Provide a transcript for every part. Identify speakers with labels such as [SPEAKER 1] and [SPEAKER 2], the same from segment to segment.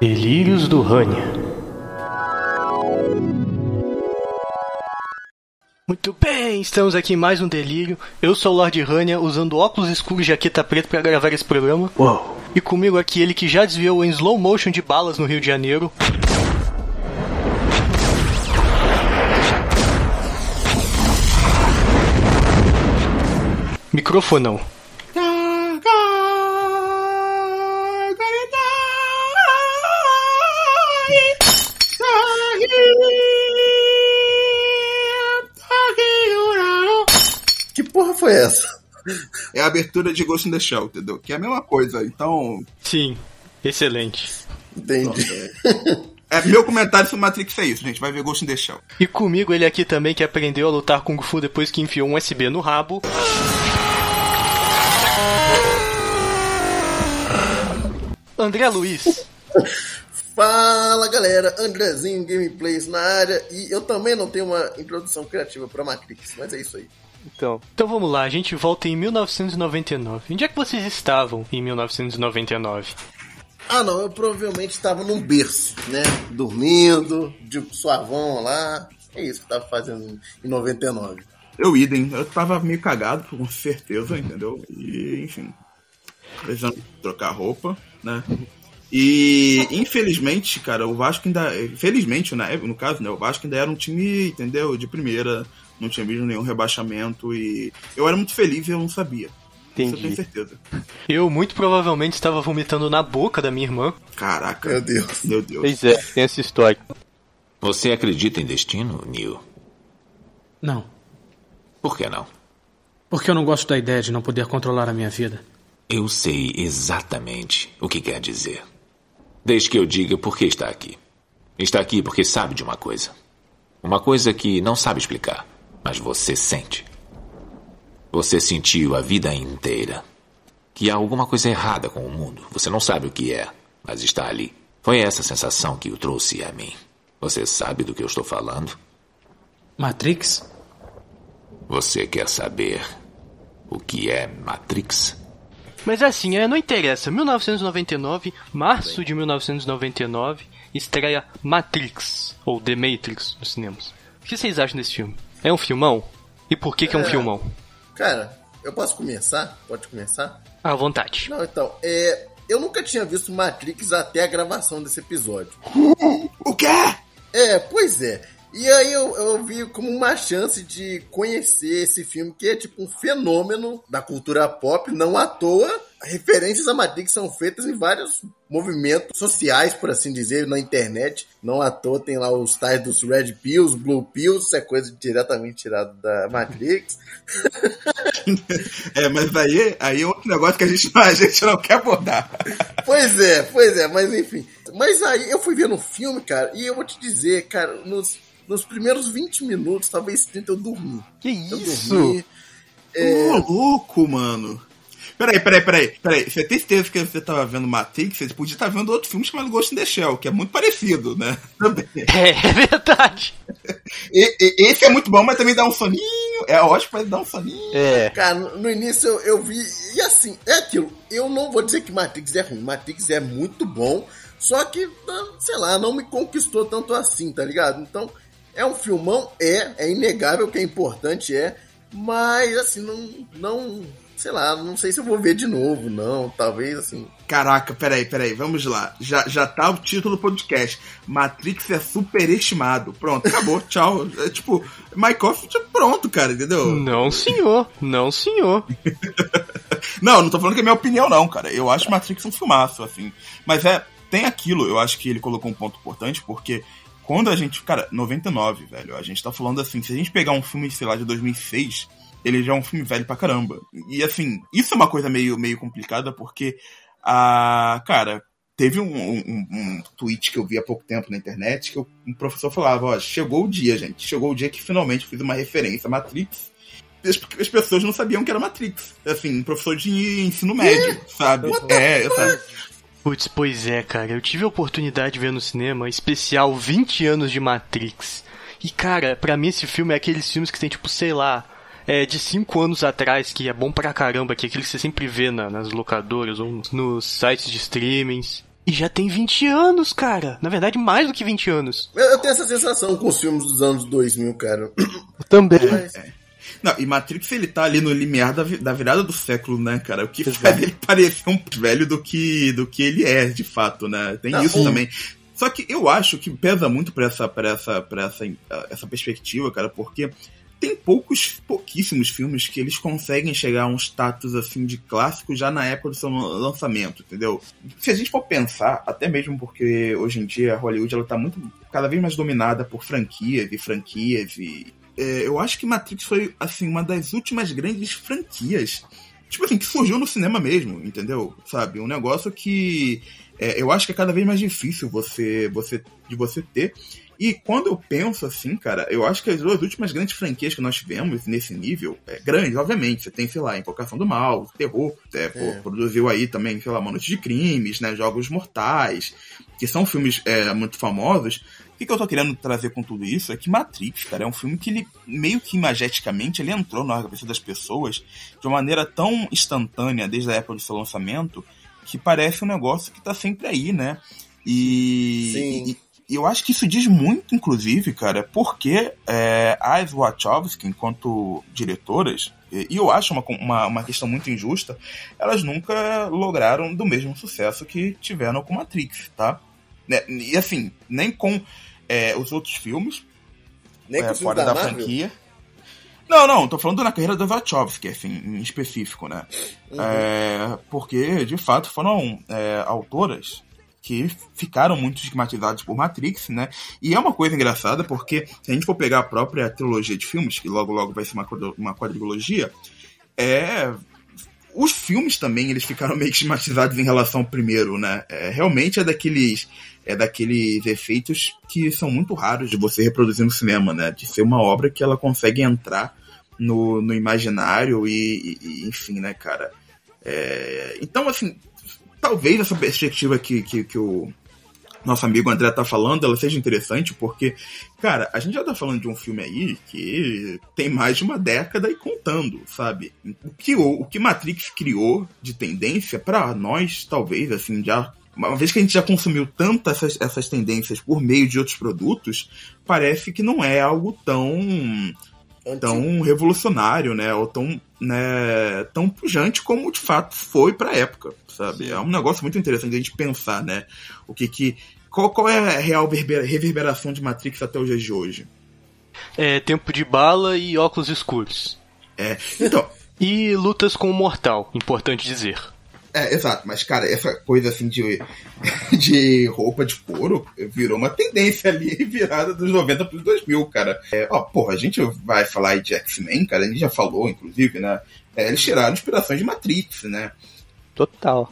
[SPEAKER 1] Delírios do Rania. Muito bem, estamos aqui em mais um delírio. Eu sou o Lord Rania, usando óculos escuros e jaqueta preta para gravar esse programa.
[SPEAKER 2] Uou.
[SPEAKER 1] E comigo aqui ele que já desviou em slow motion de balas no Rio de Janeiro. Microfonão.
[SPEAKER 3] Foi essa?
[SPEAKER 4] É a abertura de Ghost in the Shell, entendeu? Que é a mesma coisa. Então,
[SPEAKER 1] Sim, excelente.
[SPEAKER 3] Entendi.
[SPEAKER 4] é, meu comentário sobre Matrix é isso, gente. Vai ver Ghost in the Shell.
[SPEAKER 1] E comigo ele aqui também que aprendeu a lutar Kung Fu depois que enfiou um USB no rabo. André Luiz.
[SPEAKER 3] Fala galera, Andrezinho Gameplays na área e eu também não tenho uma introdução criativa pra Matrix, mas é isso aí.
[SPEAKER 1] Então, então vamos lá, a gente volta em 1999. Onde é que vocês estavam em 1999?
[SPEAKER 3] Ah não, eu provavelmente estava num berço, né? Dormindo, de suavão lá. É isso que eu tava fazendo em 99.
[SPEAKER 4] Eu idem. Eu tava meio cagado, com certeza, entendeu? E, enfim. Precisando trocar roupa, né? E, infelizmente, cara, o Vasco ainda. Felizmente, né? No caso, né? O Vasco ainda era um time, entendeu? De primeira. Não tinha visto nenhum rebaixamento. E eu era muito feliz e eu não sabia. Isso eu tenho
[SPEAKER 1] Entendi.
[SPEAKER 4] certeza.
[SPEAKER 1] Eu muito provavelmente estava vomitando na boca da minha irmã.
[SPEAKER 4] Caraca.
[SPEAKER 3] Meu Deus.
[SPEAKER 4] Meu Deus.
[SPEAKER 2] Pois é, tem essa história.
[SPEAKER 5] Você acredita em destino, Neil?
[SPEAKER 6] Não,
[SPEAKER 5] Por que não?
[SPEAKER 6] porque eu não gosto da ideia de não poder controlar a minha vida.
[SPEAKER 5] Eu sei exatamente o que quer dizer. Desde que eu diga por que está aqui. Está aqui porque sabe de uma coisa. Uma coisa que não sabe explicar, mas você sente. Você sentiu a vida inteira que há alguma coisa errada com o mundo. Você não sabe o que é, mas está ali. Foi essa sensação que o trouxe a mim. Você sabe do que eu estou falando?
[SPEAKER 6] Matrix?
[SPEAKER 5] Você quer saber o que é Matrix?
[SPEAKER 1] Mas assim, é, não interessa. 1999, março de 1999, estreia Matrix, ou The Matrix, nos cinemas. O que vocês acham desse filme? É um filmão? E por que, que é um
[SPEAKER 3] É.
[SPEAKER 1] filmão?
[SPEAKER 3] Cara, eu posso começar? Pode começar?
[SPEAKER 1] À vontade.
[SPEAKER 3] Não, então, é. Eu nunca tinha visto Matrix até a gravação desse episódio.
[SPEAKER 4] O quê?
[SPEAKER 3] É, pois é. E aí eu, eu vi como uma chance de conhecer esse filme, que é tipo um fenômeno da cultura pop, não à toa. Referências a Matrix são feitas em vários movimentos sociais, por assim dizer, na internet. Não à toa tem lá os tais dos Red Pills, Blue Pills, isso é coisa diretamente tirada da Matrix.
[SPEAKER 4] É, mas aí, aí é outro negócio que a gente, a gente não quer abordar.
[SPEAKER 3] Pois é, pois é, mas enfim. Mas aí eu fui vendo o filme, cara, e eu vou te dizer, cara, nos, nos primeiros 20 minutos, talvez 30, eu dormi.
[SPEAKER 1] Que
[SPEAKER 3] Eu
[SPEAKER 1] isso?
[SPEAKER 3] dormi.
[SPEAKER 4] Ô, louco, mano. Peraí, peraí, peraí, peraí. Você tem certeza que você tava vendo Matrix? Você podia estar vendo outro filme chamado Ghost in the Shell, que é muito parecido, né? Também.
[SPEAKER 1] É, é verdade.
[SPEAKER 4] E- e- esse é muito bom, mas também dá um soninho. É ótimo, mas dá um soninho.
[SPEAKER 2] É.
[SPEAKER 3] Cara, no no início eu, eu vi. E assim, é aquilo. Eu não vou dizer que Matrix é ruim. Matrix é muito bom. Só que, ah, sei lá, não me conquistou tanto assim, tá ligado? Então, é um filmão, é. É inegável que é importante, é. Mas, assim, não. não sei lá, não sei se eu vou ver de novo, não. Talvez, assim.
[SPEAKER 4] Caraca, peraí, peraí, vamos lá. Já, já tá o título do podcast. Matrix é superestimado. Pronto, acabou, tchau. É tipo, Minecraft, pronto, cara, entendeu?
[SPEAKER 1] Não, senhor. Não, senhor.
[SPEAKER 4] Não, não tô falando que é minha opinião, não, cara. Eu acho Matrix um filmaço, assim. Mas é, tem aquilo, eu acho que ele colocou um ponto importante, porque quando a gente. Cara, 99, velho, a gente tá falando assim, se a gente pegar um filme, sei lá, de 2006, ele já é um filme velho pra caramba. E assim, isso é uma coisa meio, meio complicada, porque a. Cara. Teve um, um, um tweet que eu vi há pouco tempo na internet que o- um professor falava, ó, chegou o dia, gente. Chegou o dia que finalmente fiz uma referência a Matrix as, as pessoas não sabiam que era Matrix. Assim, um professor de ensino médio, sabe? É, sabe?
[SPEAKER 1] Putz, pois é, cara. Eu tive a oportunidade de ver no cinema especial 20 anos de Matrix. E, cara, pra mim esse filme é aqueles filmes que tem, tipo, sei lá, é, de 5 anos atrás, que é bom pra caramba, que é aquele que você sempre vê na, nas locadoras ou nos sites de streamings. E já tem 20 anos, cara. Na verdade, mais do que 20 anos.
[SPEAKER 3] Eu, eu tenho essa sensação com os filmes dos anos 2000, cara.
[SPEAKER 1] Eu também.
[SPEAKER 3] Mas,
[SPEAKER 4] Não, e Matrix ele tá ali no limiar da, vi- da virada do século, né, cara? O que faz ele parecer um velho do que, do que ele é, de fato, né? Tem
[SPEAKER 3] Não,
[SPEAKER 4] isso também. Só que eu acho que pesa muito pra essa, pra essa, pra essa, essa perspectiva, cara, porque tem poucos, pouquíssimos filmes que eles conseguem chegar a um status assim de clássico já na época do seu lançamento, entendeu? Se a gente for pensar, até mesmo porque hoje em dia a Hollywood ela tá muito cada vez mais dominada por franquias e franquias e é, eu acho que Matrix foi assim uma das últimas grandes franquias tipo assim que surgiu no cinema mesmo, entendeu? Sabe, um negócio que é, eu acho que é cada vez mais difícil você você de você ter e quando eu penso assim, cara, eu acho que as duas últimas grandes franquias que nós tivemos nesse nível, é, grandes, obviamente, você tem, sei lá, Invocação do Mal, Terror, é, pô, produziu aí também, sei lá, Uma Noite de Crimes, né, Jogos Mortais, que são filmes é, muito famosos. O que, que eu tô querendo trazer com tudo isso é que Matrix, cara, é um filme que ele, meio que imageticamente, ele entrou na cabeça das pessoas de uma maneira tão instantânea, desde a época do seu lançamento, que parece um negócio que tá sempre aí, né? E,
[SPEAKER 3] Sim.
[SPEAKER 4] e- e eu acho que isso diz muito, inclusive, cara, porque é, as Wachowski, enquanto diretoras, e eu acho uma, uma, uma questão muito injusta, elas nunca lograram do mesmo sucesso que tiveram com Matrix, tá? Né, E assim, nem com é, os outros filmes,
[SPEAKER 3] nem
[SPEAKER 4] é, fora
[SPEAKER 3] da,
[SPEAKER 4] da, franquia. Não, não, tô falando na carreira das Wachowski, assim, em específico, né? É, porque, de fato, foram é, autoras que ficaram muito estigmatizadas por Matrix, né? E é uma coisa engraçada, porque se a gente for pegar a própria trilogia de filmes, que logo logo vai ser uma, uma quadrilogia, é... Os filmes também, eles ficaram meio estigmatizados em relação ao primeiro, né? É, realmente é daqueles é daqueles efeitos que são muito raros de você reproduzir no cinema, né? De ser uma obra que ela consegue entrar no, no imaginário e, e- e, enfim, né, cara? É, então, assim, talvez essa perspectiva que, que, que o nosso amigo André tá falando, ela seja interessante, porque, cara, a gente já tá falando de um filme aí que tem mais de uma década e contando, sabe? O que, o, o que Matrix criou de tendência, pra nós, talvez, assim, já. Uma vez que a gente já consumiu tantas essas, essas tendências por meio de outros produtos, parece que não é algo tão tão revolucionário, né? Ou tão, né, tão pujante como de fato foi pra época, sabe? É um negócio muito interessante a gente pensar, né? O que que. Qual, qual é a real verbe- reverberação de Matrix até os dias de hoje?
[SPEAKER 1] É tempo de bala e óculos escuros.
[SPEAKER 4] É, então,
[SPEAKER 1] E lutas com o mortal, importante dizer.
[SPEAKER 4] É, exato, mas cara, essa coisa assim de, de roupa de couro virou uma tendência ali virada dos 90 para os 2000, cara. É, ó, porra, a gente vai falar aí de X-Men, cara, a gente já falou, inclusive, né? É, eles tiraram inspirações de Matrix, né?
[SPEAKER 1] Total.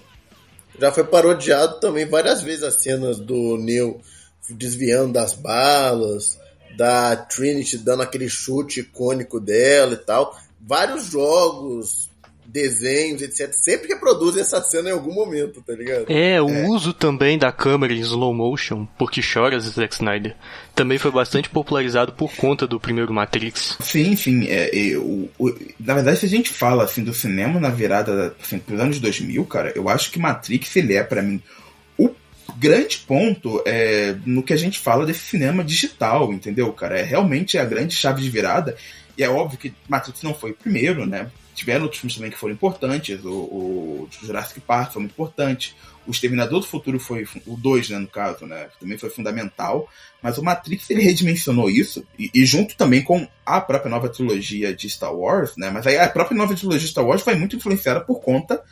[SPEAKER 3] Já foi parodiado também várias vezes as cenas do Neo desviando das balas, da Trinity dando aquele chute icônico dela e tal. Vários jogos, desenhos, etc. Sempre reproduzem essa cena em algum momento, tá ligado?
[SPEAKER 1] É, o uso também da câmera em slow motion, porque chora Zack Snyder, também foi bastante popularizado por conta do primeiro Matrix.
[SPEAKER 4] Sim, sim. É, é, o, o- na verdade, se a gente fala assim do cinema na virada assim, pros anos 2000, cara, eu acho que Matrix ele é pra mim o grande ponto é, no que a gente fala desse cinema digital, entendeu, cara? É realmente a grande chave de virada. E é óbvio que Matrix não foi o primeiro, né? Tiveram outros filmes também que foram importantes. O, o Jurassic Park foi muito importante. O Exterminador do Futuro foi o 2, né, no caso, né? Também foi fundamental. Mas o Matrix ele redimensionou isso, e, e junto também com a própria nova trilogia de Star Wars, né? Mas aí a própria nova trilogia de Star Wars foi muito influenciada por conta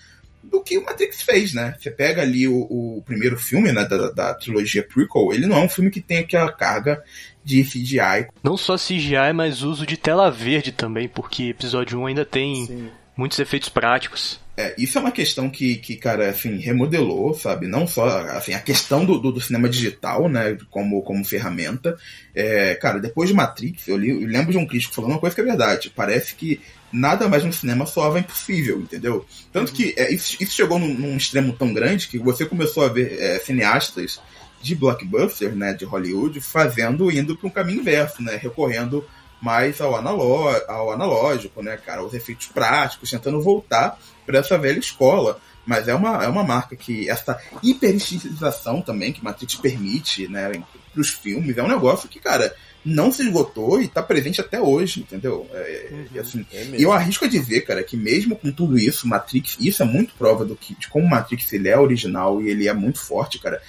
[SPEAKER 4] do que o Matrix fez, né? Você pega ali o, o primeiro filme né, da, da trilogia prequel, ele não é um filme que tem aquela carga de CGI.
[SPEAKER 1] Não só CGI, mas uso de tela verde também, porque episódio 1 ainda tem muitos efeitos práticos.
[SPEAKER 4] É, isso é uma questão que, que, cara, assim, remodelou, sabe? Não só, assim, a questão do, do, do cinema digital, né, como, como ferramenta. É, cara, depois de Matrix, eu, li, eu lembro de um crítico falando uma coisa que é verdade. Parece que nada mais no cinema soava impossível, entendeu? Tanto que é, isso, isso chegou num, num extremo tão grande que você começou a ver é, cineastas de blockbuster, né, de Hollywood, fazendo, indo para um caminho inverso, né, recorrendo mais ao, analó ao analógico, né, cara? Os efeitos práticos, tentando voltar para essa velha escola. Mas é uma, é uma marca que essa hiperestilização também que Matrix permite, né, para os filmes, é um negócio que, cara, não se esgotou e está presente até hoje, entendeu? É, uhum, e assim, é eu arrisco a dizer, cara, que mesmo com tudo isso, Matrix, isso é muito prova do que, de como Matrix ele é original e ele é muito forte, cara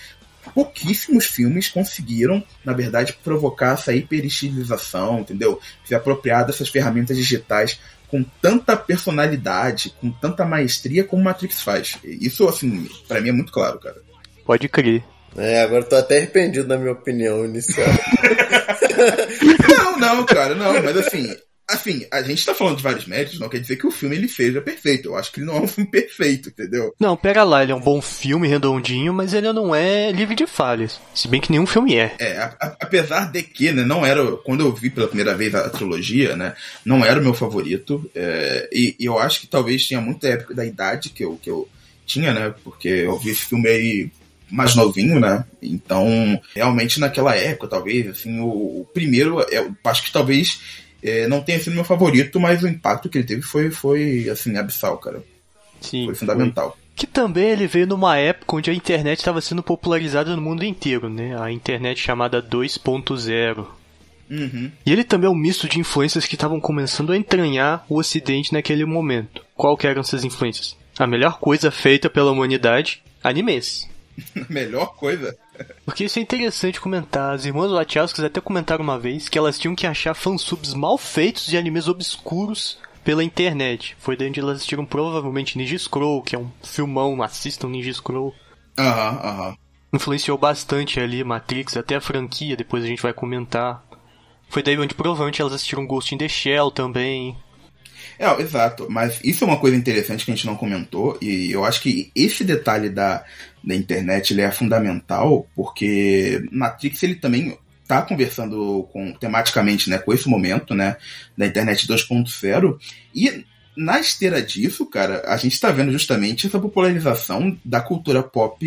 [SPEAKER 4] pouquíssimos filmes conseguiram, na verdade, provocar essa hiperestilização, entendeu? Se apropriar dessas ferramentas digitais com tanta personalidade, com tanta maestria como Matrix faz. Isso, assim, para mim é muito claro, cara.
[SPEAKER 1] Pode crer.
[SPEAKER 3] É, agora tô até arrependido da minha opinião inicial.
[SPEAKER 4] não, não, cara, não, mas assim, Assim, a gente tá falando de vários méritos, não quer dizer que o filme ele seja perfeito. Eu acho que ele não é um filme perfeito, entendeu?
[SPEAKER 1] Não, pera lá, ele é um bom filme, redondinho, mas ele não é livre de falhas. Se bem que nenhum filme é.
[SPEAKER 4] É, a, a, apesar de que, né, não era. Quando eu vi pela primeira vez a, a trilogia, né, não era o meu favorito. É, e, e, eu acho que talvez tinha muita época da idade que eu, que eu tinha, né? Porque eu vi esse filme aí mais novinho, né? Então, realmente naquela época, talvez, assim, o, o primeiro, eu acho que talvez é, não tenha sido meu favorito, mas o impacto que ele teve foi, foi assim, abissal, cara. Sim. Foi fundamental. Foi.
[SPEAKER 1] Que também ele veio numa época onde a internet estava sendo popularizada no mundo inteiro, né? A internet chamada 2.0. Uhum. E ele também é um misto de influências que estavam começando a entranhar o ocidente naquele momento. Qual que eram essas influências? A melhor coisa feita pela humanidade, animes.
[SPEAKER 4] melhor coisa?
[SPEAKER 1] Porque isso é interessante comentar. As irmãs Wachowskis até comentaram uma vez que elas tinham que achar fansubs mal feitos de animes obscuros pela internet. Foi daí onde elas assistiram provavelmente Ninja Scroll, que é um filmão, assistam Ninja Scroll.
[SPEAKER 4] Aham, uhum, aham. Uhum.
[SPEAKER 1] Influenciou bastante ali Matrix, até a franquia, depois a gente vai comentar. Foi daí onde provavelmente elas assistiram Ghost in the Shell também.
[SPEAKER 4] É, exato. Mas isso é uma coisa interessante que a gente não comentou, e eu acho que esse detalhe da, da internet ele é fundamental, porque Matrix ele também está conversando com, tematicamente né, com esse momento né, da internet 2.0, e na esteira disso, cara, a gente está vendo justamente essa popularização da cultura pop,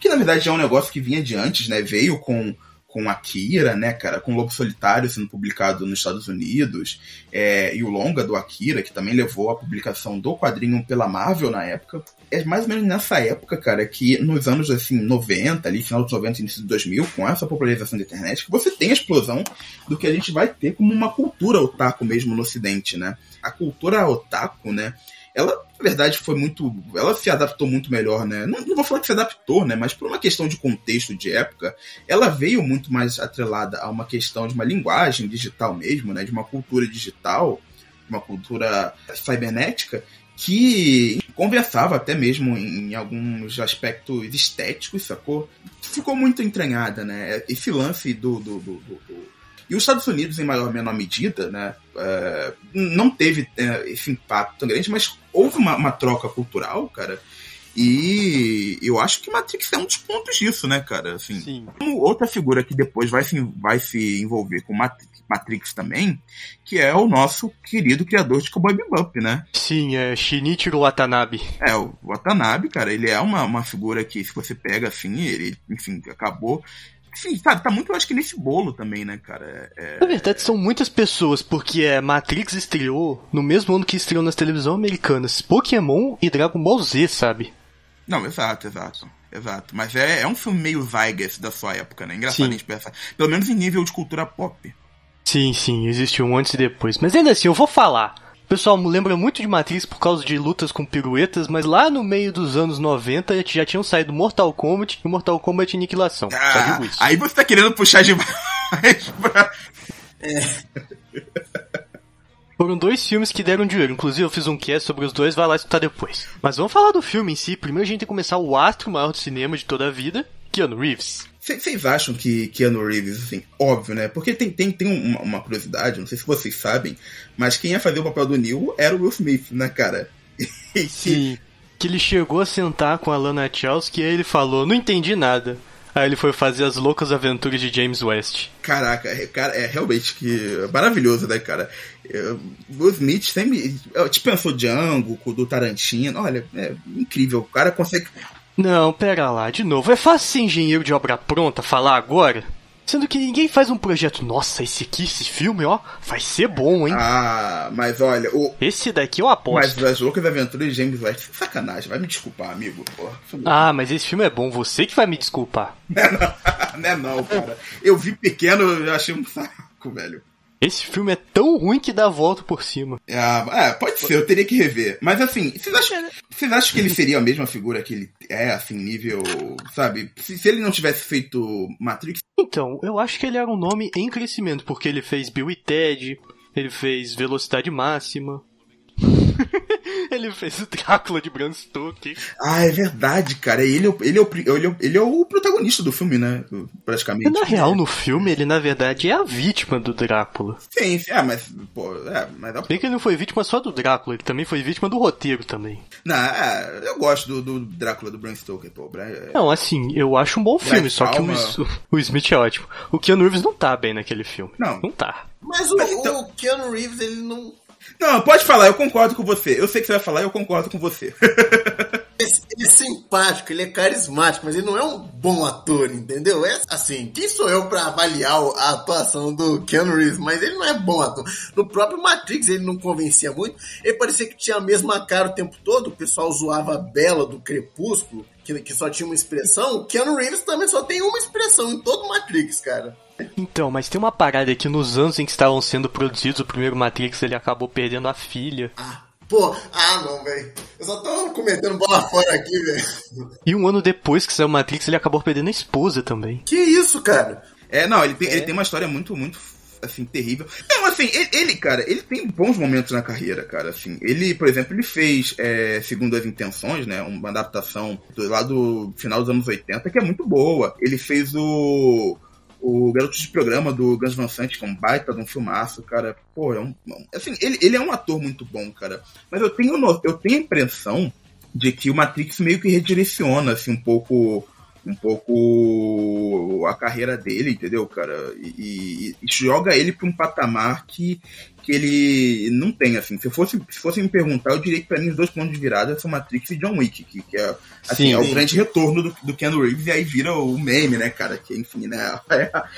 [SPEAKER 4] que na verdade é um negócio que vinha de antes, né? Veio com com Akira, né, cara, com Lobo Solitário sendo publicado nos Estados Unidos, é, e o longa do Akira, que também levou a publicação do quadrinho pela Marvel na época. É mais ou menos nessa época, cara, que nos anos, assim, 90, ali, final dos 90, início de 2000, com essa popularização da internet, que você tem a explosão do que a gente vai ter como uma cultura otaku mesmo no ocidente, né? A cultura otaku, né, ela, na verdade, foi muito. Ela se adaptou muito melhor, né? Não, não, vou falar que se adaptou, né? Mas por uma questão de contexto de época, ela veio muito mais atrelada a uma questão de uma linguagem digital mesmo, né? De uma cultura digital, uma cultura cibernética, que conversava até mesmo em, alguns aspectos estéticos, sacou? Ficou muito entranhada, né? Esse lance do, do, do, do e os Estados Unidos, em maior ou menor medida, né, uh, não teve uh, esse impacto tão grande, mas houve uma, uma, troca cultural, cara. E eu acho que Matrix é um dos pontos disso, né, cara? Assim, Sim. outra figura que depois vai se, vai se envolver com Matrix, Matrix também, que é o nosso querido criador de Cowboy Bebop, né?
[SPEAKER 1] Sim, é Shinichiro Watanabe.
[SPEAKER 4] É, o Watanabe, cara, ele é uma, uma figura que, se você pega assim, ele, enfim, acabou Sim, sabe, tá muito, acho que nesse bolo também, né, cara?
[SPEAKER 1] É... Na verdade, são muitas pessoas, porque é, Matrix estreou no mesmo ano que estreou nas televisões americanas Pokémon e Dragon Ball Z, sabe?
[SPEAKER 4] Não, exato, exato. Exato. Mas é, é um filme meio Zeitgeist da sua época, né? Engraçado sim. a gente pensar. Pelo menos em nível de cultura pop.
[SPEAKER 1] Sim, sim, existe um antes e depois. Mas ainda assim, eu vou falar pessoal lembra muito de Matrix por causa de lutas com piruetas, mas lá no meio dos anos 90 já tinham saído Mortal Kombat e Mortal Kombat Aniquilação.
[SPEAKER 4] Ah, aí você tá querendo puxar demais pra...
[SPEAKER 1] É. Foram dois filmes que deram dinheiro. Inclusive, eu fiz um cast sobre os dois, vai lá escutar depois. Mas vamos falar do filme em si. Primeiro a gente tem que começar o astro maior do cinema de toda a vida, Keanu Reeves.
[SPEAKER 4] Vocês acham que Keanu Reeves, assim, óbvio, né? Porque tem, tem, tem uma, uma, curiosidade, não sei se vocês sabem, mas quem ia fazer o papel do Neil era o Will Smith, né, cara?
[SPEAKER 1] Sim. Que ele chegou a sentar com a Lana Chelsea e aí ele falou, não entendi nada. Aí ele foi fazer as loucas aventuras de James West.
[SPEAKER 4] Caraca, é, cara, é realmente que maravilhoso, né, cara? Will Smith sempre. Te pensou Django, do Tarantino. Olha, é incrível. O cara consegue
[SPEAKER 1] não, pera lá, de novo. É fácil ser engenheiro de obra pronta falar agora? Sendo que ninguém faz um projeto, nossa, esse aqui, esse filme, ó, vai ser bom, hein?
[SPEAKER 4] Ah, mas olha, o.
[SPEAKER 1] Esse daqui eu aposto.
[SPEAKER 4] Mas as Loucas Aventuras de James West, sacanagem, vai me desculpar, amigo. Porra.
[SPEAKER 1] Ah, mas esse filme é bom, você que vai me desculpar.
[SPEAKER 4] Não é não, não, é não cara. Eu vi pequeno, eu achei um saco, velho.
[SPEAKER 1] Esse filme é tão ruim que dá a volta por cima.
[SPEAKER 4] É, é, pode ser, eu teria que rever. Mas assim, vocês acham, vocês acham que ele seria a mesma figura que ele é, assim, nível. Sabe? Se, se, ele não tivesse feito Matrix.
[SPEAKER 1] Então, eu acho que ele era um nome em crescimento, porque ele fez Bill e Ted, ele fez Velocidade Máxima. ele fez o Drácula de Bram Stoker.
[SPEAKER 4] Ah, é verdade, cara. Ele, é ele, é o, ele, é, ele é o protagonista do filme, né? Praticamente.
[SPEAKER 1] Na real, no filme, ele na verdade é a vítima do Drácula.
[SPEAKER 4] Sim, sim. Ah, mas, pô, é, mas...
[SPEAKER 1] Bem que ele não foi vítima só do Drácula, ele também foi vítima do roteiro também.
[SPEAKER 4] Não, é, eu gosto do, do Drácula do Bram Stoker, pô. É...
[SPEAKER 1] Não, assim, eu acho um bom filme, só que o, o Smith é ótimo. O Keanu Reeves não tá bem naquele filme.
[SPEAKER 4] Não.
[SPEAKER 1] Não tá.
[SPEAKER 3] Mas o, então... o Keanu Reeves, ele não
[SPEAKER 4] não, pode falar, eu concordo com você. Eu sei que você vai falar, eu concordo com você.
[SPEAKER 3] ele é simpático, ele é carismático, mas ele não é um bom ator, entendeu? É assim, quem sou eu para avaliar a atuação do Keanu Reeves? Mas ele não é bom ator. No próprio Matrix ele não convencia muito. Ele parecia que tinha a mesma cara o tempo todo. O pessoal zoava a Bela do Crepúsculo, que, que só tinha uma expressão. O Keanu Reeves também só tem uma expressão em todo Matrix, cara.
[SPEAKER 1] Então, mas tem uma parada que nos anos em que estavam sendo produzidos o primeiro Matrix, ele acabou perdendo a filha.
[SPEAKER 3] Ah, pô, ah não, velho. Eu só tô cometendo bola fora aqui, velho.
[SPEAKER 1] E um ano depois que saiu o Matrix, ele acabou perdendo a esposa também.
[SPEAKER 3] Que isso, cara?
[SPEAKER 4] É, não, ele tem, é. ele tem uma história muito, muito assim, terrível. Não, assim, ele, ele, cara, ele tem bons momentos na carreira, cara, assim. Ele, por exemplo, ele fez, é, segundo as intenções, né, uma adaptação do, lá do final dos anos 80, que é muito boa. Ele fez o o garoto de programa do Gus Van Sant, que é um baita de um filmaço, cara. Pô, é um. Assim, ele, ele é um ator muito bom, cara. Mas eu tenho, eu tenho a impressão de que o Matrix meio que redireciona, assim, um pouco. Um pouco a carreira dele, entendeu, cara? E, e, e joga ele para um patamar que que ele não tem, assim. Se fosse, se fosse me perguntar, eu diria que pra mim os dois pontos de virada são Matrix e John Wick, que, que é, assim, Sim, é o grande retorno do, do Ken Reeves, e aí vira o meme, né, cara? Que, enfim, né, é a,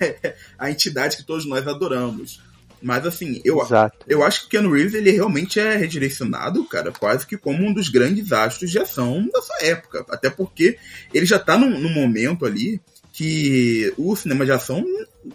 [SPEAKER 4] é a entidade que todos nós adoramos. Mas assim, eu, eu acho que Ken Reeves ele realmente é redirecionado, cara, quase que como um dos grandes astros de ação da sua época. Até porque ele já tá num, num momento ali que o cinema de ação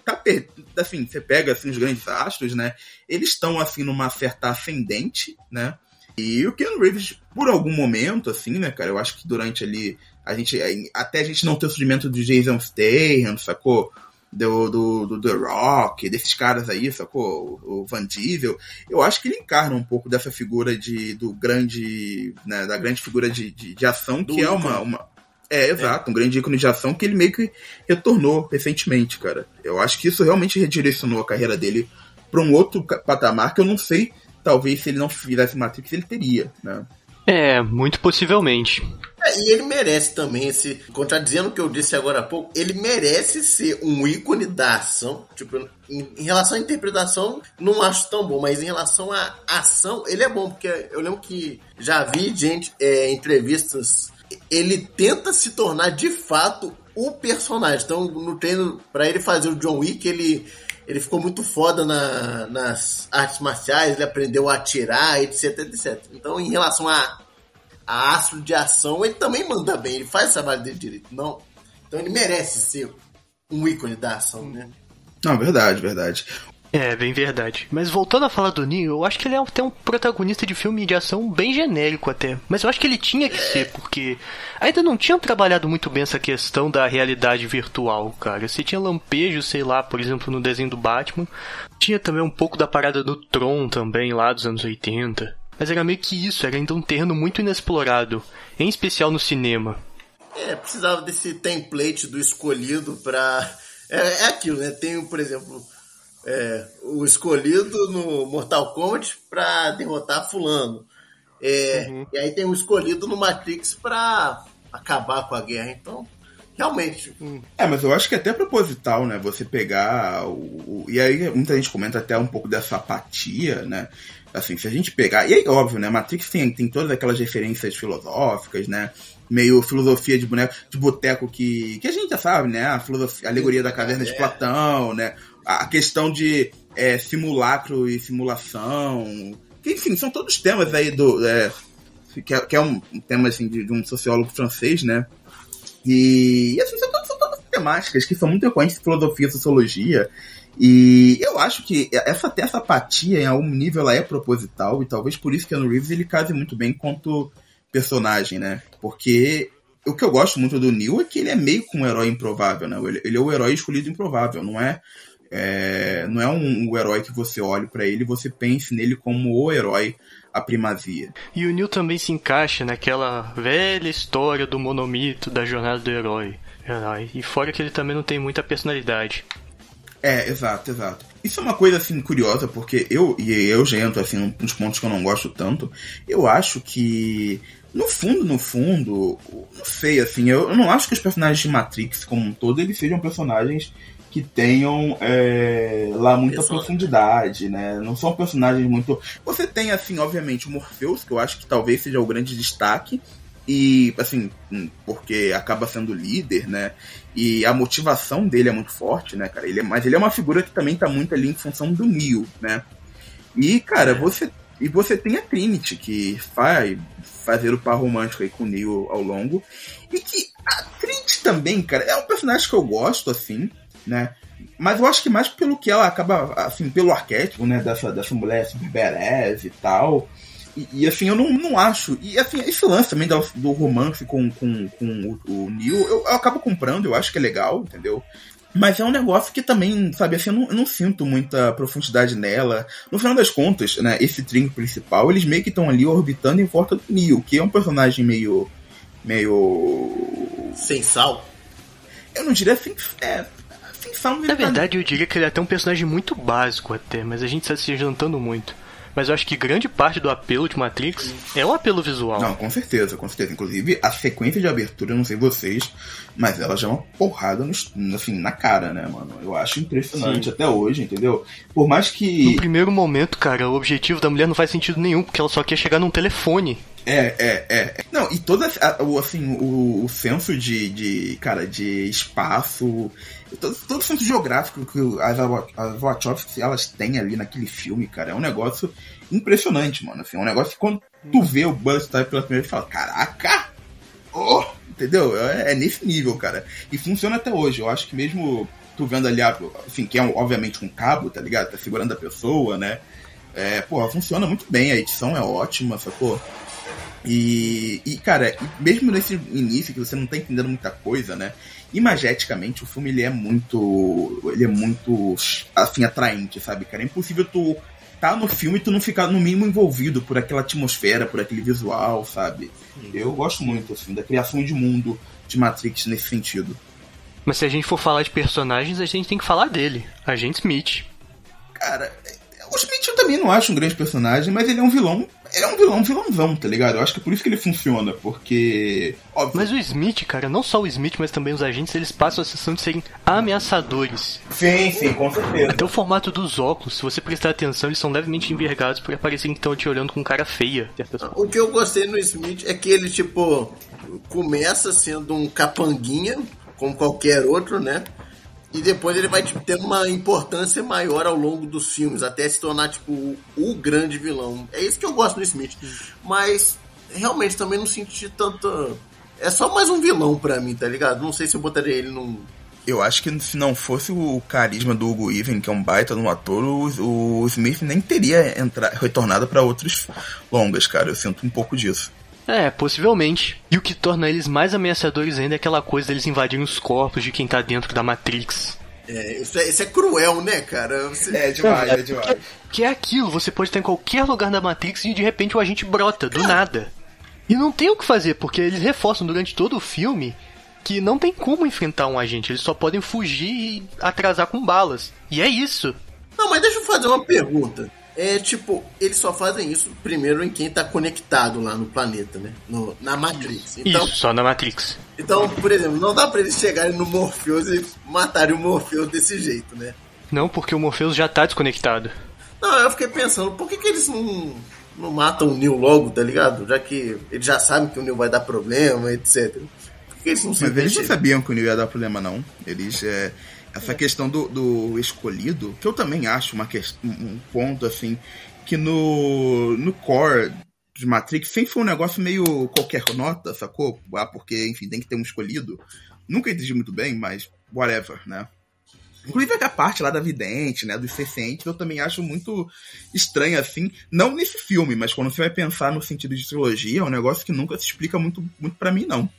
[SPEAKER 4] tá per... assim, você pega assim os grandes astros, né? Eles estão assim numa certa ascendente, né? E o Keanu Reeves, por algum momento, assim, né, cara, eu acho que durante ali, a gente, até a gente não ter o surgimento do Jason Statham, sacou? Do, do, do The Rock, desses caras aí, sacou? O, o Van Diesel, eu acho que ele encarna um pouco dessa figura de, do grande, né, da grande figura de, de, de ação, do que é uma, uma, é, exato, um grande ícone de ação que ele meio que retornou recentemente, cara. Eu acho que isso realmente redirecionou a carreira dele para um outro patamar que eu não sei, talvez se ele não fizesse Matrix ele teria, né?
[SPEAKER 1] É, muito possivelmente.
[SPEAKER 3] É, e ele merece também esse. Contradizendo o que eu disse agora há pouco, ele merece ser um ícone da ação. Tipo, em, em, relação à interpretação, não acho tão bom, mas em relação à ação, ele é bom, porque eu lembro que já vi gente, é, entrevistas ele tenta se tornar de fato o personagem. Então, no treino, para ele fazer o John Wick, ele, ele ficou muito foda na, nas artes marciais, ele aprendeu a atirar, etc, etc. Então, em relação a, a astro de ação, ele também manda bem, ele faz o trabalho dele direito. Não. Então, ele merece ser um ícone da ação, né?
[SPEAKER 4] Não, verdade, verdade.
[SPEAKER 1] É, bem verdade. Mas voltando a falar do Neo, eu acho que ele é até um protagonista de filme de ação bem genérico até. Mas eu acho que ele tinha que ser, porque ainda não tinham trabalhado muito bem essa questão da realidade virtual, cara. Você tinha lampejos, sei lá, por exemplo, no desenho do Batman. Tinha também um pouco da parada do Tron também, lá dos anos 80. Mas era meio que isso, era ainda um terreno muito inexplorado, em especial no cinema.
[SPEAKER 3] É, precisava desse template do escolhido pra. É, é aquilo, né? Tem, por exemplo é, o escolhido no Mortal Kombat para derrotar fulano. É, uhum. E aí tem o escolhido no Matrix para acabar com a guerra. Então, realmente.
[SPEAKER 4] Hum. É, mas eu acho que é até proposital, né? Você pegar o, o, E aí muita gente comenta até um pouco dessa apatia, né? Assim, se a gente pegar. E aí, óbvio, né? Matrix tem, tem todas aquelas referências filosóficas, né? meio filosofia de boneco, de boteco que, que a gente já sabe, né? A, filosofia, a alegoria da caverna de Platão, né? A questão de é, simulacro e simulação. Que, enfim, são todos temas aí do. É, que, é, que é um, tema assim, de, de, um sociólogo francês, né? E, e assim, são, são todas temáticas que são muito recorrentes de filosofia e sociologia. E eu acho que essa, essa apatia, em algum nível, ela é proposital, e talvez por isso que o Reeves ele case muito bem quanto personagem, né? Porque o que eu gosto muito do Neil é que ele é meio com um herói improvável, né? Ele, ele é o herói escolhido improvável, não é, é não é um, um herói que você olhe para ele e você pense nele como o herói a primazia.
[SPEAKER 1] E o Neil também se encaixa naquela velha história do monomito da jornada do herói. E fora que ele também não tem muita personalidade.
[SPEAKER 4] É, exato, exato. Isso é uma coisa assim curiosa, porque eu e eu já entro assim nos pontos que eu não gosto tanto. Eu acho que no fundo, no fundo, não sei assim, eu, eu não acho que os personagens de Matrix como um todo eles sejam personagens que tenham é, lá muita Exato. profundidade, né? Não são personagens muito. Você tem, assim, obviamente, o Morpheus, que eu acho que talvez seja o grande destaque, e, assim, hum, porque acaba sendo líder, né? E a motivação dele é muito forte, né, cara? Ele é, mas ele é uma figura que também tá muito ali em função do Neo, né? E, cara, você. E você tem a Trinity, que vai fazer o par romântico aí com o Neo ao longo. E que a Trinity também, cara, é um personagem que eu gosto, assim, né? Mas eu acho que mais pelo que ela acaba, assim, pelo arquétipo, né, dessa, dessa mulher super badass e tal. E, e, assim, eu não, não acho. E assim, esse lance também do, do romance com, com, com o, o Neil, eu, eu, acabo comprando, eu acho que é legal, entendeu? Mas é um negócio que também, sabe, assim, eu não, eu não sinto muita profundidade nela. No final das contas, né, esse trio principal, eles meio que estão ali orbitando em volta do Neil, que é um personagem meio. meio.
[SPEAKER 3] Sem sal?
[SPEAKER 4] Eu não diria assim. É,
[SPEAKER 1] Na verdade, eu diria que ele é até um personagem muito básico até, mas a gente está se jantando muito. Mas eu acho que grande parte do apelo de Matrix é o apelo visual.
[SPEAKER 4] Não, com certeza, com certeza. Inclusive, a sequência de abertura, eu não sei vocês, mas ela já é uma porrada no, assim, na cara, né, mano? Eu acho impressionante Sim. até hoje, entendeu? Por mais que.
[SPEAKER 1] No primeiro momento, cara, o objetivo da mulher não faz sentido nenhum, porque ela só quer chegar num telefone.
[SPEAKER 4] É, é, é. Não, e todo assim, o, o senso de, de, cara, de espaço, todo, todo o senso geográfico que as, as Wachowski, elas têm ali naquele filme, cara, é um negócio impressionante, mano. Assim, é um negócio que quando tu vê o Buzz Type pela primeira vez, fala, caraca! Oh! Entendeu? É, é, nesse nível, cara. E funciona até hoje. Eu acho que mesmo tu vendo ali, assim, que é um, obviamente um cabo, tá ligado? Tá segurando a pessoa, né? É, porra, funciona muito bem, a edição é ótima, sacou? E, e cara, mesmo nesse início que você não tá entendendo muita coisa, né? Imageticamente o filme ele é muito. Ele é muito assim, atraente, sabe, cara? É impossível tu tá no filme e tu não ficar no mínimo envolvido por aquela atmosfera, por aquele visual, sabe? Eu gosto muito, assim, da criação de mundo de Matrix nesse sentido.
[SPEAKER 1] Mas se a gente for falar de personagens, a gente tem que falar dele, Agente Smith.
[SPEAKER 4] Cara, o Smith eu também não acho um grande personagem, mas ele é um vilão. Ele é um vilão, um vilãozão, tá ligado? Eu acho que é por isso que ele funciona, porque.
[SPEAKER 1] Óbvio. Mas o Smith, cara, não só o Smith, mas também os agentes, eles passam a sensação de serem ameaçadores.
[SPEAKER 4] Sim, sim, com certeza.
[SPEAKER 1] Até o formato dos óculos, se você prestar atenção, eles são levemente envergados para parecerem que estão te olhando com cara feia.
[SPEAKER 3] O que eu gostei no Smith é que ele, tipo, começa sendo um capanguinha, como qualquer outro, né? E depois ele vai tipo, tendo uma importância maior ao longo dos filmes, até se tornar tipo o, o grande vilão. É isso que eu gosto do Smith. Mas realmente também não senti tanta. É só mais um vilão para mim, tá ligado? Não sei se eu botaria ele num.
[SPEAKER 4] Eu acho que se não fosse o carisma do Hugo Even, que é um baita no ator, o, o Smith nem teria entra, retornado para outros longas, cara. Eu sinto um pouco disso.
[SPEAKER 1] É, possivelmente. E o que torna eles mais ameaçadores ainda é aquela coisa deles invadirem os corpos de quem tá dentro da Matrix.
[SPEAKER 3] É, isso é, isso é cruel, né, cara?
[SPEAKER 4] Você... É demais, é, é demais.
[SPEAKER 1] Que é aquilo, você pode estar em qualquer lugar da Matrix e de repente o agente brota, do nada. E não tem o que fazer, porque eles reforçam durante todo o filme que não tem como enfrentar um agente, eles só podem fugir e atrasar com balas. E é isso.
[SPEAKER 3] Não, mas deixa eu fazer uma pergunta. É tipo, eles só fazem isso primeiro em quem tá conectado lá no planeta, né? No, na Matrix.
[SPEAKER 1] Então, isso, só na Matrix.
[SPEAKER 3] Então, por exemplo, não dá pra eles chegarem no Morpheus e matarem o Morpheus desse jeito, né?
[SPEAKER 1] Não, porque o Morpheus já tá desconectado.
[SPEAKER 3] Não, eu fiquei pensando, por que, que eles não, não matam o Neil logo, tá ligado? Já que eles já sabem que o Neil vai dar problema, etc. Por que eles não se
[SPEAKER 4] Mas eles não sabiam que o Neil ia dar problema, não. Eles. É, essa questão do, do escolhido, que eu também acho uma quest- um ponto, assim, que no, no core de Matrix sempre foi um negócio meio qualquer nota, sacou? Ah, porque, enfim, tem que ter um escolhido. Nunca entendi muito bem, mas whatever, né? Inclusive a parte lá da vidente, né, dos sencientes, eu também acho muito estranho, assim, não nesse filme, mas quando você vai pensar no sentido de trilogia, é um negócio que nunca se explica muito, muito para mim, não.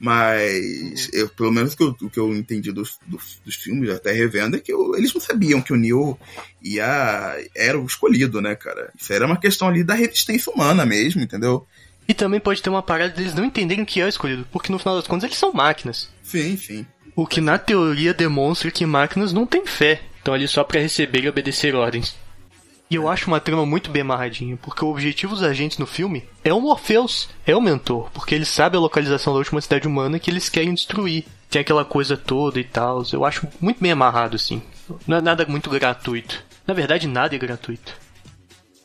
[SPEAKER 4] Mas, eu, pelo menos o que eu, o que eu entendi dos, dos, dos filmes, até revendo, é que eu- eles não sabiam que o Neo ia, era o escolhido, né, cara? Isso era uma questão ali da resistência humana mesmo, entendeu?
[SPEAKER 1] E também pode ter uma parada deles não entenderem que é o escolhido, porque no final das contas eles são máquinas.
[SPEAKER 4] Sim, sim.
[SPEAKER 1] O que na teoria demonstra que máquinas não têm fé, estão ali só pra receber e obedecer ordens. E eu acho uma trama muito bem amarradinha, porque o objetivo dos agentes no filme é o Morpheus, é o mentor, porque ele sabe a localização da última cidade humana que eles querem destruir. Tem aquela coisa toda e tal, eu acho muito bem amarrado assim. Não é nada muito gratuito. Na verdade, nada é gratuito.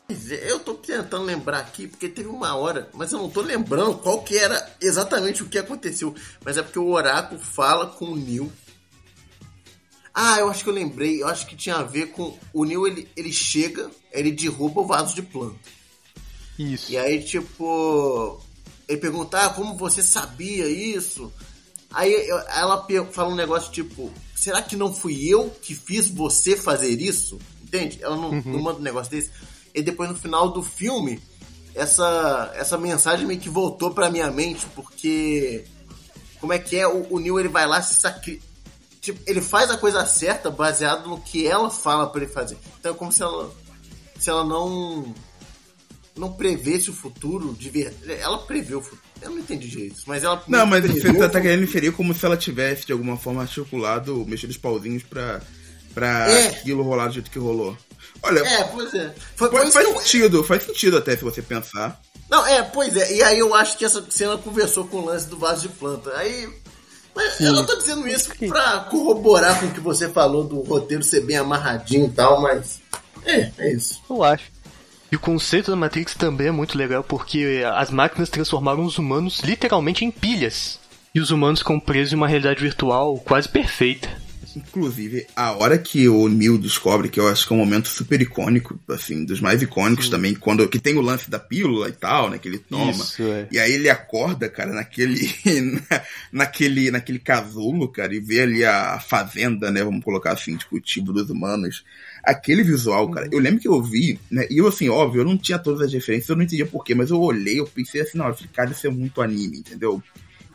[SPEAKER 3] É, Eu tô tentando lembrar aqui, porque teve uma hora, mas eu não tô lembrando qual que era exatamente o que aconteceu. Mas é porque o Oráculo fala com o Neil. Ah, eu acho que eu lembrei. Eu acho que tinha a ver com. O Neil ele, ele chega, ele derruba o vaso de planta.
[SPEAKER 1] Isso.
[SPEAKER 3] E aí, tipo. Ele pergunta, ah, como você sabia isso? Aí ela fala um negócio tipo: será que não fui eu que fiz você fazer isso? Entende? Ela não, não manda um negócio desse. E depois no final do filme, essa, essa mensagem meio que voltou pra minha mente, porque. Como é que é? O, o Neil ele vai lá se sacri... Tipo, ele faz a coisa certa baseado no que ela fala pra ele fazer. Então é como se ela. Se ela não não prevesse o futuro de verdade. Ela prevê o futuro. Eu não entendi direito, mas ela.
[SPEAKER 4] Não, mas
[SPEAKER 3] o
[SPEAKER 4] tá, tá querendo inferir como se ela tivesse, de alguma forma, articulado, mexido os pauzinhos pra, pra
[SPEAKER 3] É.
[SPEAKER 4] aquilo rolar do jeito que rolou. Olha,
[SPEAKER 3] É, pois é. Foi, foi
[SPEAKER 4] faz,
[SPEAKER 3] eu-
[SPEAKER 4] sentido, faz sentido até se você pensar.
[SPEAKER 3] Não, é, pois é. E aí eu acho que essa cena conversou com o lance do vaso de planta. Aí. Mas eu não tô dizendo isso pra corroborar com o que você falou do roteiro ser bem amarradinho e tal, mas. É, é isso.
[SPEAKER 1] Eu acho. E o conceito da Matrix também é muito legal porque as máquinas transformaram os humanos literalmente em pilhas. E os humanos ficam presos em uma realidade virtual quase perfeita.
[SPEAKER 4] Inclusive, a hora que o Neil descobre, que eu acho que é um momento super icônico, assim, dos mais icônicos também, quando que tem o lance da pílula e tal, né, que ele toma.
[SPEAKER 1] Isso, é.
[SPEAKER 4] E aí ele acorda, cara, naquele na- naquele naquele casulo, cara, e vê ali a fazenda, né, vamos colocar assim, de cultivo dos humanos. Aquele visual, cara, eu lembro que eu vi, né, e eu assim, óbvio, eu não tinha todas as referências, eu não entendia porquê, mas eu olhei, eu pensei assim, não, falei, cara, isso é muito anime, entendeu?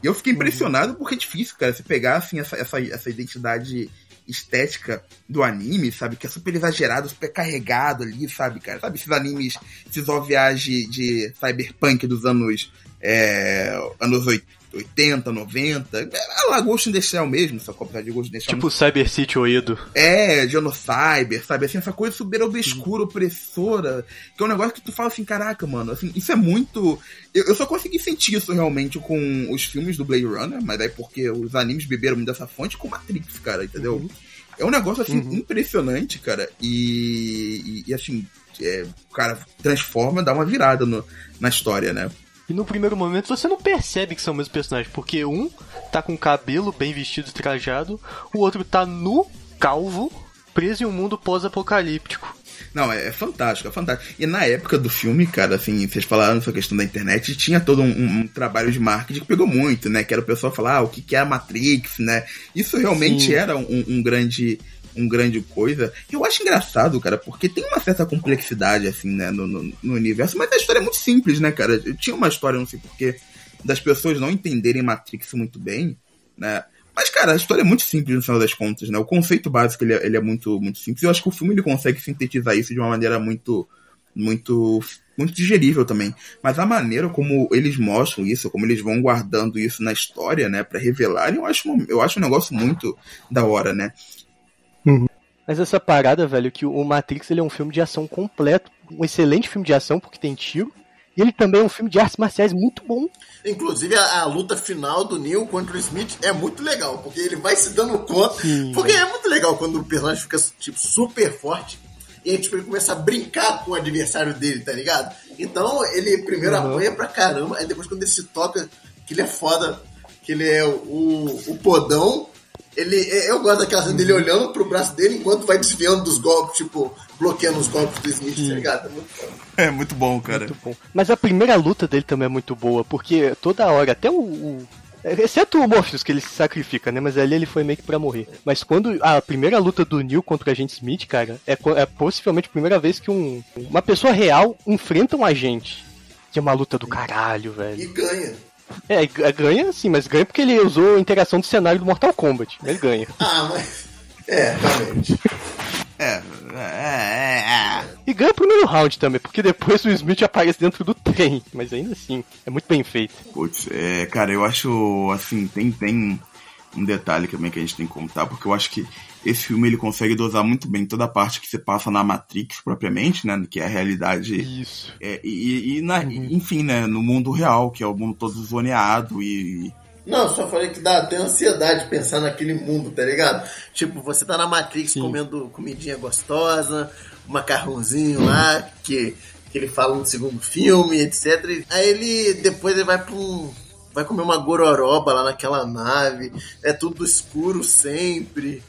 [SPEAKER 4] E eu fiquei impressionado porque é difícil, cara, você pegar assim essa, essa, essa identidade estética do anime, sabe? Que é super exagerado, super carregado ali, sabe, cara? Sabe esses animes, esses OVAs de, de cyberpunk dos anos, é, anos oit- 80, 90. É lá Ghost in the Shell mesmo, só apesar de Ghost in the Shell.
[SPEAKER 1] Tipo Cyber City Oedo.
[SPEAKER 4] É, Genocyber, sabe? Assim, essa coisa super obscura, opressora, que é um negócio que tu fala assim, caraca, mano, assim, isso é muito. Eu, eu só consegui sentir isso realmente com os filmes do Blade Runner, mas aí porque os animes beberam muito dessa fonte com Matrix, cara, entendeu? É um negócio assim impressionante, cara, e, e, e, assim, é, o cara transforma, dá uma virada no- na história, né?
[SPEAKER 1] E no primeiro momento você não percebe que são o mesmo personagem, porque um tá com cabelo bem vestido e trajado, o outro tá nu, calvo, preso em um mundo pós-apocalíptico.
[SPEAKER 4] Não, é, é fantástico, é fantástico. E na época do filme, cara, assim, vocês falaram essa questão da internet, tinha todo um, um- um trabalho de marketing que pegou muito, né? Que era o pessoal falar, ah, o que, que é a Matrix, né? Isso realmente
[SPEAKER 1] Sim.
[SPEAKER 4] era um, um grande um grande coisa. Eu acho engraçado, cara, porque tem uma certa complexidade, assim, né, no, no, no universo, mas a história é muito simples, né, cara? Eu tinha uma história, não sei porquê, das pessoas não entenderem Matrix muito bem, né? Mas, cara, a história é muito simples no final das contas, né? O conceito básico ele é, ele é muito, muito simples. Eu acho que o filme ele consegue sintetizar isso de uma maneira muito, muito, muito digerível também. Mas a maneira como eles mostram isso, como eles vão guardando isso na história, né, para revelarem, eu acho, eu acho um negócio muito da hora, né?
[SPEAKER 1] Mas essa parada, velho, que o Matrix ele é um filme de ação completo, um excelente filme de ação porque tem tiro, e ele também é um filme de artes marciais muito bom.
[SPEAKER 3] Inclusive, a, a luta final do Neil contra o Smith é muito legal, porque ele vai se dando conta. Porque é muito legal quando o personagem fica tipo, super forte. e aí, tipo, ele começa a brincar com o adversário dele, tá ligado? Então, ele primeiro
[SPEAKER 1] Uhum.
[SPEAKER 3] apanha pra caramba, aí depois quando ele se toca, que ele é foda, que ele é o, o podão, ele, eu gosto daquela cena
[SPEAKER 1] Uhum.
[SPEAKER 3] dele olhando pro braço dele enquanto vai desviando dos golpes, tipo, bloqueando os golpes do Smith, tá ligado? É muito.
[SPEAKER 4] É muito bom, cara.
[SPEAKER 1] Muito bom. Mas a primeira luta dele também é muito boa, porque toda hora, até o. o- Exceto o Morpheus, que ele se sacrifica, né? Mas ali ele foi meio que pra morrer. Mas quando a primeira luta do Neil contra o agente Smith, cara, é, é possivelmente a primeira vez que um, uma pessoa real enfrenta um agente. Que é uma luta do caralho, velho.
[SPEAKER 3] E ganha.
[SPEAKER 1] É, g- ganha sim, mas ganha porque ele usou a interação do cenário do Mortal Kombat. Ele ganha.
[SPEAKER 3] Ah, mas. É, realmente.
[SPEAKER 4] É, é, é, é.
[SPEAKER 1] E ganha o primeiro round também, porque depois o Smith aparece dentro do trem. Mas ainda assim, é muito bem feito.
[SPEAKER 4] Putz, é, cara, eu acho, assim, tem, tem um detalhe também que a gente tem que contar, porque eu acho que esse filme ele consegue dosar muito bem toda a parte que se passa na Matrix propriamente, né, que é a realidade,
[SPEAKER 1] Isso.
[SPEAKER 4] é, e, e na, enfim, né, no mundo real, que é o mundo todo zoneado e...
[SPEAKER 3] Não, eu só falei que dá até ansiedade pensar naquele mundo, tá ligado? Tipo, você tá na Matrix comendo comidinha gostosa, um macarrãozinho lá, que, que ele fala no segundo filme, etc. Aí ele, depois ele vai pra um... Vai comer uma gororoba lá naquela nave, é tudo escuro sempre,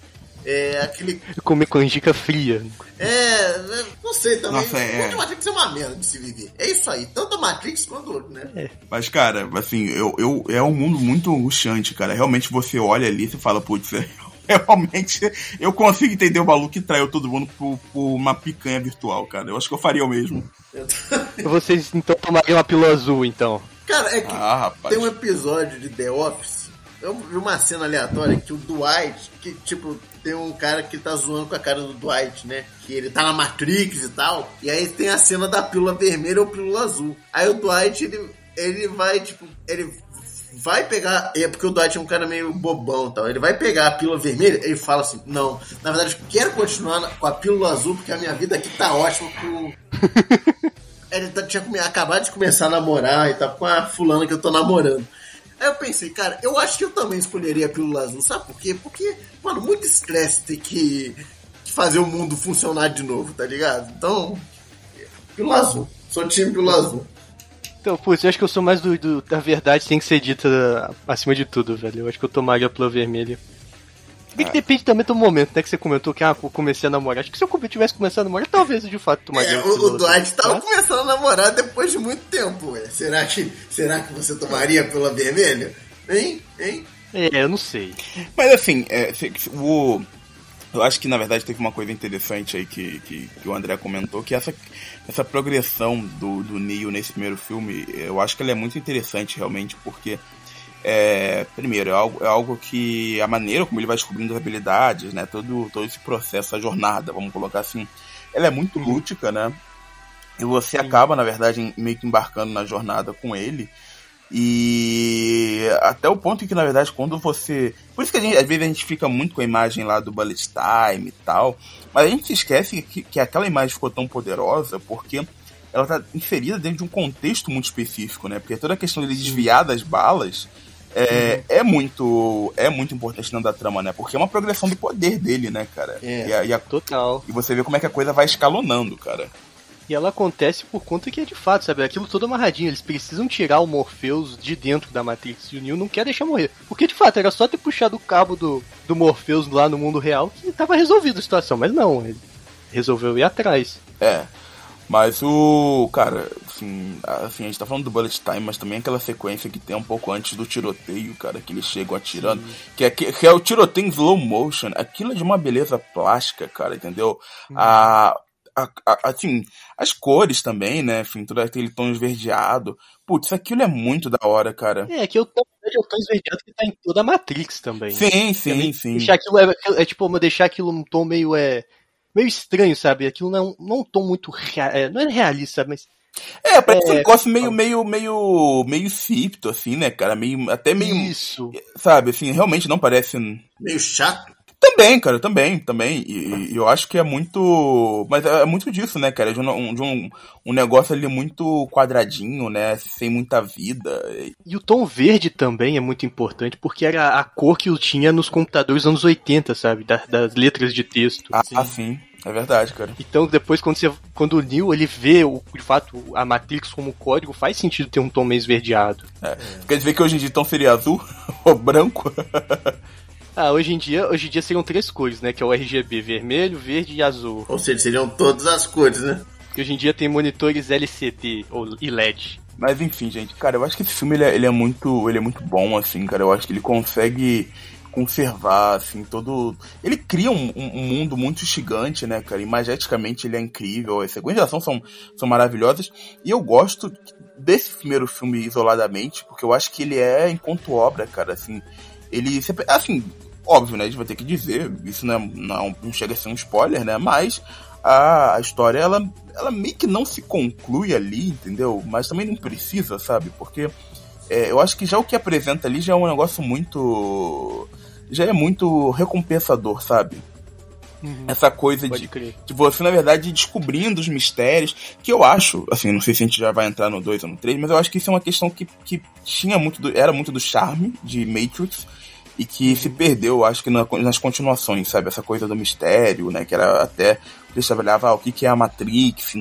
[SPEAKER 3] é aquele...
[SPEAKER 1] Comer canjica fria.
[SPEAKER 3] É, é, não sei também,
[SPEAKER 4] Nossa, é.
[SPEAKER 3] o mundo de Matrix é uma merda de se viver. É isso aí, tanto a Matrix quanto o outro, né?
[SPEAKER 4] Mas, cara, assim, eu, eu, é um mundo muito angustiante, cara. Realmente você olha ali e fala, putz, é, realmente eu consigo entender o maluco que traiu todo mundo por, por uma picanha virtual, cara. Eu acho que eu faria o mesmo.
[SPEAKER 1] Vocês então tomariam a pílula azul, então.
[SPEAKER 3] Cara, é que
[SPEAKER 4] Ah, rapaz.
[SPEAKER 3] tem um episódio de The Office. Eu vi uma cena aleatória que o Dwight, que tipo, tem um cara que tá zoando com a cara do Dwight, né? Que ele tá na Matrix e tal. E aí tem a cena da pílula vermelha ou pílula azul. Aí o Dwight, ele, ele vai, tipo, ele vai pegar. É porque o Dwight é um cara meio bobão e tal. Ele vai pegar a pílula vermelha ele fala assim: Não, na verdade, quero continuar com a pílula azul porque a minha vida aqui tá ótima com. Ele tá- tinha acabado de começar a namorar e tá com a fulana que eu tô namorando. Aí eu pensei, cara, eu acho que eu também escolheria a pílula azul, sabe por quê? Porque, mano, muito estresse ter que, que fazer o mundo funcionar de novo, tá ligado? Então, pílula azul. Sou time pílula azul.
[SPEAKER 1] Então, putz, eu acho que eu sou mais do, do- da verdade tem que ser dita acima de tudo, velho. Eu acho que eu tomaria a pílula vermelha. E que depende também do momento, né? Que você comentou que ah, eu comecei a namorar. Acho que se eu tivesse começado a namorar, talvez eu de fato tomaria
[SPEAKER 3] É, o, o Dwight tava
[SPEAKER 1] Mas-
[SPEAKER 3] começando a namorar depois de muito tempo, ué. Será que, será que você tomaria a pílula vermelha? Hein? Hein?
[SPEAKER 1] É, eu não sei.
[SPEAKER 4] Mas assim, é, o, eu acho que na verdade teve uma coisa interessante aí que, que, que o André comentou, que essa, essa progressão do, do Neo nesse primeiro filme, eu acho que ela é muito interessante realmente, porque é, primeiro, é algo, é algo que a maneira como ele vai descobrindo as habilidades, né? Todo, todo esse processo, a jornada, vamos colocar assim, ela é muito lúdica, né? E você acaba, na verdade, meio que embarcando na jornada com ele. E até o ponto em que, na verdade, quando você. Por isso que a gente, às vezes a gente fica muito com a imagem lá do Bullet Time e tal. Mas a gente se esquece que, que aquela imagem ficou tão poderosa porque ela tá inserida dentro de um contexto muito específico, né? Porque toda a questão dele desviar das balas é, é muito é muito importante dentro da trama, né? Porque é uma progressão do poder dele, né, cara?
[SPEAKER 3] É.
[SPEAKER 4] E, a- e a-
[SPEAKER 1] Total.
[SPEAKER 4] e você vê como é que a coisa vai escalonando, cara.
[SPEAKER 1] E ela acontece por conta que é de fato, sabe? Aquilo todo amarradinho. Eles precisam tirar o Morpheus de dentro da Matrix. E o Neo não quer deixar morrer. Porque de fato, era só ter puxado o cabo do, do Morpheus lá no mundo real que tava resolvida a situação. Mas não, ele resolveu ir atrás.
[SPEAKER 4] É. Mas o. Cara, assim, assim, a gente tá falando do Bullet Time, mas também aquela sequência que tem um pouco antes do tiroteio, cara, que eles chegam atirando. Que é, que, é o tiroteio em slow motion. Aquilo é de uma beleza plástica, cara, entendeu? A, a, a- assim, as cores também, né? Enfim, todo aquele tom esverdeado. Putz, aquilo é muito da hora, cara.
[SPEAKER 1] É, que eu tô, eu tô esverdeado que tá em toda a Matrix também.
[SPEAKER 4] Sim, sim,
[SPEAKER 1] Também
[SPEAKER 4] sim.
[SPEAKER 1] Deixar aquilo é, é tipo, deixar aquilo num tom meio é meio estranho, sabe? Aquilo não é um, não é um tom muito rea- é, não é realista, mas
[SPEAKER 4] É, parece um
[SPEAKER 1] É,
[SPEAKER 4] negócio meio, meio, meio, meio cipto, assim, né, cara? Meio, até meio,
[SPEAKER 1] isso.
[SPEAKER 4] sabe, assim, realmente não parece
[SPEAKER 3] Meio chato.
[SPEAKER 4] Também, cara, também, também. E, e eu acho que é muito. Mas é muito disso, né, cara? De um, de um, um negócio ali muito quadradinho, né? Sem muita vida.
[SPEAKER 1] E o tom verde também é muito importante, porque era a cor que eu tinha nos computadores anos 80, sabe? Da- das letras de texto.
[SPEAKER 4] Ah, sim. É verdade, cara.
[SPEAKER 1] Então depois quando você quando o Neo ele vê o, de fato a Matrix como código, faz sentido ter um tom meio esverdeado.
[SPEAKER 4] É. Quer dizer que hoje em dia então seria azul ou branco?
[SPEAKER 1] ah, hoje em dia, hoje em dia seriam três cores, né, que é o RGB, vermelho, verde e azul.
[SPEAKER 3] Ou seja, seriam todas as cores, né?
[SPEAKER 1] Que hoje em dia tem monitores LCD ou e LED.
[SPEAKER 4] Mas enfim, gente, cara, eu acho que esse filme ele é, ele é muito, ele é muito bom assim, cara. Eu acho que ele consegue conservar, assim, todo. Ele cria um, um, um, mundo muito instigante, né, cara? Imageticamente ele é incrível, as sequências de ação são, são maravilhosas. E eu gosto desse primeiro filme isoladamente, porque eu acho que ele é enquanto obra, cara, assim. Ele. Assim, óbvio, né? A gente vai ter que dizer, isso não, é, não, não chega a ser um spoiler, né? Mas a, a história, ela, ela meio que não se conclui ali, entendeu? Mas também não precisa, sabe? Porque. É, eu acho que já o que apresenta ali já é um negócio muito já é muito recompensador, sabe? Uhum. Essa coisa de, de você, na verdade, descobrindo os mistérios, que eu acho, assim, não sei se a gente já vai entrar no 2 ou no 3, mas eu acho que isso é uma questão que, que tinha muito do, era muito do charme de Matrix e que se perdeu, acho que na, nas continuações, sabe? Essa coisa do mistério, né? Que era até, eles trabalhavam ah, o que, que é a Matrix,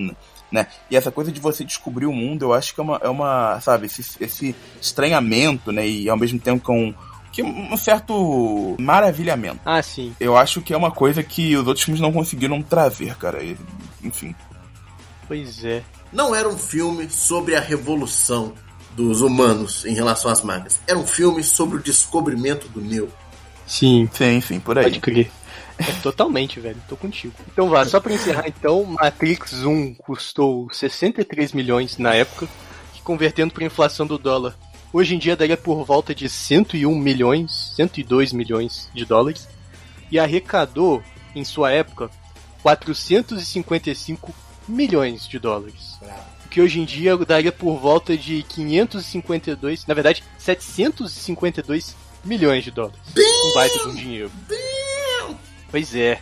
[SPEAKER 4] né? E essa coisa de você descobrir o mundo, eu acho que é uma, é uma sabe, esse, esse estranhamento, né? E ao mesmo tempo com que um certo maravilhamento.
[SPEAKER 1] Ah, sim.
[SPEAKER 4] Eu acho que é uma coisa que os outros filmes não conseguiram trazer, cara. E, enfim.
[SPEAKER 1] Pois é.
[SPEAKER 3] Não era um filme sobre a revolução dos humanos em relação às máquinas. Era um filme sobre o descobrimento do Neo.
[SPEAKER 1] Sim.
[SPEAKER 4] Sim, sim, por aí.
[SPEAKER 1] Pode crer. É, totalmente, velho. Tô contigo. Então vá, só pra encerrar então, Matrix 1 custou 63 milhões na época, que convertendo pra inflação do dólar Hoje em dia daria por volta de 101 milhões, 102 milhões de dólares e arrecadou, em sua época, 455 milhões de dólares. Que hoje em dia daria por volta de 552, na verdade, 752 milhões de dólares. Um baita de um dinheiro. Pois é.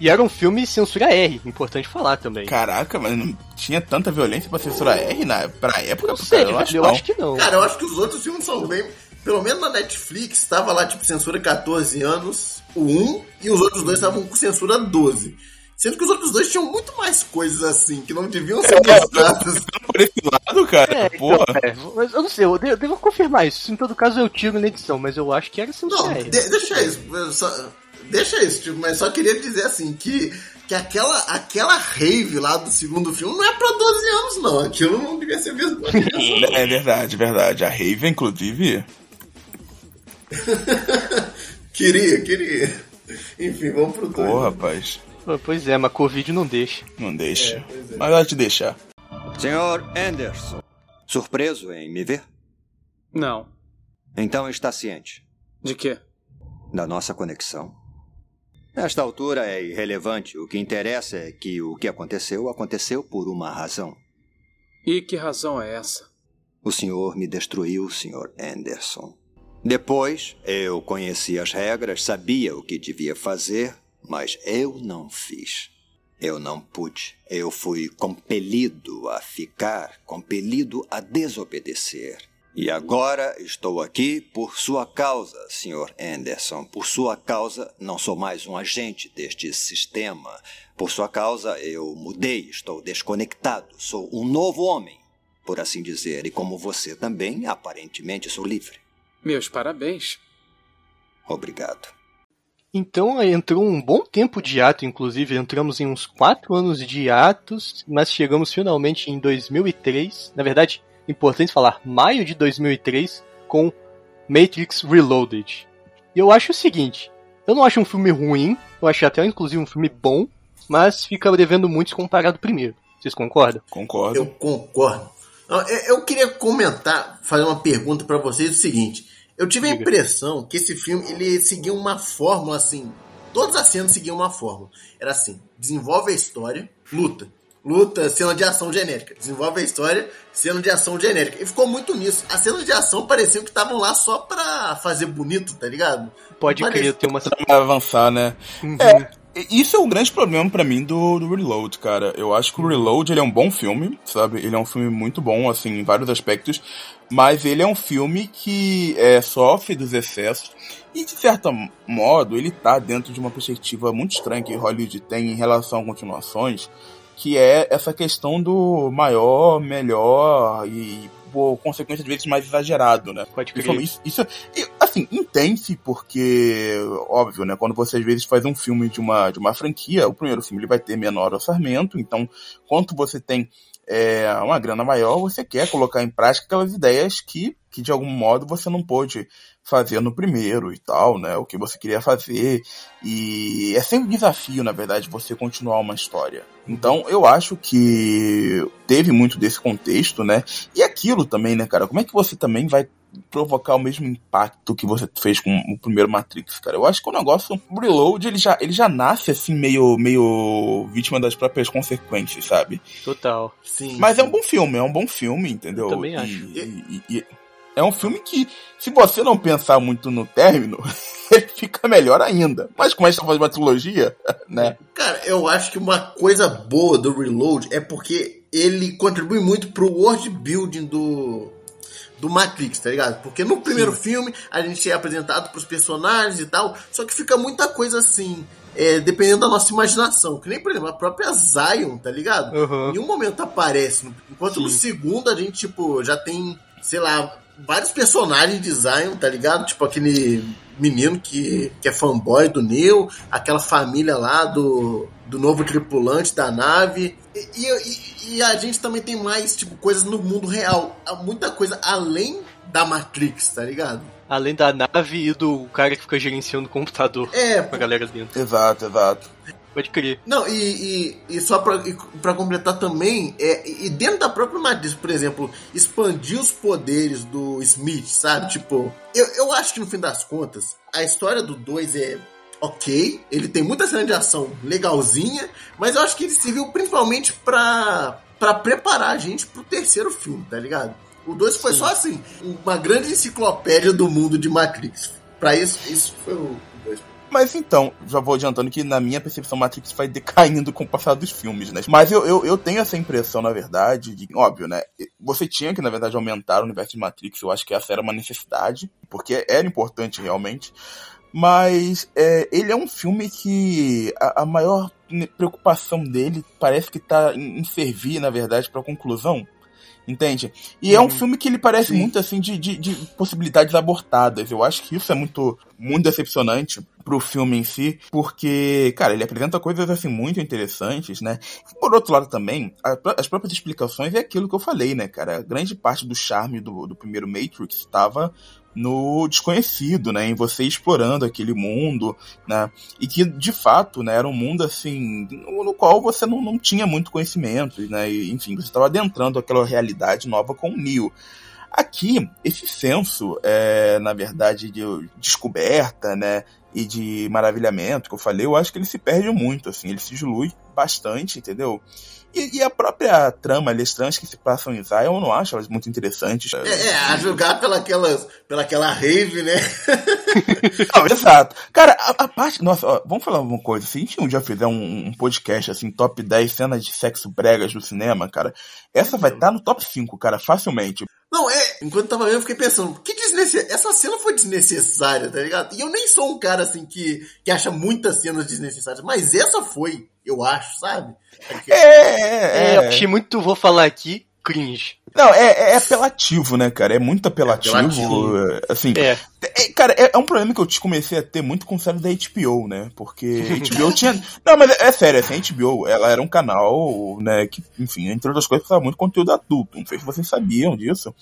[SPEAKER 1] E era um filme censura R, importante falar também.
[SPEAKER 4] Caraca, mas não tinha tanta violência pra censura R na, pra época?
[SPEAKER 1] Não sei, cara, eu, acho, eu acho que não.
[SPEAKER 3] Cara, eu acho que os outros filmes são bem. Pelo menos na Netflix tava lá, tipo, censura 14 anos, o 1, e os outros dois estavam com censura 12. Sendo que os outros dois tinham muito mais coisas assim, que não deviam ser é, mostradas.
[SPEAKER 4] Por esse lado, cara, é, porra.
[SPEAKER 1] Então, é, mas eu não sei, eu devo, devo, confirmar isso. Em todo caso, eu tiro na edição, mas eu acho que era censura
[SPEAKER 3] Não, de, deixa isso. Só, deixa isso, tipo, mas só queria dizer assim que que aquela, aquela rave lá do segundo filme não é pra 12 anos, não. Aquilo não devia ser mesmo.
[SPEAKER 4] é verdade, verdade. A rave, inclusive.
[SPEAKER 3] queria, queria. Enfim, vamos pro 2.
[SPEAKER 4] Pô, rapaz.
[SPEAKER 1] Pois é, mas Covid não deixa.
[SPEAKER 4] Não deixa. É, é. Mas vai te deixar.
[SPEAKER 2] Senhor Anderson, surpreso em me ver?
[SPEAKER 6] Não.
[SPEAKER 2] Então está ciente.
[SPEAKER 6] De quê?
[SPEAKER 2] Da nossa conexão. Nesta altura é irrelevante. O que interessa é que o que aconteceu aconteceu por uma razão.
[SPEAKER 6] E que razão é essa?
[SPEAKER 2] O senhor me destruiu, senhor Anderson. Depois, eu conheci as regras, sabia o que devia fazer, mas eu não fiz. Eu não pude. Eu fui compelido a ficar, compelido a desobedecer. E agora estou aqui por sua causa, Sr. Anderson. Por sua causa, não sou mais um agente deste sistema. Por sua causa, eu mudei, estou desconectado, sou um novo homem, por assim dizer. E como você também, aparentemente sou livre.
[SPEAKER 6] Meus parabéns.
[SPEAKER 2] Obrigado.
[SPEAKER 1] Então entrou um bom tempo de ato, inclusive entramos em uns quatro anos de atos, mas chegamos finalmente em 2003. Na verdade, importante falar, maio de 2003, com Matrix Reloaded. E eu acho o seguinte, eu não acho um filme ruim, eu achei até inclusive um filme bom, mas fica devendo muito comparado ao primeiro. Vocês concordam?
[SPEAKER 4] Concordo.
[SPEAKER 3] Eu concordo. Eu queria comentar, fazer uma pergunta para vocês o seguinte. Eu tive a impressão que esse filme ele seguia uma fórmula assim. Todas as cenas seguiam uma fórmula. Era assim: desenvolve a história, luta luta, cena de ação genérica. Desenvolve a história, cena de ação genérica. E ficou muito nisso. As cenas de ação pareciam que estavam lá só pra fazer bonito, tá ligado?
[SPEAKER 1] Pode crer, tem uma
[SPEAKER 4] pra avançar, né? Uhum. É, Isso é o grande problema para mim do, do, Reload, cara. Eu acho que o Reload ele é um bom filme, sabe? Ele é um filme muito bom, assim, em vários aspectos. Mas ele é um filme que é, sofre dos excessos. E, de certo modo, ele tá dentro de uma perspectiva muito estranha que Hollywood tem em relação a continuações. Que é essa questão do maior, melhor e por consequência, de vezes, mais exagerado, né?
[SPEAKER 1] Pode crer.
[SPEAKER 4] Isso, isso, assim, entende porque, óbvio, né? Quando você às vezes faz um filme de uma, de uma franquia, o primeiro filme ele vai ter menor orçamento, então, quanto você tem é, uma grana maior, você quer colocar em prática aquelas ideias que, que de algum modo você não pôde fazer no primeiro e tal, né? O que você queria fazer. E é sempre um desafio, na verdade, você continuar uma história. Então, eu acho que teve muito desse contexto, né? E aquilo também, né, cara? Como é que você também vai provocar o mesmo impacto que você fez com o primeiro Matrix, cara. Eu acho que o negócio, o Reload, ele já, ele já nasce assim, meio, meio vítima das próprias consequências, sabe?
[SPEAKER 1] Total.
[SPEAKER 4] Sim. Mas sim. é um bom filme, é um bom filme, entendeu? Eu
[SPEAKER 1] também acho.
[SPEAKER 4] E, e, e, é um filme que, se você não pensar muito no término, ele fica melhor ainda. Mas como a gente tá fazendo uma trilogia, né?
[SPEAKER 3] Cara, eu acho que uma coisa boa do Reload é porque ele contribui muito pro world building do, do Matrix, tá ligado? Porque no primeiro Sim. filme a gente é apresentado pros personagens e tal, só que fica muita coisa assim. É, dependendo da nossa imaginação. Que nem, por exemplo, a própria Zion, tá ligado?
[SPEAKER 1] Uhum.
[SPEAKER 3] Em um momento aparece, enquanto Sim. no segundo a gente, tipo, já tem, sei lá, vários personagens de Zion, tá ligado? Tipo aquele menino que, que é fanboy do Neo, aquela família lá do, do novo tripulante da nave. E, e, e, a gente também tem mais, tipo, coisas no mundo real. Muita coisa além da Matrix, tá ligado?
[SPEAKER 1] Além da nave e do cara que fica gerenciando o computador.
[SPEAKER 3] É.
[SPEAKER 1] Com a galera dentro.
[SPEAKER 4] Exato, exato.
[SPEAKER 1] Pode crer.
[SPEAKER 3] Não, e, e, e só pra, pra completar também, é, e dentro da própria Matrix, por exemplo, expandir os poderes do Smith, sabe? Tipo, eu, eu acho que no fim das contas, a história do 2 é ok, ele tem muita cena de ação legalzinha, mas eu acho que ele serviu principalmente pra, pra preparar a gente pro terceiro filme, tá ligado? O 2 foi só assim, uma grande enciclopédia do mundo de Matrix. Pra isso, isso foi o
[SPEAKER 4] mas então, já vou adiantando que na minha percepção Matrix vai decaindo com o passar dos filmes, né? Mas eu, eu, eu tenho essa impressão, na verdade, de, óbvio, né? Você tinha que, na verdade, aumentar o universo de Matrix, eu acho que essa era uma necessidade, porque era importante realmente. Mas é, ele é um filme que a, a maior preocupação dele parece que tá em, em servir, na verdade, para a conclusão Entende? E é um uhum. filme que ele parece Sim. muito assim de, de, de, possibilidades abortadas. Eu acho que isso é muito, muito decepcionante pro filme em si, porque, cara, ele apresenta coisas assim muito interessantes, né? Por outro lado também, a, as próprias explicações é aquilo que eu falei, né, cara? Grande parte do charme do, do primeiro Matrix estava no desconhecido, né, em você explorando aquele mundo, né, e que de fato, né, era um mundo assim no, no qual você não, não tinha muito conhecimento, né, e, enfim, você estava adentrando aquela realidade nova com o Neo. Aqui, esse senso, é, na verdade, de descoberta, né, e de maravilhamento que eu falei, eu acho que ele se perde muito, assim, ele se dilui bastante, entendeu? E, e, a própria trama, as tramas que se passam em Zion, eu não acho elas muito interessantes.
[SPEAKER 3] É, é a julgar pelaquelas, pelaquela rave, né?
[SPEAKER 4] não, exato. Cara, a, a, parte. Nossa, ó, vamos falar uma coisa. Se a gente um dia fizer um, um, podcast, assim, top 10 cenas de sexo bregas do cinema, cara, essa vai estar tá no top 5, cara, facilmente.
[SPEAKER 3] Não, é. Enquanto tava vendo, eu fiquei pensando, que desnecessário. Essa cena foi desnecessária, tá ligado? E eu nem sou um cara assim que, que acha muitas cenas desnecessárias, mas essa foi, eu acho, sabe?
[SPEAKER 4] É, é,
[SPEAKER 1] é, eu achei muito, vou falar aqui, cringe.
[SPEAKER 4] Não, é, é apelativo, né, cara? É muito apelativo. É apelativo. Assim,
[SPEAKER 1] é.
[SPEAKER 4] é cara, é, é, um problema que eu te comecei a ter muito com série da HBO, né? Porque HBO tinha. Não, mas é, é sério, assim, a HBO, ela era um canal, né, que, enfim, entre outras coisas, passava muito conteúdo adulto. Não sei se vocês sabiam disso.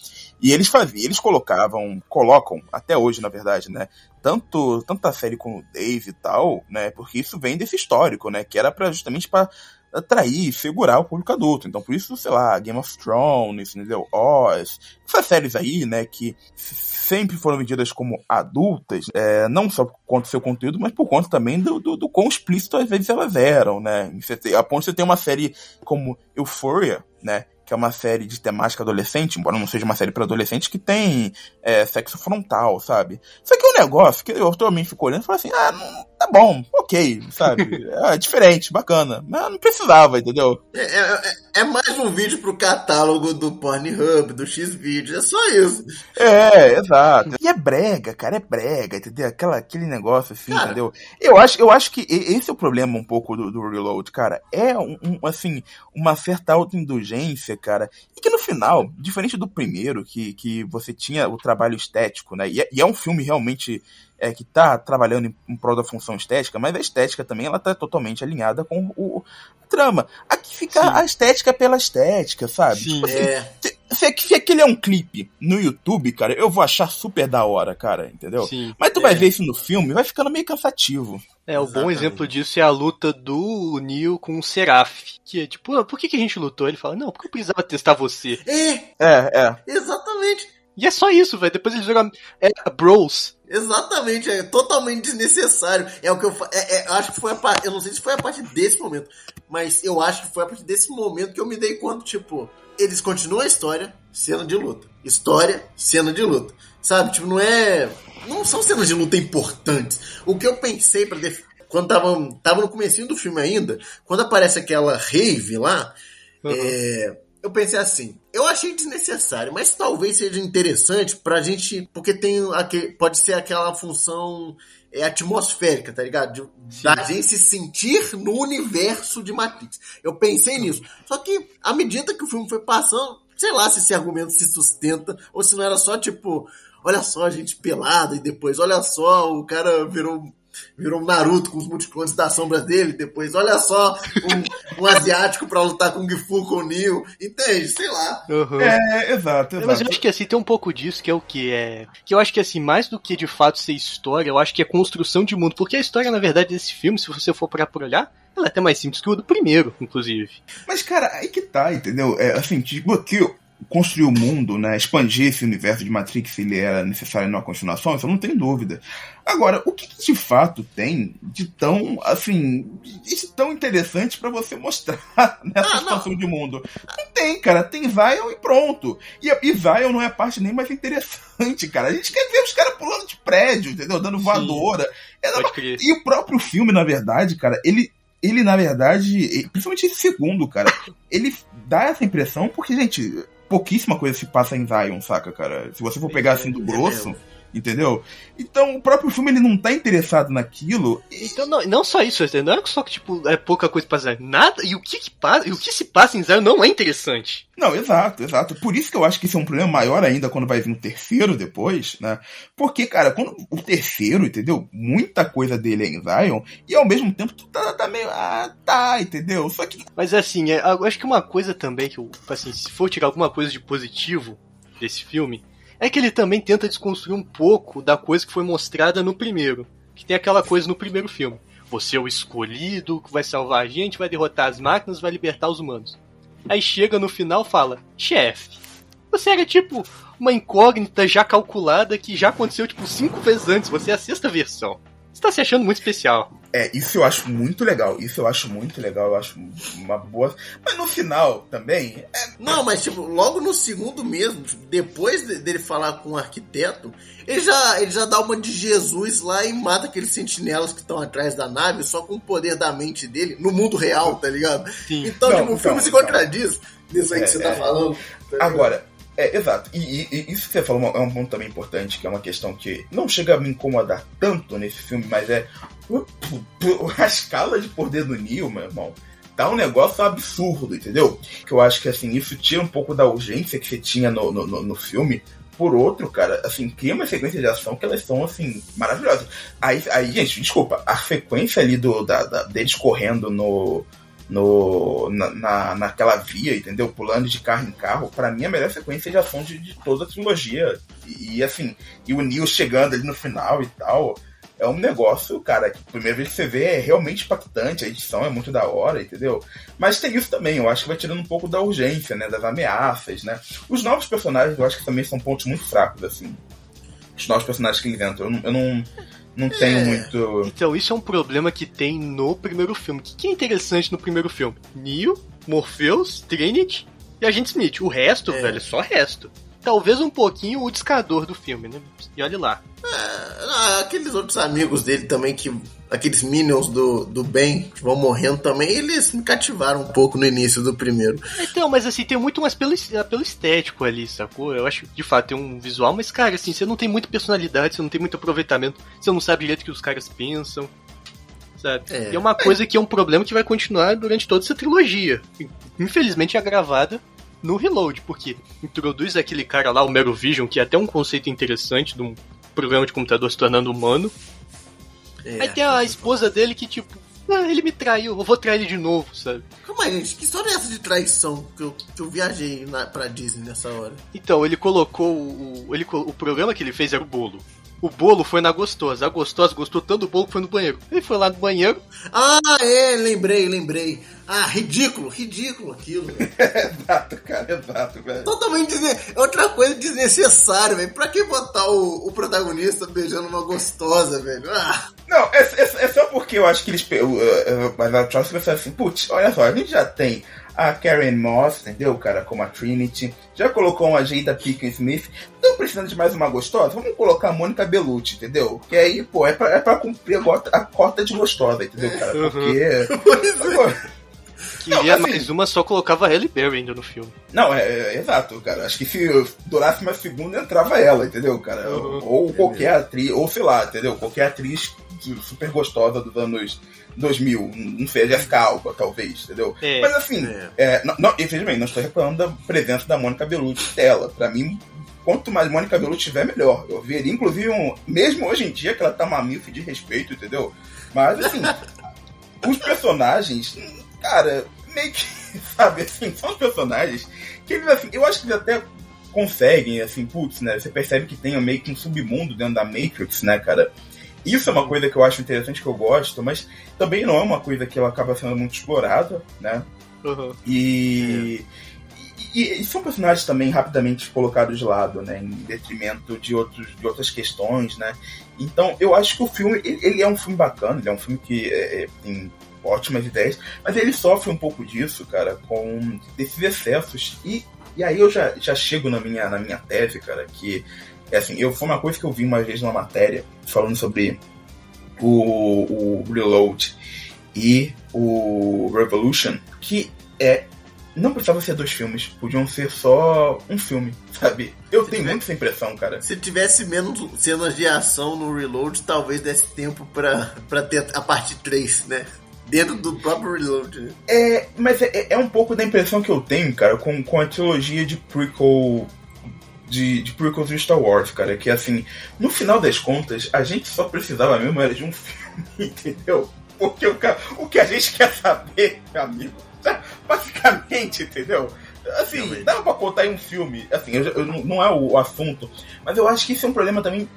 [SPEAKER 4] E eles faziam, eles colocavam, colocam, até hoje, na verdade, né? Tanto, tanto a série com o Dave e tal, né? Porque isso vem desse histórico, né? Que era pra, justamente para atrair, segurar o público adulto. Então, por isso, sei lá, Game of Thrones, entendeu? Oz, essas séries aí, né, que sempre foram vendidas como adultas, é, não só por conta do seu conteúdo, mas por conta também do, do, do quão explícito às vezes elas eram, né? a ponto de você ter uma série como Euphoria, né? que é uma série de temática adolescente, embora não seja uma série para adolescente, que tem é, sexo frontal, sabe? Só que é um negócio que eu também fico olhando e falo assim, ah, não, tá bom, ok, sabe? É diferente, bacana. Mas não precisava, entendeu?
[SPEAKER 3] É, é, é mais um vídeo pro catálogo do Pornhub, do Xvideos, é só isso.
[SPEAKER 4] É, exato. E é brega, cara, é brega, entendeu? Aquela, aquele negócio assim,
[SPEAKER 3] Cara.
[SPEAKER 4] entendeu? Eu acho, eu acho que esse é o problema um pouco do, do Reload, cara. É, um, um, assim, uma certa autoindulgência, cara. E que no final, diferente do primeiro, que, que você tinha o trabalho estético, né? E é, e é um filme realmente é, que tá trabalhando em, em prol da função estética, mas a estética também, ela tá totalmente alinhada com o, a trama. Aqui fica
[SPEAKER 1] Sim.
[SPEAKER 4] a estética pela estética, sabe?
[SPEAKER 1] Sim.
[SPEAKER 4] Tipo assim,
[SPEAKER 3] É,
[SPEAKER 4] se, se, se aquele é um clipe no YouTube, cara, eu vou achar super da hora, cara, entendeu?
[SPEAKER 1] Sim.
[SPEAKER 4] Mas tu vai ver isso no filme, vai ficando meio cansativo.
[SPEAKER 1] É, o bom exemplo disso é a luta do Neo com o Seraph. Que é tipo, "Ah, por que, que a gente lutou? Ele fala, não, porque eu precisava testar você.
[SPEAKER 3] é,
[SPEAKER 4] É, é.
[SPEAKER 3] exatamente.
[SPEAKER 1] E é só isso, velho. Depois eles jogam é, Bros.
[SPEAKER 3] Exatamente, é totalmente desnecessário. É o que eu é, é, acho que foi a parte. Eu não sei se foi a partir desse momento, mas eu acho que foi a partir desse momento que eu me dei conta, tipo, eles continuam a história, cena de luta. História, cena de luta. Sabe? Tipo, não é. Não são cenas de luta importantes. O que eu pensei para def... quando tava, tava no comecinho do filme ainda, quando aparece aquela rave lá, é, eu pensei assim, eu achei desnecessário, mas talvez seja interessante pra gente, porque tem aquele, pode ser aquela função é, atmosférica, tá ligado? De, da gente se sentir no universo de Matrix. Eu pensei nisso. Só que, à medida que o filme foi passando, sei lá se esse argumento se sustenta, ou se não era só tipo, olha só a gente pelada e depois, olha só, o cara virou virou um Naruto com os multiclones das sombras dele, depois, olha só, um, um asiático pra lutar com o Gifu com o Neo, entende? Sei lá.
[SPEAKER 1] Uhum.
[SPEAKER 4] É, exato,
[SPEAKER 1] É, Mas eu
[SPEAKER 4] exato.
[SPEAKER 1] acho que assim, tem um pouco disso, que é o que é. Que eu acho que assim, mais do que de fato ser história, eu acho que é construção de mundo. Porque a história, na verdade, desse filme, se você for parar por olhar, ela é até mais simples que o do primeiro, inclusive.
[SPEAKER 4] Mas, cara, aí que tá, entendeu? É, assim, tipo, que construir o mundo, né, expandir esse universo de Matrix, ele era necessário numa continuação, isso eu não tenho dúvida. Agora, o que, que de fato tem de tão, assim, de tão interessante pra você mostrar nessa
[SPEAKER 3] Ah,
[SPEAKER 4] expansão de mundo? Não tem, cara, tem Zion e pronto. E, e Zion não é a parte nem mais interessante, cara. A gente quer ver os caras pulando de prédio, entendeu? Dando voadora. É,
[SPEAKER 1] Pode crer.
[SPEAKER 4] e o próprio filme, na verdade, cara, ele, ele na verdade, principalmente esse segundo, cara, ele dá essa impressão porque, gente, pouquíssima coisa se passa em Zion, saca, cara? Se você for pegar assim do grosso, entendeu? Então, o próprio filme, ele não tá interessado naquilo. e-
[SPEAKER 1] Então, não, não só isso, não é só que, tipo, é pouca coisa pra Zion. Nada, e o que que passa, e o que se passa em Zion não é interessante.
[SPEAKER 4] Não, exato, exato. Por isso que eu acho que isso é um problema maior ainda quando vai vir o terceiro depois, né? Porque, cara, quando o terceiro, entendeu? Muita coisa dele é em Zion, e ao mesmo tempo tu tá, tá meio. Ah, tá, entendeu? Só que
[SPEAKER 1] Mas assim, é, eu acho que uma coisa também que eu, assim, se for tirar alguma coisa de positivo desse filme, é que ele também tenta desconstruir um pouco da coisa que foi mostrada no primeiro. Que tem aquela coisa no primeiro filme. Você é o escolhido, que vai salvar a gente, vai derrotar as máquinas, vai libertar os humanos. Aí chega no final fala, chefe, você era tipo uma incógnita já calculada que já aconteceu tipo cinco vezes antes, você é a sexta versão. Você tá se achando muito especial.
[SPEAKER 4] É, isso eu acho muito legal. Isso eu acho muito legal. Eu acho uma boa. Mas no final também. É,
[SPEAKER 3] Não, mas tipo, logo no segundo mesmo, tipo, depois de- dele falar com o arquiteto, ele já, ele já dá uma de Jesus lá e mata aqueles sentinelas que estão atrás da nave só com o poder da mente dele, no mundo real, tá ligado?
[SPEAKER 1] Sim.
[SPEAKER 3] Então,
[SPEAKER 4] Não,
[SPEAKER 3] tipo, o
[SPEAKER 4] então,
[SPEAKER 3] filme se
[SPEAKER 4] então.
[SPEAKER 3] contradiz nisso aí que
[SPEAKER 4] É,
[SPEAKER 3] você tá
[SPEAKER 4] é.
[SPEAKER 3] falando. tá?
[SPEAKER 4] Agora, é, exato. E, e- e isso que você falou é um ponto também importante, que é uma questão que não chega a me incomodar tanto nesse filme, mas é. A escala de poder do Neo, meu irmão. Tá um negócio absurdo, entendeu? Que eu acho que assim, isso tira um pouco da urgência que você tinha no, no, no- no filme. Por outro, cara, assim, cria uma sequência de ação que elas são, assim, maravilhosas. Aí, aí gente, desculpa, a sequência ali do, da, da- deles correndo no, no, na, na- naquela via, entendeu? Pulando de carro em carro, pra mim a melhor sequência de ação de, de toda a trilogia. E, e, assim, e o Neo chegando ali no final e tal, é um negócio, cara, que a primeira vez que você vê é realmente impactante, a edição é muito da hora, entendeu? Mas tem isso também, eu acho que vai tirando um pouco da urgência, né? Das ameaças, né? Os novos personagens eu acho que também são pontos muito fracos, assim. Os novos personagens que eles entram. Eu não, eu não, não tenho
[SPEAKER 3] É.
[SPEAKER 4] muito.
[SPEAKER 1] Então, isso é um problema que tem no primeiro filme. O que que é interessante no primeiro filme? Neo, Morpheus, Trinity e Agente Smith. O resto,
[SPEAKER 3] É.
[SPEAKER 1] velho, é só resto. Talvez um pouquinho o discador do filme, né? E olha lá.
[SPEAKER 3] Ah, aqueles outros amigos dele também que aqueles minions do, do bem que vão morrendo também, eles me cativaram um pouco no início do primeiro.
[SPEAKER 1] Então, mas assim, tem muito mais pelo, pelo estético ali, sacou? Eu acho que de fato tem um visual, mas cara, assim, você não tem muita personalidade, você não tem muito aproveitamento, você não sabe direito o que os caras pensam. Sabe? É. E é uma coisa que é um problema que vai continuar durante toda essa trilogia. Infelizmente é agravada no Reload, porque introduz aquele cara lá, o Mero Vision, que é até um conceito interessante de um programa de computador se tornando humano. É, aí tem a esposa dele que, tipo, ah, ele me traiu, eu vou trair ele de novo, sabe?
[SPEAKER 3] Calma aí, gente, que história é essa de traição que eu, que eu viajei na, pra Disney nessa hora?
[SPEAKER 1] Então, ele colocou o, ele, o programa que ele fez era o bolo. O bolo foi na gostosa. A gostosa gostou tanto do bolo que foi no banheiro. Ele foi lá no banheiro.
[SPEAKER 3] Ah, é, lembrei, lembrei. Ah, ridículo, ridículo aquilo.
[SPEAKER 4] exato, cara, exato, velho.
[SPEAKER 3] Totalmente desne... outra coisa desnecessária, velho. Pra que botar o, o, protagonista beijando uma gostosa, velho? Ah.
[SPEAKER 4] Não, é, é, é, só porque eu acho que eles. Mas a Charles pensou assim, putz, olha só, a gente já tem a Karen Moss, entendeu, cara, como a Trinity. Já colocou uma Jada Pinkett Smith. Estão precisando de mais uma gostosa? Vamos colocar a Mônica Bellucci, entendeu? Que aí, pô, é pra, é pra cumprir a, cota, a cota de gostosa, entendeu, cara? Uhum. Porque. Uhum.
[SPEAKER 1] Queria assim, mais uma, só colocava a Halle Berry ainda no filme.
[SPEAKER 4] Não, é, é, exato, cara. Acho que se durasse uma segunda, entrava ela, entendeu, cara? Uhum. Ou qualquer atriz, ou sei lá, entendeu? Qualquer atriz super gostosa dos anos 2000, não sei, Jessica Alba, talvez, entendeu? É, Mas assim, é. É, não, não, infelizmente, não estou reclamando da presença da Mônica Bellucci tela. Pra mim, quanto mais Mônica Bellucci tiver, melhor. Eu veria, inclusive, um, mesmo hoje em dia, que ela tá uma milf de respeito, entendeu? Mas, assim, os personagens, cara, meio que, sabe, assim, são os personagens que eles, assim, eu acho que eles até conseguem, assim, putz, né? Você percebe que tem meio que um submundo dentro da Matrix, né, cara? Isso é uma coisa que eu acho interessante, que eu gosto, mas também não é uma coisa que ela acaba sendo muito explorada, né? Uhum. E, e, e, são personagens também rapidamente colocados de lado, né? Em detrimento de, outros, de outras questões, né? Então, eu acho que o filme, ele, ele é um filme bacana, ele é um filme que é, é, tem ótimas ideias, mas ele sofre um pouco disso, cara, com esses excessos. E, e aí eu já, já chego na minha, na minha tese, cara, que é assim, eu, foi uma coisa que eu vi uma vez numa matéria falando sobre o, o Reload e o Revolution, que é não precisava ser dois filmes, podiam ser só um filme, sabe? Eu se tenho tivesse, muito essa impressão, cara.
[SPEAKER 3] Se tivesse menos cenas de ação no Reload, talvez desse tempo pra, pra ter a parte 3, né? Dentro do próprio Reload. Né?
[SPEAKER 4] É, mas é, é um pouco da impressão que eu tenho, cara, com, com a trilogia de prequel de, de prequels de Star Wars, cara. Que assim, no final das contas, a gente só precisava mesmo era de um filme, entendeu? Porque o, o que a gente quer saber, meu amigo, basicamente, entendeu? Assim, Realmente. dá pra contar em um filme. Assim, eu, eu, não é o, o assunto, mas eu acho que isso é um problema também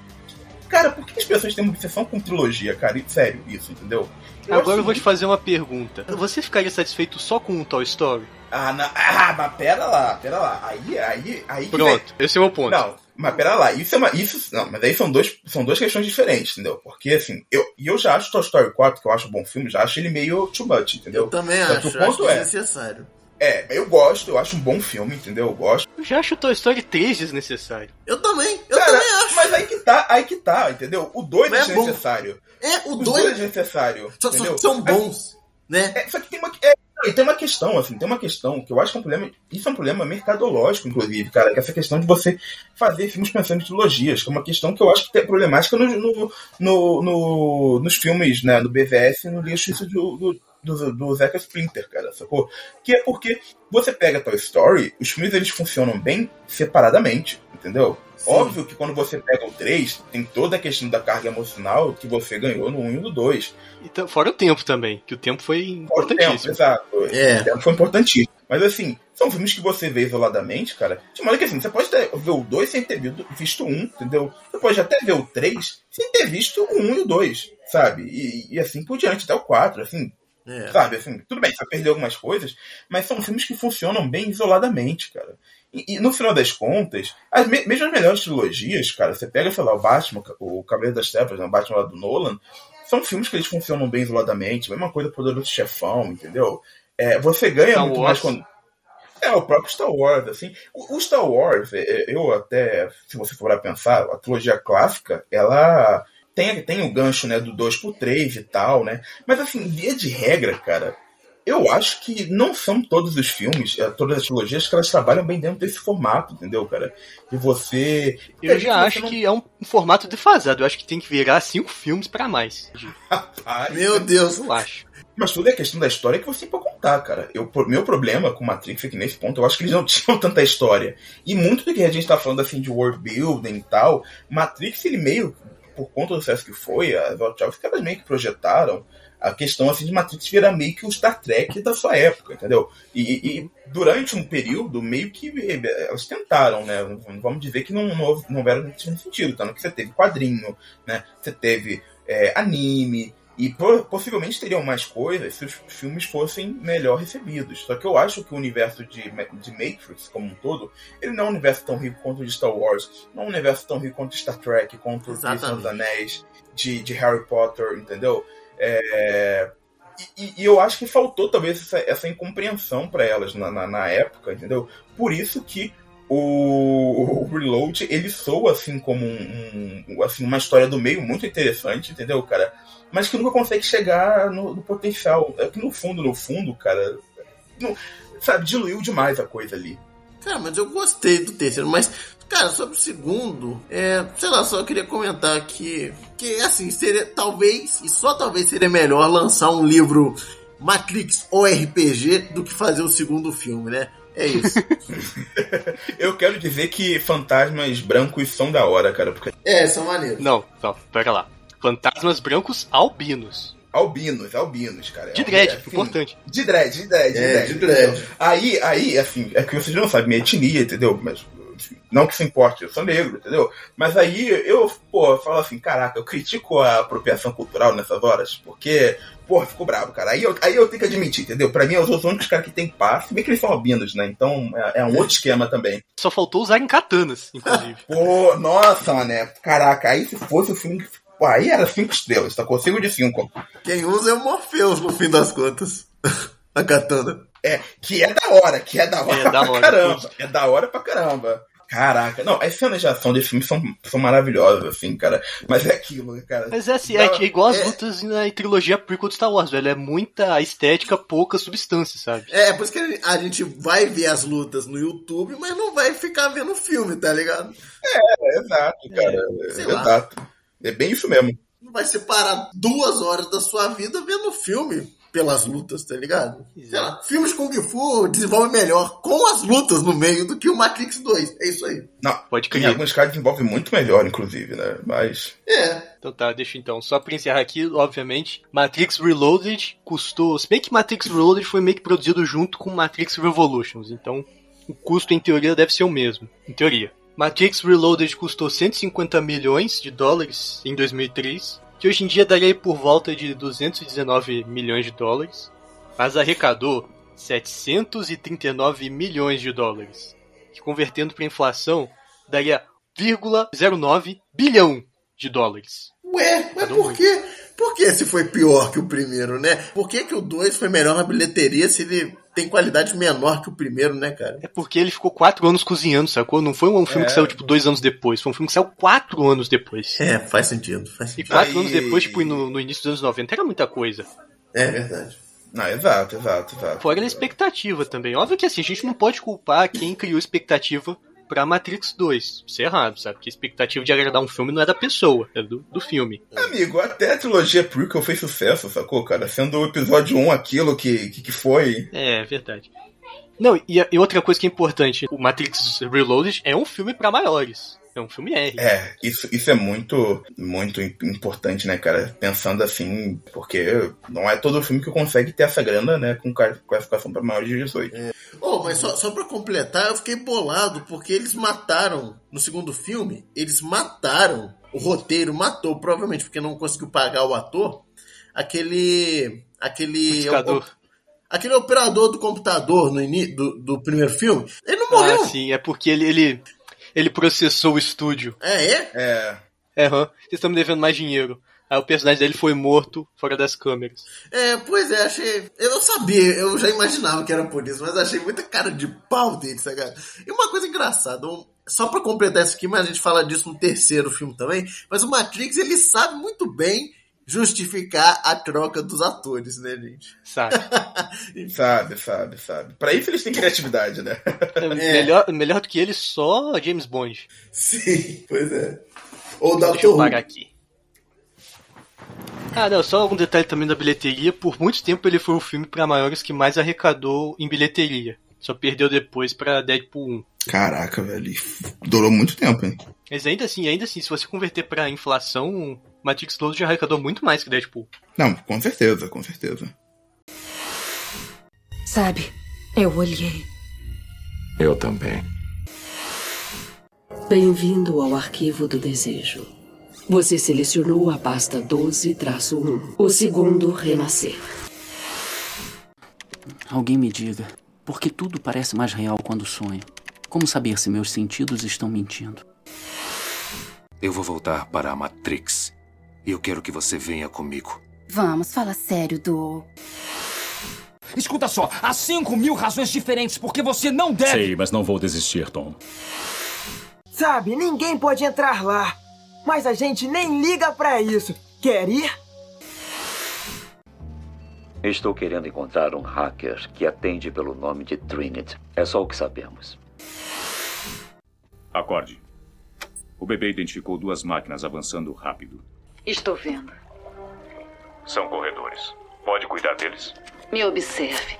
[SPEAKER 4] Cara, por que as pessoas têm uma obsessão com trilogia, cara? Sério, isso, entendeu?
[SPEAKER 1] Eu Agora eu vou te fazer uma pergunta. Você ficaria satisfeito só com um Toy Story?
[SPEAKER 4] Ah, não. Ah, mas pera lá, pera lá. Aí, aí, aí.
[SPEAKER 1] Pronto, esse é o meu ponto.
[SPEAKER 4] Não, mas pera lá, isso é uma. Isso, não, mas aí são, dois, são duas questões diferentes, entendeu? Porque assim, eu, e eu já acho Toy Story 4, que eu acho um bom filme, já acho ele meio too much, entendeu?
[SPEAKER 3] Eu também Só acho, o ponto acho é, desnecessário.
[SPEAKER 4] É, eu gosto, eu acho um bom filme, entendeu? Eu gosto.
[SPEAKER 1] Eu já acho Toy Story 3 desnecessário.
[SPEAKER 3] Eu também, eu Cara, também acho.
[SPEAKER 4] Mas aí que tá, aí que tá, entendeu? O 2 é, é desnecessário.
[SPEAKER 3] É, o
[SPEAKER 4] 2 é desnecessário.
[SPEAKER 3] Só, só, são bons, né?
[SPEAKER 4] É, só que tem uma. É, e tem uma questão, assim, tem uma questão que eu acho que é um problema. Isso é um problema mercadológico, inclusive, cara, que é essa questão de você fazer filmes pensando em trilogias, que é uma questão que eu acho que é problemática no, no, no, no nos filmes, né, do BVS no lixo isso do, do do, do Zeca Splinter, cara, sacou? Que é porque você pega Toy Story, os filmes eles funcionam bem separadamente, entendeu? Sim. Óbvio que quando você pega o 3, tem toda a questão da carga emocional que você ganhou no 1 e no 2.
[SPEAKER 1] Então, fora o tempo também, que o tempo foi importantíssimo. Tempo,
[SPEAKER 4] exato. É. O tempo foi importantíssimo. Mas assim, são filmes que você vê isoladamente, cara. De modo que assim, você pode ter, ver o 2 sem ter visto o 1, entendeu? Você pode até ver o 3 sem ter visto o 1 e o 2, sabe? E, e assim por diante, até o 4, assim. É. Sabe, assim, tudo bem, você perdeu algumas coisas, mas são filmes que funcionam bem isoladamente, cara. E, e no final das contas, as, mesmo as melhores trilogias, cara, você pega, sei lá, o Batman, o Cabelo das Trevas, né, o Batman lá do Nolan, são filmes que eles funcionam bem isoladamente, mesma coisa Poderoso Chefão, entendeu? É, você ganha Star muito Wars. mais quando. É, o próprio Star Wars, assim. O, o Star Wars, é, é, eu até, se você for pensar, a trilogia clássica, ela tem, tem o gancho, né, do 2 por 3 e tal, né? Mas assim, via de regra, cara, eu acho que não são todos os filmes, eh, todas as trilogias que elas trabalham bem dentro desse formato, entendeu, cara? E você.
[SPEAKER 1] Eu já acho não... que é um formato defasado. Eu acho que tem que virar cinco filmes para mais.
[SPEAKER 3] Rapaz. Meu Deus,
[SPEAKER 1] eu acho.
[SPEAKER 4] Mas tudo é questão da história que você pode contar, cara. Eu, meu problema com Matrix é que nesse ponto eu acho que eles não tinham tanta história. E muito do que a gente tá falando assim de world building e tal, Matrix ele meio, por conta do sucesso que foi, as Wachowski, elas meio que projetaram a questão assim de Matrix virar meio que o Star Trek da sua época, entendeu? E, e durante um período, meio que eh, elas tentaram, né? Vamos dizer que não, não, não houveram sentido, tanto que você teve quadrinho, né? Você teve é, anime, e possivelmente teriam mais coisas se os filmes fossem melhor recebidos. Só que eu acho que o universo de, de Matrix, como um todo, ele não é um universo tão rico quanto o de Star Wars, não é um universo tão rico quanto Star Trek, quanto o de dos Anéis, de, de Harry Potter, entendeu? É, e, e, eu acho que faltou talvez essa, essa incompreensão para elas na, na, na, época, entendeu? Por isso que o, o, Reload ele soa assim como um, um, assim, uma história do meio muito interessante, entendeu, cara? Mas que nunca consegue chegar no, no potencial. É que no fundo, no fundo, cara, não, sabe, diluiu demais a coisa ali.
[SPEAKER 3] Cara, mas eu gostei do terceiro, mas Cara, sobre o segundo, é, sei lá, só queria comentar que, que assim, seria talvez, e só talvez seria melhor lançar um livro Matrix ou RPG do que fazer o segundo filme, né? É isso.
[SPEAKER 4] Eu quero dizer que fantasmas brancos são da hora, cara. Porque...
[SPEAKER 3] É, são maneiros.
[SPEAKER 1] Não, não, pera lá. Fantasmas brancos albinos.
[SPEAKER 4] Albinos, albinos, cara.
[SPEAKER 1] De dread, é, assim, importante.
[SPEAKER 4] De dread, de dread,
[SPEAKER 3] é, de dread.
[SPEAKER 4] De dread. Aí, aí, assim, é que vocês não sabem minha etnia, entendeu? Mas não que se importe, eu sou negro, entendeu? Mas aí eu, pô, falo assim, caraca, eu critico a apropriação cultural nessas horas, porque, pô, ficou bravo, cara. Aí eu, aí eu tenho que admitir, entendeu? Pra mim, eu sou os únicos caras que tem passe, bem que eles são albinos, né? Então é, é um outro esquema também.
[SPEAKER 1] Só faltou usar em katanas, inclusive.
[SPEAKER 4] pô, nossa, mané. Caraca, aí se fosse o filme. Pô, aí era cinco estrelas, tá? Consigo de cinco.
[SPEAKER 3] Quem usa é o Morpheus, no fim das contas. a katana.
[SPEAKER 4] É, que é da hora, que é da hora é da pra hora, caramba. É da hora pra caramba. Caraca, não, as cenas de ação desse filme são, são maravilhosas, assim, cara. Mas é aquilo, cara.
[SPEAKER 1] Mas é assim, é, igual as é... lutas na trilogia prequel de Star Wars, velho. É muita estética, pouca substância, sabe?
[SPEAKER 3] É, é por isso que a gente vai ver as lutas no YouTube, mas não vai ficar vendo o filme, tá ligado?
[SPEAKER 4] É, exato, cara. É, exato. É bem isso mesmo.
[SPEAKER 3] Não vai separar duas horas da sua vida vendo o filme pelas lutas, tá ligado? Sei lá, filmes Kung Fu desenvolvem melhor com as lutas no meio do que o Matrix 2. É isso aí.
[SPEAKER 4] Não, pode crer. Em alguns casos desenvolve muito melhor, inclusive, né? Mas.
[SPEAKER 3] É.
[SPEAKER 1] Então tá, deixa então. Só pra encerrar aqui, obviamente, Matrix Reloaded custou. Se bem que Matrix Reloaded foi meio que produzido junto com Matrix Revolutions. Então, o custo, em teoria, deve ser o mesmo. Em teoria. Matrix Reloaded custou 150 milhões de dólares em 2003 que hoje em dia daria por volta de 219 milhões de dólares, mas arrecadou 739 milhões de dólares, que convertendo para inflação daria 0,09 bilhão de dólares.
[SPEAKER 3] Ué, mas por quê? Por que esse foi pior que o primeiro, né? Por que, que o 2 foi melhor na bilheteria se ele tem qualidade menor que o primeiro, né, cara?
[SPEAKER 1] É porque ele ficou quatro anos cozinhando, sacou? Não foi um filme é. que saiu, tipo, dois anos depois. Foi um filme que saiu quatro anos depois.
[SPEAKER 3] É, faz sentido. Faz sentido.
[SPEAKER 1] E quatro Aí... anos depois, tipo, no, no, início dos anos 90, era muita coisa.
[SPEAKER 3] É verdade.
[SPEAKER 4] Não, exato, exato, exato.
[SPEAKER 1] Fora a expectativa também. Óbvio que assim, a gente não pode culpar quem criou expectativa pra Matrix 2. Isso é errado, sabe? Porque a expectativa de agradar um filme não é da pessoa, é do, do filme.
[SPEAKER 4] Amigo, até a trilogia prequel fez sucesso, sacou, cara? Sendo o episódio 1 aquilo que, que, que foi.
[SPEAKER 1] É, verdade. Não, e, e, outra coisa que é importante, o Matrix Reloaded é um filme para maiores. É um filme R.
[SPEAKER 4] É, isso, isso é muito, muito importante, né, cara? Pensando assim, porque não é todo filme que consegue ter essa grana, né, com classificação para maiores de 18. É.
[SPEAKER 3] Oh, mas só, só pra completar, eu fiquei bolado, porque eles mataram, no segundo filme, eles mataram, o roteiro matou, provavelmente porque não conseguiu pagar o ator, aquele. aquele. aquele operador do computador no início do, do primeiro filme, ele não morreu.
[SPEAKER 1] Ah, sim, é porque ele, ele ele processou o estúdio.
[SPEAKER 3] É, é?
[SPEAKER 4] É.
[SPEAKER 1] É, hum. Vocês estão me devendo mais dinheiro. Aí o personagem dele foi morto fora das câmeras.
[SPEAKER 3] É, pois é, achei. Eu não sabia, eu já imaginava que era por isso, mas achei muita cara de pau dele, sabe? E uma coisa engraçada, um- só pra completar isso aqui, mas a gente fala disso no terceiro filme também, mas o Matrix ele sabe muito bem justificar a troca dos atores, né, gente?
[SPEAKER 1] Sabe?
[SPEAKER 4] Sabe, sabe, sabe. Pra isso eles têm criatividade, né?
[SPEAKER 1] É, Melhor, melhor do que ele, só James Bond.
[SPEAKER 3] Sim, pois é. Ou
[SPEAKER 1] Deixa
[SPEAKER 3] Dr.
[SPEAKER 1] eu
[SPEAKER 3] Who.
[SPEAKER 1] parar aqui. Ah, não, só algum detalhe também da bilheteria. Por muito tempo ele foi o filme pra maiores que mais arrecadou em bilheteria. Só perdeu depois pra Deadpool 1.
[SPEAKER 4] Caraca, velho. Durou muito tempo, hein?
[SPEAKER 1] Mas ainda assim, ainda assim, se você converter pra inflação, Matrix Close já arrecadou muito mais que Deadpool.
[SPEAKER 4] Não, com certeza, com certeza.
[SPEAKER 7] Sabe, eu olhei.
[SPEAKER 5] Eu também.
[SPEAKER 8] Bem-vindo ao arquivo do desejo. Você selecionou a pasta 12-1, o segundo renascer.
[SPEAKER 9] Alguém me diga, por que tudo parece mais real quando sonho? Como saber se meus sentidos estão mentindo?
[SPEAKER 10] Eu vou voltar para a Matrix. E eu quero que você venha comigo.
[SPEAKER 7] Vamos, fala sério, do.
[SPEAKER 11] Escuta só, há 5 mil razões diferentes porque você não deve.
[SPEAKER 12] Sei, mas não vou desistir, Tom.
[SPEAKER 13] Sabe, ninguém pode entrar lá. Mas a gente nem liga pra isso. Quer ir?
[SPEAKER 14] Estou querendo encontrar um hacker que atende pelo nome de Trinity. É só o que sabemos.
[SPEAKER 12] Acorde. O bebê identificou duas máquinas avançando rápido.
[SPEAKER 8] Estou vendo.
[SPEAKER 12] São corredores. Pode cuidar deles?
[SPEAKER 8] Me observe.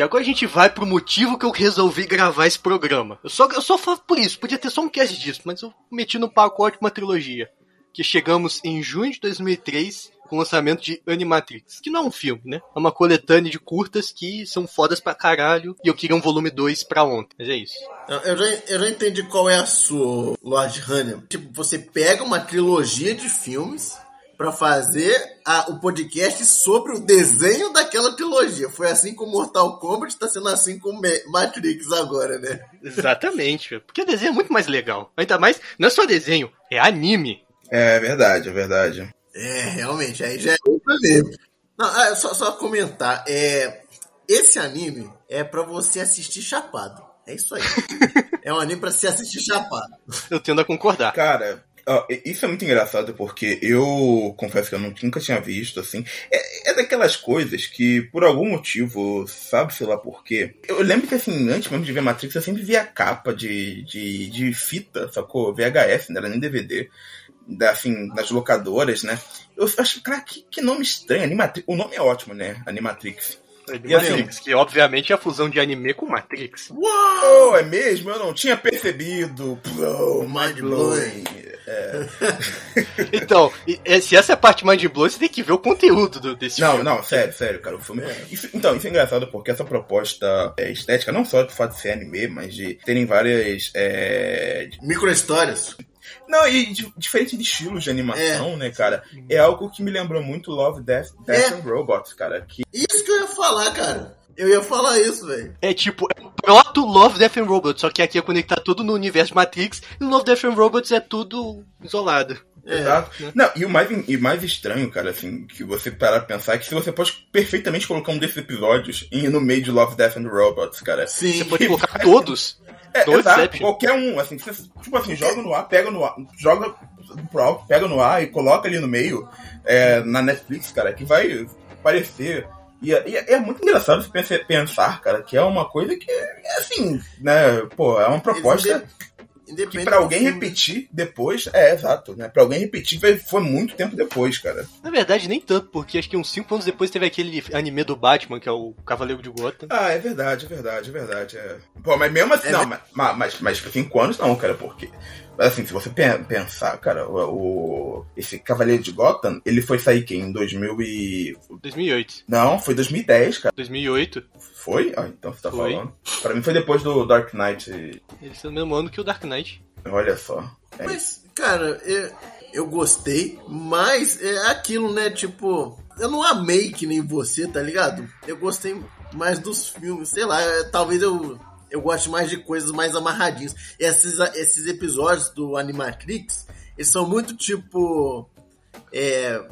[SPEAKER 1] Agora a gente vai pro motivo que eu resolvi gravar esse programa. Eu só, eu só falo por isso, podia ter só um cast disso, mas eu meti no pacote uma trilogia. Que chegamos em junho de 2003 com o lançamento de Animatrix. Que não é um filme, né? É uma coletânea de curtas que são fodas pra caralho. E eu queria um volume 2 pra ontem. Mas é isso.
[SPEAKER 3] Eu- já, eu já entendi qual é a sua, Lord Hannibal. Tipo, você pega uma trilogia de filmes pra fazer a- o podcast sobre o desenho daquela trilogia. Foi assim com Mortal Kombat, tá sendo assim com Ma- Matrix agora, né?
[SPEAKER 1] Exatamente, porque desenho é muito mais legal. Ainda mais, não é só desenho, é anime.
[SPEAKER 4] É verdade, é verdade.
[SPEAKER 3] É, realmente, aí já é outro nível. Não, ah, só, só comentar, é, esse anime é pra você assistir chapado. É isso aí. é um anime pra se assistir chapado.
[SPEAKER 1] Eu tendo a concordar.
[SPEAKER 4] Cara, ó, isso é muito engraçado porque eu confesso que eu nunca- tinha visto, assim. É, é daquelas coisas que, por algum motivo, sabe, sei lá por quê. Eu lembro que, assim, antes mesmo de ver Matrix, eu sempre via a capa de, de, de fita, sacou? VHS, não era nem DVD. Da, assim, nas locadoras, né? Eu acho, cara, que, que nome estranho. Animatrix. O nome é ótimo, né? Animatrix.
[SPEAKER 1] Animatrix, que obviamente é a fusão de anime com Matrix.
[SPEAKER 4] Uau! É mesmo? Eu não tinha percebido. Pô, mind blowing. É.
[SPEAKER 1] Então, se essa é a parte mind blowing, você tem que ver o conteúdo do- desse
[SPEAKER 4] Não,
[SPEAKER 1] filme.
[SPEAKER 4] não, sério, sério, cara. O filme. Isso- então, isso é engraçado porque essa proposta é, estética, não só de fato de ser anime, mas de terem várias. É...
[SPEAKER 3] Micro-histórias.
[SPEAKER 4] Não, e diferente de estilos de animação, né, cara? É algo que me lembrou muito Love, Death, Death
[SPEAKER 3] É.
[SPEAKER 4] and Robots, cara. Que
[SPEAKER 3] Isso que eu ia falar, cara. Eu ia falar isso, velho.
[SPEAKER 1] É tipo, é o proto Love, Death and Robots, só que aqui é conectar tudo no universo Matrix, e no Love, Death and Robots é tudo isolado.
[SPEAKER 4] Exato. Não, e o mais, e mais estranho, cara, assim, que você parar pra pensar é que você pode perfeitamente colocar um desses episódios no meio de Love, Death and Robots, cara.
[SPEAKER 3] Sim.
[SPEAKER 1] Você pode colocar todos.
[SPEAKER 4] É,
[SPEAKER 1] do
[SPEAKER 4] exato,
[SPEAKER 1] Inception.
[SPEAKER 4] qualquer um, assim, você, tipo assim, joga no ar, pega no ar, joga pro alto, pega no ar e coloca ali no meio, é, na Netflix, cara, que vai aparecer. E, é- e é é muito engraçado você pensar, cara, que é uma coisa que é assim, né, pô, é uma proposta que pra alguém repetir depois, é, exato, né, pra alguém repetir foi muito tempo depois, cara.
[SPEAKER 1] Na verdade, nem tanto, porque acho que uns 5 anos depois teve aquele anime do Batman, que é o Cavaleiro de Gotham.
[SPEAKER 4] Ah, é verdade, é verdade, é verdade. É. Pô, mas mesmo assim, não, mas, mas, mas, mas cinco anos não, cara, porque. Assim, se você pe- pensar, cara, o, o- esse Cavaleiro de Gotham, ele foi sair quem? Em 2000 e...
[SPEAKER 1] 2008.
[SPEAKER 4] Não, foi 2010, cara.
[SPEAKER 1] 2008.
[SPEAKER 4] Foi? Ah, então você tá
[SPEAKER 1] Foi.
[SPEAKER 4] falando. Pra mim foi depois do Dark Knight.
[SPEAKER 1] Ele é o mesmo ano que o Dark Knight.
[SPEAKER 4] Olha só. É
[SPEAKER 3] Mas, cara, eu, eu gostei, mas é aquilo, né? Tipo, eu não amei que nem você, tá ligado? Eu gostei mais dos filmes, sei lá, é, talvez eu eu gosto mais de coisas mais amarradinhas. Esses, esses episódios do Animatrix, eles são muito tipo. É,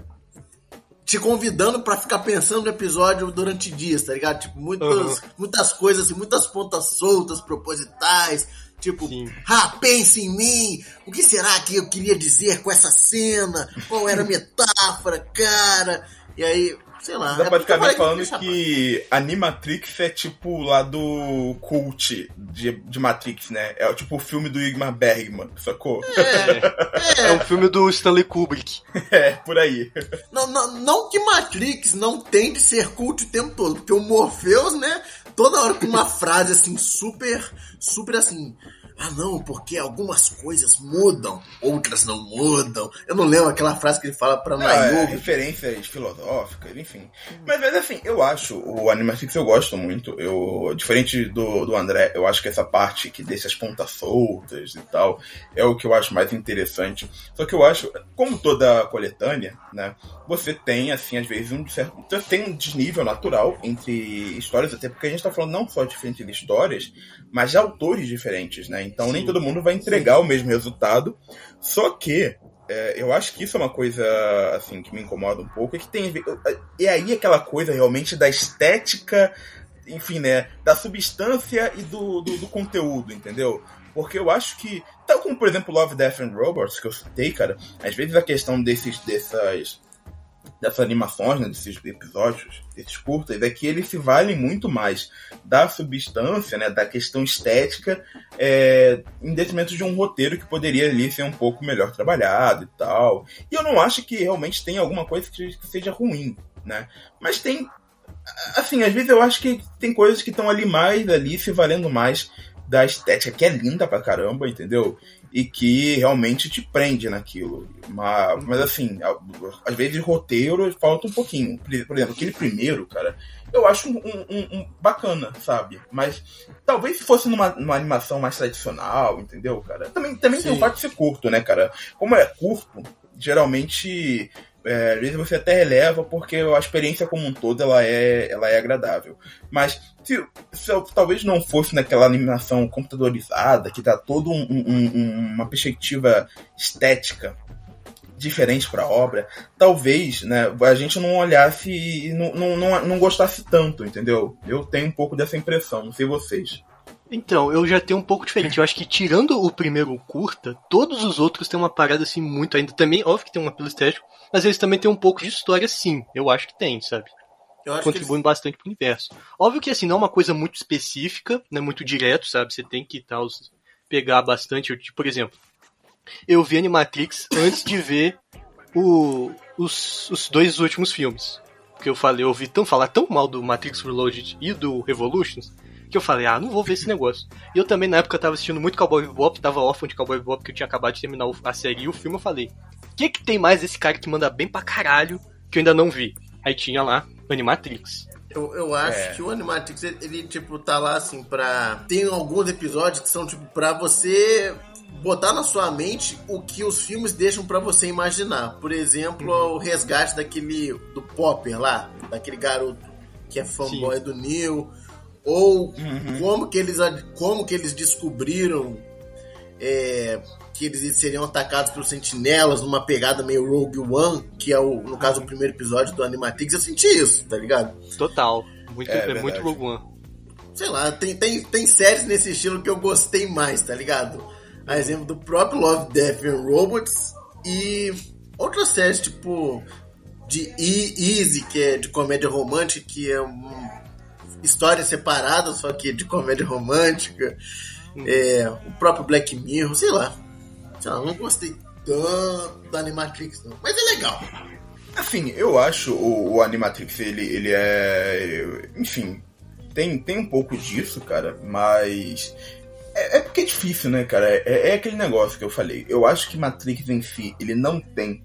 [SPEAKER 3] te convidando para ficar pensando no episódio durante dias, tá ligado? Tipo, muitas, uhum. muitas coisas, assim, muitas pontas soltas, propositais. Tipo, Sim. ah, pense em mim. O que será que eu queria dizer com essa cena? Qual era a metáfora, cara? E aí, sei lá.
[SPEAKER 4] Dá é praticamente falando que, que Animatrix é tipo lá do cult de, de Matrix, né? É tipo o filme do Igmar Bergman, sacou?
[SPEAKER 1] É, é. é um filme do Stanley Kubrick.
[SPEAKER 4] É, por aí.
[SPEAKER 3] Não, não, não que Matrix não tem de ser cult o tempo todo, porque o Morpheus, né? Toda hora com uma frase assim, super, super assim ah não, porque algumas coisas mudam, outras não mudam. Eu não lembro aquela frase que ele fala pra Mayubi.
[SPEAKER 4] É, referências filosóficas, enfim. Mas, mas assim, eu acho, o Animatrix eu gosto muito. Eu, diferente do, do André, eu acho que essa parte que deixa as pontas soltas e tal, é o que eu acho mais interessante. Só que eu acho, como toda coletânea, né, você tem, assim, às vezes, um certo. Você tem um desnível natural entre histórias, até porque a gente tá falando não só de diferentes histórias, mas de autores diferentes, né? Então Sim. nem todo mundo vai entregar Sim. o mesmo resultado. Só que é, eu acho que isso é uma coisa assim que me incomoda um pouco, é que tem é aí aquela coisa realmente da estética, enfim, né, da substância e do, do, do conteúdo, entendeu? Porque eu acho que, tal como por exemplo Love, Death and Robots que eu citei, cara, às vezes a questão desses dessas dessas animações, né, desses episódios, desses curtas, é que eles se valem muito mais da substância, né, da questão estética, é, em detrimento de um roteiro que poderia ali ser um pouco melhor trabalhado e tal. E eu não acho que realmente tem alguma coisa que, seja ruim, né? Mas tem, assim, às vezes eu acho que tem coisas que estão ali mais, ali se valendo mais da estética, que é linda pra caramba, entendeu? E que realmente te prende naquilo. Mas, mas assim, às vezes roteiro falta um pouquinho. Por exemplo, aquele primeiro, cara, eu acho um, um, um bacana, sabe? Mas talvez se fosse numa, numa, animação mais tradicional, entendeu, cara? Também, também tem o fato de ser curto, né, cara? Como é curto, geralmente é, às vezes você até releva porque a experiência como um todo ela é, ela é agradável. Mas se, se eu, talvez não fosse naquela animação computadorizada que dá toda um, um, uma perspectiva estética diferente para a obra, talvez né, a gente não olhasse e não, não, não, não gostasse tanto, entendeu? Eu tenho um pouco dessa impressão, não sei vocês.
[SPEAKER 1] Então, eu já tenho um pouco diferente. Eu acho que tirando o primeiro curta, todos os outros têm uma parada assim muito ainda. Também, óbvio que tem um apelo estético, mas eles também têm um pouco de história sim. Eu acho que tem, sabe? Contribuem eles... bastante pro universo. Óbvio que assim, não é uma coisa muito específica, não é muito direto, sabe? Você tem que tal, pegar bastante. Tipo, por exemplo, eu vi Animatrix antes de ver o, os, os dois últimos filmes. Porque eu falei, eu ouvi tão falar tão mal do Matrix Reloaded e do Revolutions que eu falei, ah, não vou ver esse negócio. E eu também, na época, tava assistindo muito Cowboy Bebop, tava órfão de Cowboy Bebop, que eu tinha acabado de terminar a série e o filme, eu falei, o que que tem mais esse cara que manda bem pra caralho, que eu ainda não vi? Aí tinha lá Animatrix.
[SPEAKER 3] Eu, eu acho é. que o Animatrix, ele, ele, tipo, tá lá, assim, pra... Tem alguns episódios que são, tipo, pra você botar na sua mente o que os filmes deixam para você imaginar. Por exemplo, uhum. o resgate daquele... do Popper lá, daquele garoto que é fanboy Sim. do Neil ou uhum. como, que eles, como que eles descobriram é, que eles seriam atacados pelos sentinelas numa pegada meio Rogue One, que é o, no caso o primeiro episódio do Animatrix, eu senti isso, tá ligado?
[SPEAKER 1] Total. Muito, é, é muito Rogue One.
[SPEAKER 3] Sei lá, tem, tem, tem séries nesse estilo que eu gostei mais, tá ligado? A exemplo do próprio Love, Death and Robots e outras séries tipo de Easy, que é de comédia romântica, que é um história separada, só que de comédia romântica. É, o próprio Black Mirror, sei lá. Sei lá, não gostei tanto da Animatrix, não. Mas é legal.
[SPEAKER 4] Assim, eu acho o, o Animatrix, ele, ele é. Enfim, tem, tem um pouco disso, cara, mas. É, é porque é difícil, né, cara? É, é, aquele negócio que eu falei. Eu acho que Matrix em si, ele não tem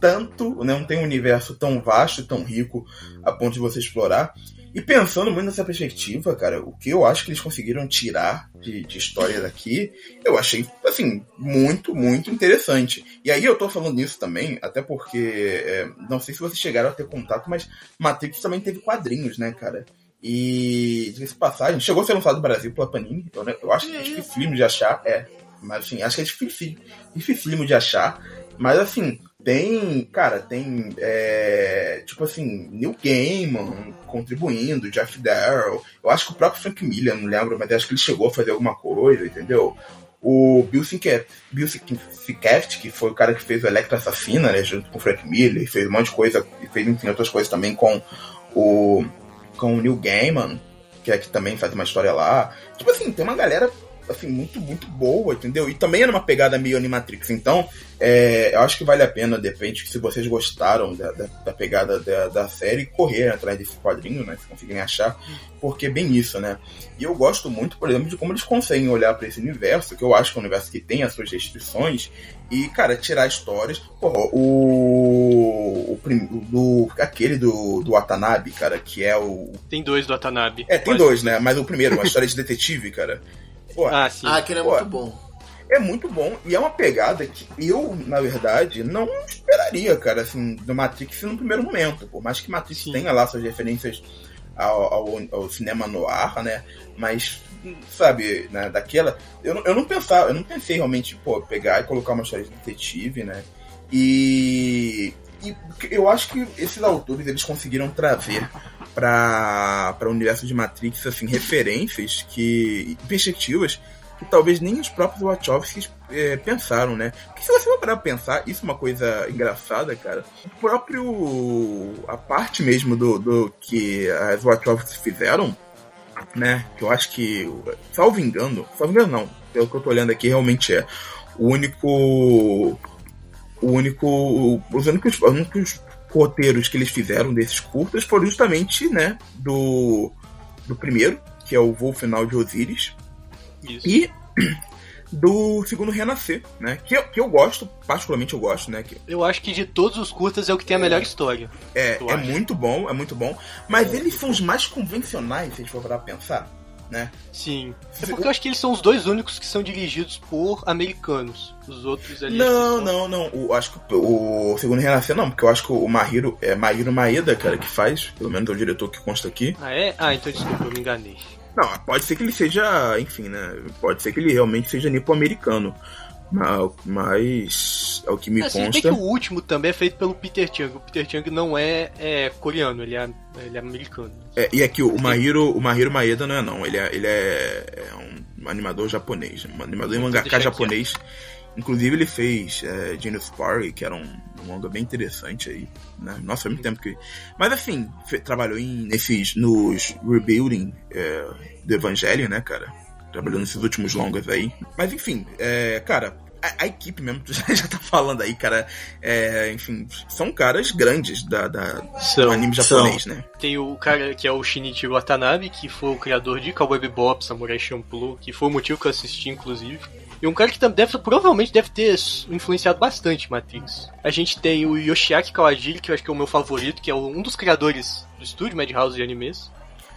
[SPEAKER 4] tanto, né, não tem um universo tão vasto, tão rico, a ponto de você explorar. E pensando muito nessa perspectiva, cara, o que eu acho que eles conseguiram tirar de, de história daqui, eu achei, assim, muito, muito interessante. E aí eu tô falando isso também, até porque, é, não sei se vocês chegaram a ter contato, mas Matrix também teve quadrinhos, né, cara? E, diga-se de passagem, chegou a ser lançado no Brasil pela Panini, eu, né, eu acho que é difícil de achar, é, mas assim, acho que é difícil, dificílimo de achar, mas assim, tem, cara, tem, é, tipo assim, Neil Gaiman contribuindo, Jeff Darrell. Eu acho que o próprio Frank Miller, não lembro, mas acho que ele chegou a fazer alguma coisa, entendeu? O Bill Sienkiewicz, que foi o cara que fez o Electra Assassina, né, junto com o Frank Miller, fez um monte de coisa, e fez, enfim, outras coisas também com o, com o Neil Gaiman, que é que também faz uma história lá. Tipo assim, tem uma galera assim, muito, muito boa, entendeu? E também é numa pegada meio Animatrix. Então, é, eu acho que vale a pena, de repente, se vocês gostaram da, da, da pegada da, da, série, correr atrás desse quadrinho, né? Se conseguirem achar, porque é bem isso, né? E eu gosto muito, por exemplo, de como eles conseguem olhar para esse universo, que eu acho que é um universo que tem as suas restrições, e, cara, tirar histórias. Porra, o. o do, aquele do, do Watanabe, cara, que é o.
[SPEAKER 1] Tem dois do Watanabe.
[SPEAKER 4] É, tem dois, né? Mas o primeiro, uma história de detetive, cara.
[SPEAKER 3] Pô, ah, sim. Ah, aquele é pô, muito bom.
[SPEAKER 4] É muito bom e é uma pegada que eu, na verdade, não esperaria, cara, assim, do Matrix no primeiro momento. Por mais que Matrix sim. tenha lá suas referências ao, ao, ao cinema noir, né? Mas, sabe, né, daquela. Eu, eu não pensava, eu não pensei realmente, pô, pegar e colocar uma história de detetive, né? E, e eu acho que esses autores eles conseguiram trazer para o universo de Matrix assim referências que perspectivas que talvez nem os próprios Wachowskis é, pensaram, né? Porque se você for parar pensar, isso é uma coisa engraçada, cara. O próprio. a parte mesmo do, do que as Wachowskis fizeram, né? Que eu acho que. Salvo engano. Salvo engano, não. Pelo que eu tô olhando aqui, realmente é. O único. O único. Os únicos, os únicos roteiros que eles fizeram desses curtas foram justamente, né, do, do primeiro, que é o Voo Final de Osiris, Isso. e do segundo Renascer, né, que eu, que eu gosto, particularmente eu gosto, né. Que...
[SPEAKER 1] Eu acho que de todos os curtas é o que tem a melhor história.
[SPEAKER 4] É, é muito bom, é muito bom, mas é. eles são os mais convencionais, se a gente for parar pensar né?
[SPEAKER 1] Sim. É porque eu acho que eles são os dois únicos que são dirigidos por americanos. Os outros ali.
[SPEAKER 4] Não, não, não. O, acho que o, segundo Renascer não, porque eu acho que o Mahiro é Mahiro Maeda, cara, que faz. Pelo menos é o diretor que consta aqui.
[SPEAKER 1] Ah, é? Ah, então desculpa, eu me enganei.
[SPEAKER 4] Não, pode ser que ele seja, enfim, né? Pode ser que ele realmente seja nipo-americano. Mas é o que me assim, consta.
[SPEAKER 1] que o último também é feito pelo Peter Chung. O Peter Chung não é, é coreano, ele é, ele é americano.
[SPEAKER 4] É, e aqui o Mahiro, o Mahiro Maeda não é não, ele é, ele é, é um animador japonês, um animador e mangaka japonês. Inclusive ele fez é, Genius Party, que era um, um manga bem interessante aí, né? Nossa, faz muito tempo que... Mas assim, trabalhou em, nesses, nos rebuilding é, do Evangelho, né, cara? Trabalhou nesses últimos longas aí. Mas enfim, é, cara, a, a, equipe mesmo, tu já, já tá falando aí, cara. É, enfim, são caras grandes da, da são, do anime japonês, são. né?
[SPEAKER 1] Tem o cara que é o Shinichi Watanabe, que foi o criador de Cowboy Bebop, Samurai Champloo, que foi o motivo que eu assisti, inclusive. E um cara que deve, provavelmente deve ter influenciado bastante Matrix. A gente tem o Yoshiaki Kawajiri, que eu acho que é o meu favorito, que é um dos criadores do estúdio Madhouse de animes.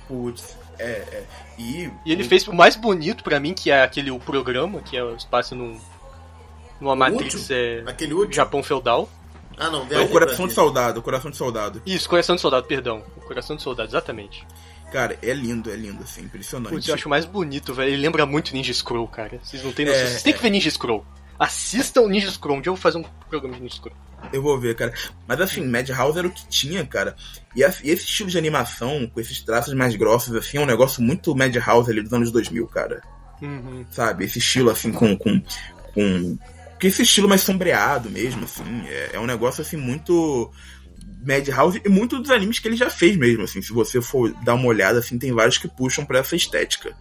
[SPEAKER 4] Putz, é, é. E,
[SPEAKER 1] e ele o... fez o mais bonito para mim, que é aquele o programa, que é o espaço num numa Matrix é,
[SPEAKER 3] Aquele último?
[SPEAKER 1] Japão feudal.
[SPEAKER 3] Ah, não,
[SPEAKER 4] é o Coração de Soldado, o Coração de Soldado.
[SPEAKER 1] Isso, Coração de Soldado, perdão. O Coração de Soldado, exatamente.
[SPEAKER 4] Cara, é lindo, é lindo, assim, impressionante.
[SPEAKER 1] Putz, eu acho mais bonito, velho. Ele lembra muito Ninja Scroll, cara. Vocês não têm noção. É, Vocês têm que ver Ninja Scroll. Assistam Ninja Scroll. Um dia eu vou fazer um programa de Ninja Scroll.
[SPEAKER 4] Eu vou ver, cara. Mas assim, Madhouse era o que tinha, cara. E, esse estilo de animação, com esses traços mais grossos, assim, é um negócio muito Madhouse ali dos anos 2000, cara.
[SPEAKER 1] Uhum.
[SPEAKER 4] Sabe? Esse estilo, assim, com, com, com porque esse estilo mais sombreado mesmo, assim, é, é um negócio assim muito Madhouse e muito dos animes que ele já fez mesmo, assim, se você for dar uma olhada, assim, tem vários que puxam para essa estética.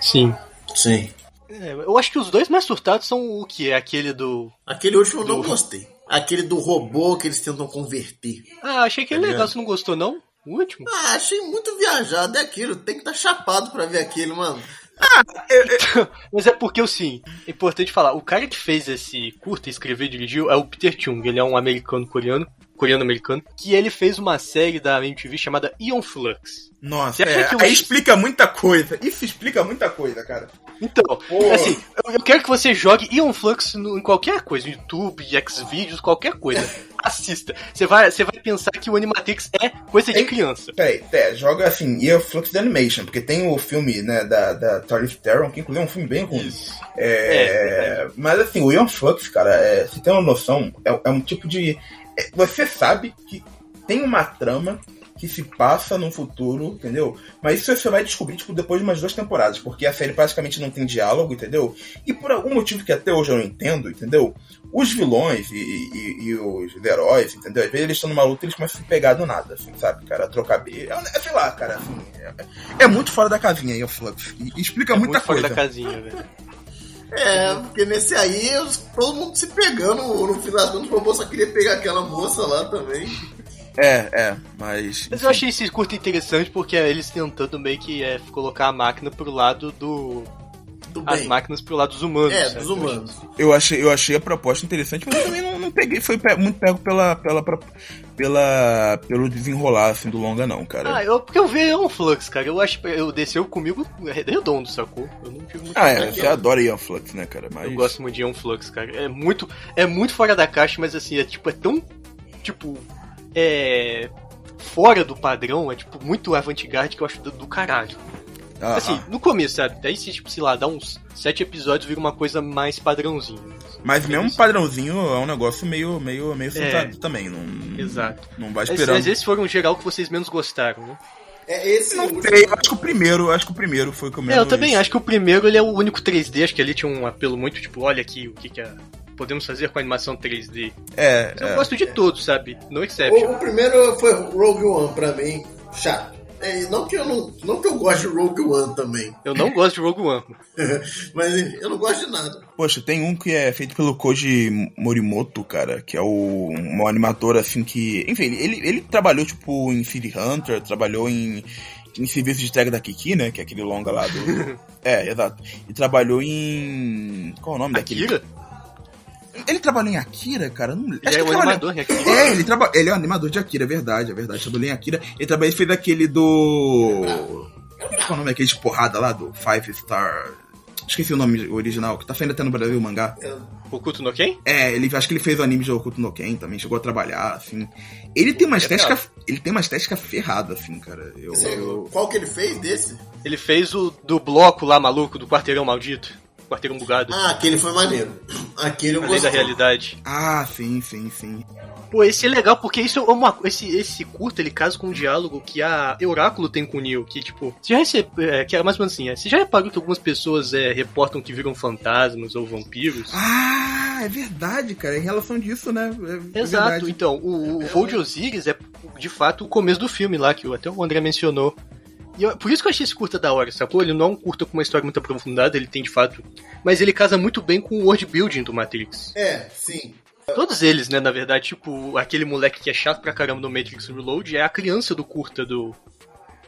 [SPEAKER 1] Sim.
[SPEAKER 3] Sim.
[SPEAKER 1] É, eu acho que os dois mais surtados são o que? É aquele do.
[SPEAKER 3] Aquele último do... eu não gostei. Aquele do robô que eles tentam converter.
[SPEAKER 1] Ah, achei que é legal, você não gostou, não? O último?
[SPEAKER 3] Ah, achei muito viajado, é aquilo. Tem que estar tá chapado para ver aquilo, mano.
[SPEAKER 1] Ah, eu, eu... Mas é porque, assim, é importante falar, o cara que fez esse curta, escreveu e dirigiu, é o Peter Chung. Ele é um americano-coreano coreano-americano, que ele fez uma série da MTV chamada Ion Flux.
[SPEAKER 4] Nossa, é,
[SPEAKER 1] que eu-
[SPEAKER 4] aí explica muita coisa. Isso explica muita coisa, cara.
[SPEAKER 1] Então,
[SPEAKER 4] Pô.
[SPEAKER 1] assim, eu, eu quero que você jogue Ion Flux no- em qualquer coisa, no YouTube, Xvideos, qualquer coisa. Assista. Você vai, você vai pensar que o Animatrix é coisa de criança.
[SPEAKER 4] Peraí, é, joga assim, o Flux da Animation, porque tem o filme, né, da, da Charlize Theron, que inclusive é um filme bem ruim. É, mas assim, o Ion Flux, cara, é, você tem uma noção, é, é um tipo de... é, você sabe que tem uma trama que se passa no futuro, entendeu? Mas isso você vai descobrir, tipo, depois de umas duas temporadas, porque a série praticamente não tem diálogo, entendeu? E por algum motivo que até hoje eu não entendo, entendeu? Os vilões e, e- e os heróis, entendeu? Às vezes eles estão numa luta e eles começam a se pegar do nada, assim, sabe, cara? Trocar B. É, é, sei lá, cara, assim. É, é muito fora da casinha aí o Flux. E, e explica
[SPEAKER 1] É
[SPEAKER 4] muita
[SPEAKER 1] muito fora
[SPEAKER 4] coisa.
[SPEAKER 1] da casinha, velho.
[SPEAKER 3] É, porque nesse aí, todo mundo se pegando, no final das contas, o robô só queria pegar aquela moça lá também.
[SPEAKER 4] É, é, mas.
[SPEAKER 1] Mas eu achei esse curto interessante porque é eles tentando meio que é, colocar a máquina pro lado do. as
[SPEAKER 3] bem.
[SPEAKER 1] máquinas pro lado dos humanos.
[SPEAKER 3] É,
[SPEAKER 1] sabe?
[SPEAKER 3] dos humanos.
[SPEAKER 4] Eu achei, eu achei a proposta interessante, mas eu também não, não peguei, foi pe- muito pego pela, pela, pela, pelo desenrolar assim, do longa, não, cara.
[SPEAKER 1] Ah, eu, porque eu vi um Flux, cara. Eu acho eu desceu comigo redondo, sacou? Eu não tive muito
[SPEAKER 4] Ah, é, você adora Ian Flux, né, cara? Mas...
[SPEAKER 1] Eu gosto muito de Ion Flux, cara. É muito, é muito fora da caixa, mas assim, é tipo, é tão. Tipo. É. Fora do padrão, é tipo muito avant-garde que eu acho do, do caralho.
[SPEAKER 4] Ah,
[SPEAKER 1] assim, no começo, sabe? Daí se, tipo, sei lá, dá uns sete episódios, vira uma coisa mais padrãozinho.
[SPEAKER 4] Mas mesmo padrãozinho é um negócio meio, meio, meio sentado também. Não,
[SPEAKER 1] Exato.
[SPEAKER 4] Não vai
[SPEAKER 1] Mas,
[SPEAKER 4] esperando.
[SPEAKER 1] mas esses foram o geral que vocês menos gostaram, né?
[SPEAKER 3] É esse
[SPEAKER 4] Não sei, eu acho que o primeiro, acho que o primeiro foi o que eu
[SPEAKER 1] É, eu também acho que o primeiro ele é o único 3D, acho que ali tinha um apelo muito tipo, olha aqui o que, que é, podemos fazer com a animação 3D.
[SPEAKER 4] É,
[SPEAKER 1] Eu
[SPEAKER 4] é.
[SPEAKER 1] gosto de todos, sabe? No Exception.
[SPEAKER 3] O, o primeiro foi Rogue One pra mim, chato. É, não, que eu não, não que eu goste de Rogue One também.
[SPEAKER 1] Eu não gosto de Rogue One.
[SPEAKER 3] Mas eu não gosto de nada.
[SPEAKER 4] Poxa, tem um que é feito pelo Koji Morimoto, cara, que é o, um animador assim que. Enfim, ele, ele, trabalhou, tipo, em City Hunter, trabalhou em, em serviço de entrega da Kiki, né? Que é aquele longa lá do. é, exato. E trabalhou em. Qual é o nome daquele? Ele trabalhou em Akira, cara? Não...
[SPEAKER 1] Ele é um animador em Akira.
[SPEAKER 4] É, ele, traba... ele é um animador de Akira, é verdade, é verdade. Trabalhou em Akira. Ele trabalhou, ele fez aquele do. Qual é o nome daquele de porrada lá? Do Five Star. Esqueci o nome original, que tá saindo até no Brasil o mangá.
[SPEAKER 1] Okuto no Ken?
[SPEAKER 4] É, ele acho que ele fez o anime de Okuto no Ken também, chegou a trabalhar, assim. Ele tem uma
[SPEAKER 1] É
[SPEAKER 4] estética.
[SPEAKER 1] brabo.
[SPEAKER 4] Ele tem uma estética ferrada, assim, cara. Eu, eu-
[SPEAKER 3] Qual que ele fez desse?
[SPEAKER 1] Ele fez o do bloco lá maluco, do quarteirão maldito. Quarteirão bugado.
[SPEAKER 3] Ah, aquele foi maneiro. Aquele eu
[SPEAKER 1] Além da
[SPEAKER 3] gostei.
[SPEAKER 1] realidade.
[SPEAKER 4] Ah, sim, sim, sim.
[SPEAKER 1] Pô, esse é legal porque isso é uma. Esse, esse curto ele casa com um diálogo que a Oráculo tem com o Neo. Que, tipo, você já recebe, é, que é mais ou menos assim, é, você já reparou que algumas pessoas é, reportam que viram fantasmas ou vampiros?
[SPEAKER 4] Ah, é verdade, cara. Em relação disso, né? É
[SPEAKER 1] Exato,
[SPEAKER 4] verdade.
[SPEAKER 1] então, o, o voo de Osiris é de fato o começo do filme lá, que até o André mencionou. Eu- por isso que eu achei esse curta da hora, sacou? Ele não é um curta com uma história muito aprofundada, ele tem de fato. Mas ele casa muito bem com o world building do Matrix.
[SPEAKER 3] É, sim.
[SPEAKER 1] Todos eles, né, na verdade, tipo, aquele moleque que é chato pra caramba no Matrix Reload é a criança do curta do.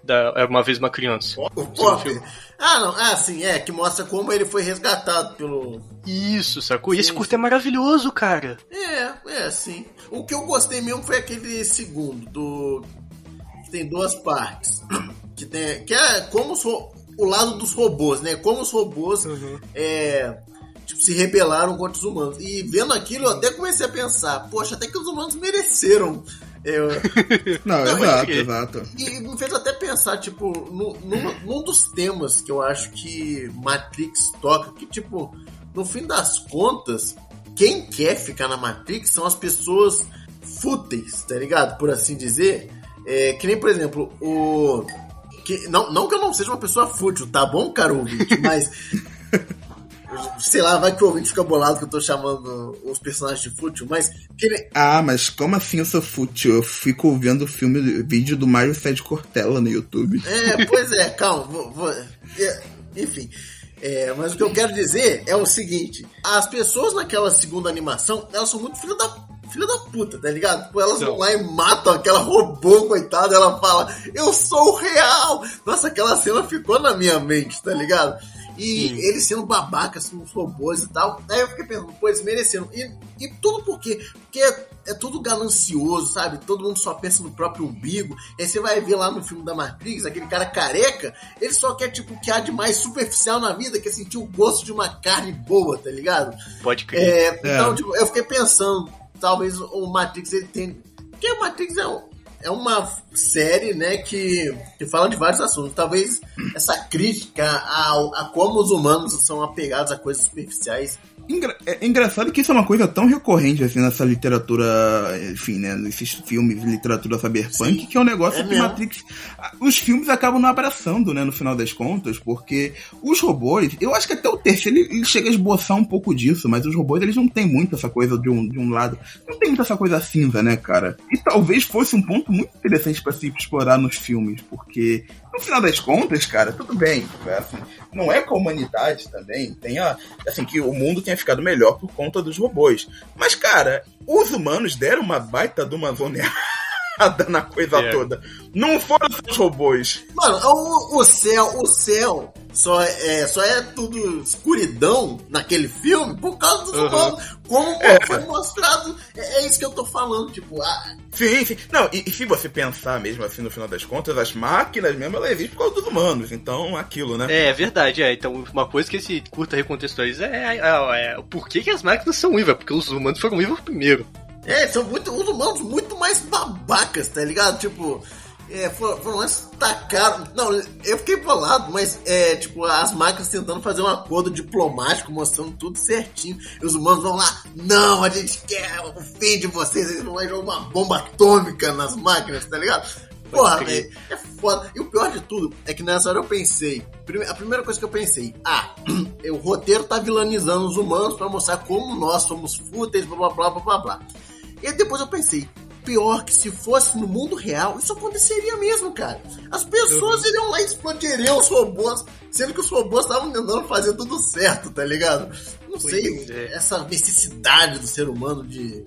[SPEAKER 1] Da É uma vez uma criança.
[SPEAKER 3] O Pop. Ah, não. Ah, sim, é, que mostra como ele foi resgatado pelo.
[SPEAKER 1] Isso, sacou? E esse curta é maravilhoso, cara.
[SPEAKER 3] É, é, sim. O que eu gostei mesmo foi aquele segundo, do. Tem duas partes. Que, tem, que é como os o lado dos robôs, né? Como os robôs é, tipo, se rebelaram contra os humanos. E vendo aquilo, eu até comecei a pensar, poxa, até que os humanos mereceram. é,
[SPEAKER 4] Não,
[SPEAKER 3] Não,
[SPEAKER 4] exato,
[SPEAKER 3] é-
[SPEAKER 4] exato.
[SPEAKER 3] e me fez até pensar, tipo, no, num, num dos temas que eu acho que Matrix toca, que, tipo, no fim das contas, quem quer ficar na Matrix são as pessoas fúteis, tá ligado? Por assim dizer. É, que nem, por exemplo, o. Que, não, não que eu não seja uma pessoa fútil, tá bom, caro ouvinte? Mas. sei lá, vai que o ouvinte fica bolado que eu tô chamando os personagens de fútil, mas.
[SPEAKER 4] Ah, mas como assim eu sou fútil? Eu fico vendo filme, vídeo do Mario Sede Cortella no YouTube.
[SPEAKER 3] É, pois é, calma. Vou, vou- é, enfim. É, mas o que eu quero dizer é o seguinte: as pessoas naquela segunda animação, elas são muito filha da, filha da puta, tá ligado? Tipo, elas vão lá e matam aquela robô, coitada. Ela fala, eu sou o real. Nossa, aquela cena ficou na minha mente, tá ligado? E
[SPEAKER 1] Sim.
[SPEAKER 3] eles sendo babacas com os robôs e tal. Aí eu fiquei pensando, pô, eles mereceram. E, e tudo por quê? Porque é, é tudo ganancioso, sabe? Todo mundo só pensa no próprio umbigo. Aí você vai ver lá no filme da Matrix, aquele cara careca, ele só quer, tipo, o que há de mais superficial na vida, que é sentir o gosto de uma carne boa, tá ligado?
[SPEAKER 1] Pode crer.
[SPEAKER 3] É, então, tipo, eu fiquei pensando, talvez o Matrix ele tenha. Porque o Matrix é, um- é uma série, né, que, que fala de vários assuntos. Talvez essa crítica ao, a como os humanos são apegados a coisas superficiais.
[SPEAKER 4] Engra- é engraçado que isso é uma coisa tão recorrente assim nessa literatura, enfim, né, nesses filmes literatura cyberpunk, que é um negócio
[SPEAKER 3] É
[SPEAKER 4] que
[SPEAKER 3] mesmo.
[SPEAKER 4] Matrix, os filmes acabam não abraçando, né, no final das contas, porque os robôs, eu acho que até o terceiro ele, ele chega a esboçar um pouco disso, mas os robôs eles não têm muito essa coisa de um, de um lado, não tem muito essa coisa cinza, né, cara? E talvez fosse um ponto muito interessante pra se explorar nos filmes, porque no final das contas, cara, tudo bem, é assim, não é com a humanidade também, tem a, assim, que o mundo tenha ficado melhor por conta dos robôs. Mas, cara, os humanos deram uma baita de uma zoneada na coisa
[SPEAKER 1] É.
[SPEAKER 4] toda. Não foram os robôs.
[SPEAKER 3] Mano, o, o céu, o céu só é, só é tudo escuridão naquele filme por causa dos
[SPEAKER 4] Uhum.
[SPEAKER 3] humanos. Como
[SPEAKER 4] É.
[SPEAKER 3] foi mostrado, é, é isso que eu tô falando. Tipo, ah,
[SPEAKER 4] Sim, sim. Não, e, e se você pensar mesmo assim, no final das contas, as máquinas mesmo, elas existem por causa dos humanos. Então, aquilo, né?
[SPEAKER 1] É, é verdade, é. Então, uma coisa que esse curta recontextualiza é, é, é o porquê que as máquinas são vivas, porque os humanos foram vivos primeiro.
[SPEAKER 3] É, são muito, os humanos muito mais babacas, tá ligado? Tipo, é, foram, foram lá tacaram. Não, eu fiquei bolado, mas é, tipo, as máquinas tentando fazer um acordo diplomático, mostrando tudo certinho. E os humanos vão lá, não, a gente quer o fim de vocês, eles vão lá jogar uma bomba atômica nas máquinas, tá ligado? Porra, velho, é foda. E o pior de tudo é que nessa hora eu pensei. A primeira coisa que eu pensei, ah, o roteiro tá vilanizando os humanos pra mostrar como nós somos fúteis, blá blá blá blá blá blá. E aí depois eu pensei, pior que se fosse no mundo real, isso aconteceria mesmo, cara. As pessoas iriam lá e explodiriam os robôs, sendo que os robôs estavam tentando fazer tudo certo, tá ligado? Não sei, essa necessidade do ser humano de